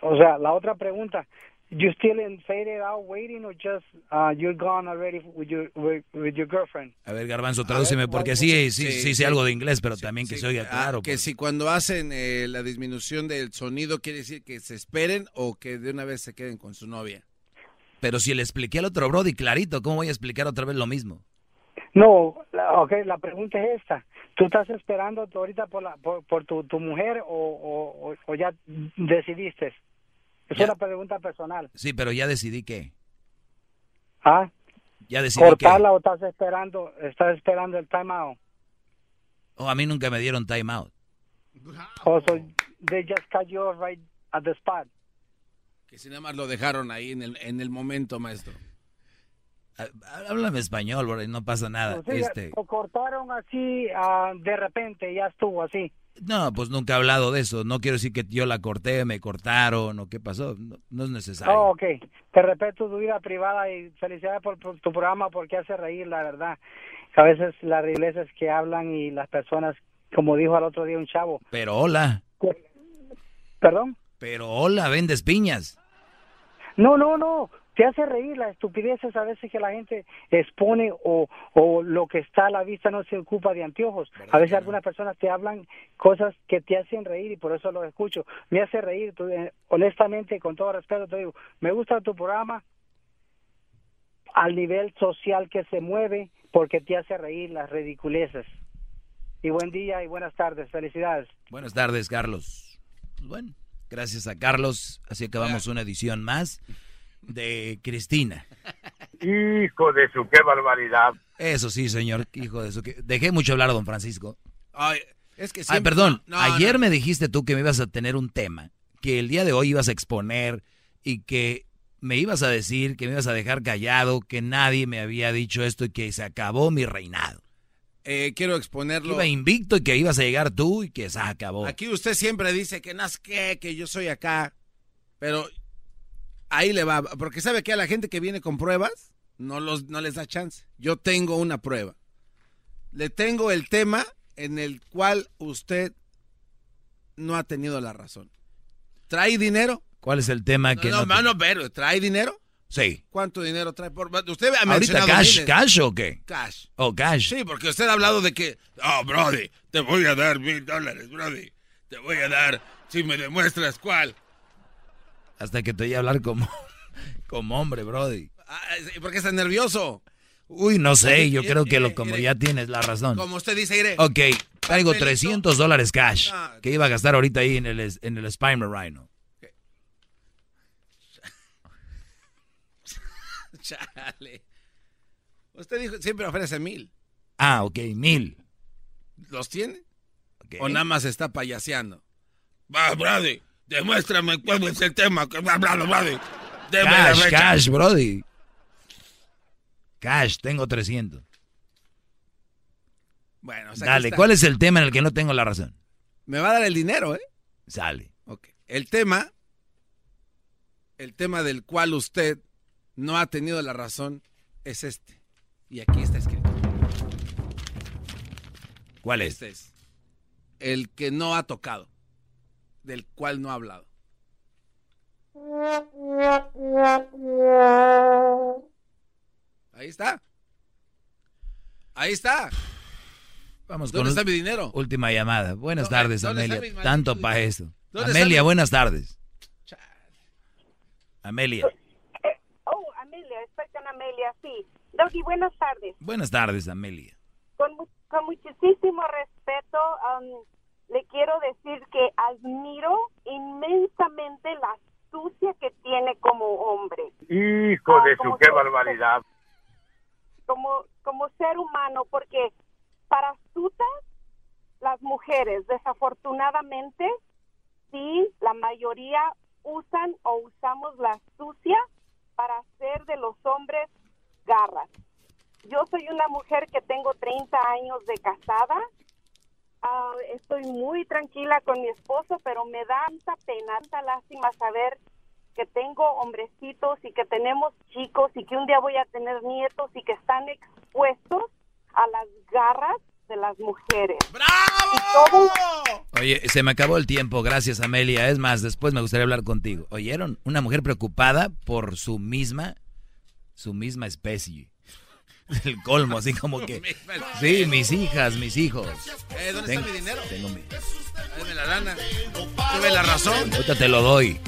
O sea, la otra pregunta, you still in faded out waiting or just uh, you're gone already with your with, with your girlfriend? A ver, Garbanzo, tradúceme, porque sí, sí, sí, sé algo de inglés, pero también que Sí, se oiga ah, claro. que pues. si cuando hacen eh, la disminución del sonido quiere decir que se esperen o que de una vez se queden con su novia. Pero si le expliqué al otro Brody clarito, ¿cómo voy a explicar otra vez lo mismo? No, okay, la pregunta es esta. ¿Tú estás esperando ahorita por la por, por tu, tu mujer o, o- o ya decidiste? Es Ya. una pregunta personal. Sí, pero ya decidí que. ¿Ah? Ya decidí que. ¿Cortarla o estás esperando estás esperando el time out? Oh, a mí nunca me dieron time out. O so they just cut you right at the spot. Que si nada más lo dejaron ahí en el, en el momento, maestro. Ah, Háblame español, Brody, no pasa nada. O sea, Este, lo cortaron así ah, de repente, ya estuvo así. No, pues nunca he hablado de eso. No quiero decir que yo la corté, me cortaron o qué pasó. No, no es necesario. Oh, ok. Te respeto tu vida privada y felicidades por, por tu programa porque hace reír, la verdad. A veces las iglesias que hablan y las personas, como dijo al otro día un chavo. Pero hola, ¿Perdón? pero hola, vendes piñas. No, no, no. Te hace reír las estupideces a veces que la gente expone o, o lo que está a la vista no se ocupa de anteojos. A veces algunas personas te hablan cosas que te hacen reír y por eso los escucho. Me hace reír, tú, eh, honestamente, con todo respeto te digo, me gusta tu programa al nivel social que se mueve porque te hace reír las ridiculeces. Y buen día y buenas tardes. Felicidades. Buenas tardes, Carlos. Pues bueno, gracias a Carlos, así acabamos una edición más de Cristina. Hijo de su, qué barbaridad. Eso sí, señor, hijo de su... que- Dejé mucho hablar a don Francisco. Ay, es que Ay, siempre- perdón, no, no, ayer no. me dijiste tú que me ibas a tener un tema, que el día de hoy ibas a exponer y que me ibas a decir que me ibas a dejar callado, que nadie me había dicho esto y que se acabó mi reinado. Eh, quiero exponerlo. Iba invicto y que ibas a llegar tú y que se acabó. Aquí usted siempre dice que no que yo soy acá, pero ahí le va, porque sabe que a la gente que viene con pruebas no los no les da chance. Yo tengo una prueba. Le tengo el tema en el cual usted no ha tenido la razón. ¿Trae dinero? ¿Cuál es el tema que no, no, mano, pero ¿trae dinero? Sí. ¿Cuánto dinero trae? Por... Usted ha ¿Ahorita cash, miles. cash o qué? Cash. ¿O cash? Sí, porque usted ha hablado de que, oh, Brody, te voy a dar mil dólares, Brody. Te voy a dar si me demuestras cuál. Hasta que te oí hablar como, como hombre, Brody. Ah, ¿Por qué está nervioso? Uy, no sé, yo creo que lo como ya tienes la razón. Como usted dice, iré. Ok, traigo Papelito. 300 dólares cash Ah. que iba a gastar ahorita ahí en el, en el Rhino. Chale. Usted dijo, siempre ofrece mil. Ah, ok, mil. ¿Los tiene? ¿O nada más está payaseando? Va, Brody, demuéstrame cuál es el tema. que va hablando, Brody. Deme la Cash, cash, Brody. Cash, tengo 300. Bueno, o sea, Dale. ¿cuál es el tema en el que no tengo la razón? Me va a dar el dinero, ¿eh? Sale. Ok. El tema, el tema del cual usted no ha tenido la razón es este. Y aquí está escrito. ¿Cuál es? Este es. El que no ha tocado, del cual no ha hablado. Ahí está. Ahí está. Vamos ¿Dónde con está mi dinero? Última llamada. Buenas ¿Dónde- tardes, Amelia. Tanto para eso. ¿Dónde está Amelia, mi- buenas tardes. Amelia. Oh, Amelia, con Amelia, sí. Doggy, buenas tardes. Buenas tardes, Amelia. Con, mu- con muchísimo respeto, um, le quiero decir que admiro inmensamente la astucia que tiene como hombre, Hijo Ah, de su, qué barbaridad. como, como ser humano, porque para astutas, las mujeres, desafortunadamente, sí, la mayoría usan o usamos la astucia para hacer de los hombres garras. Yo soy una mujer que tengo 30 años de casada. Ah, estoy muy tranquila con mi esposo, pero me da tanta pena, tanta lástima saber que tengo hombrecitos y que tenemos chicos y que un día voy a tener nietos y que están expuestos a las garras de las mujeres. ¡Bravo! Oye, se me acabó el tiempo, gracias Amelia. Es más, después me gustaría hablar contigo. ¿Oyeron? Una mujer preocupada por su misma, su misma especie. El colmo, así como que... Sí, mis hijas, mis hijos. Eh, ¿Dónde Tengo- está mi dinero? tengo mi- Dame la lana. Tuve la razón. Ahorita te lo doy.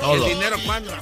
Todo. ¿El dinero cuándo?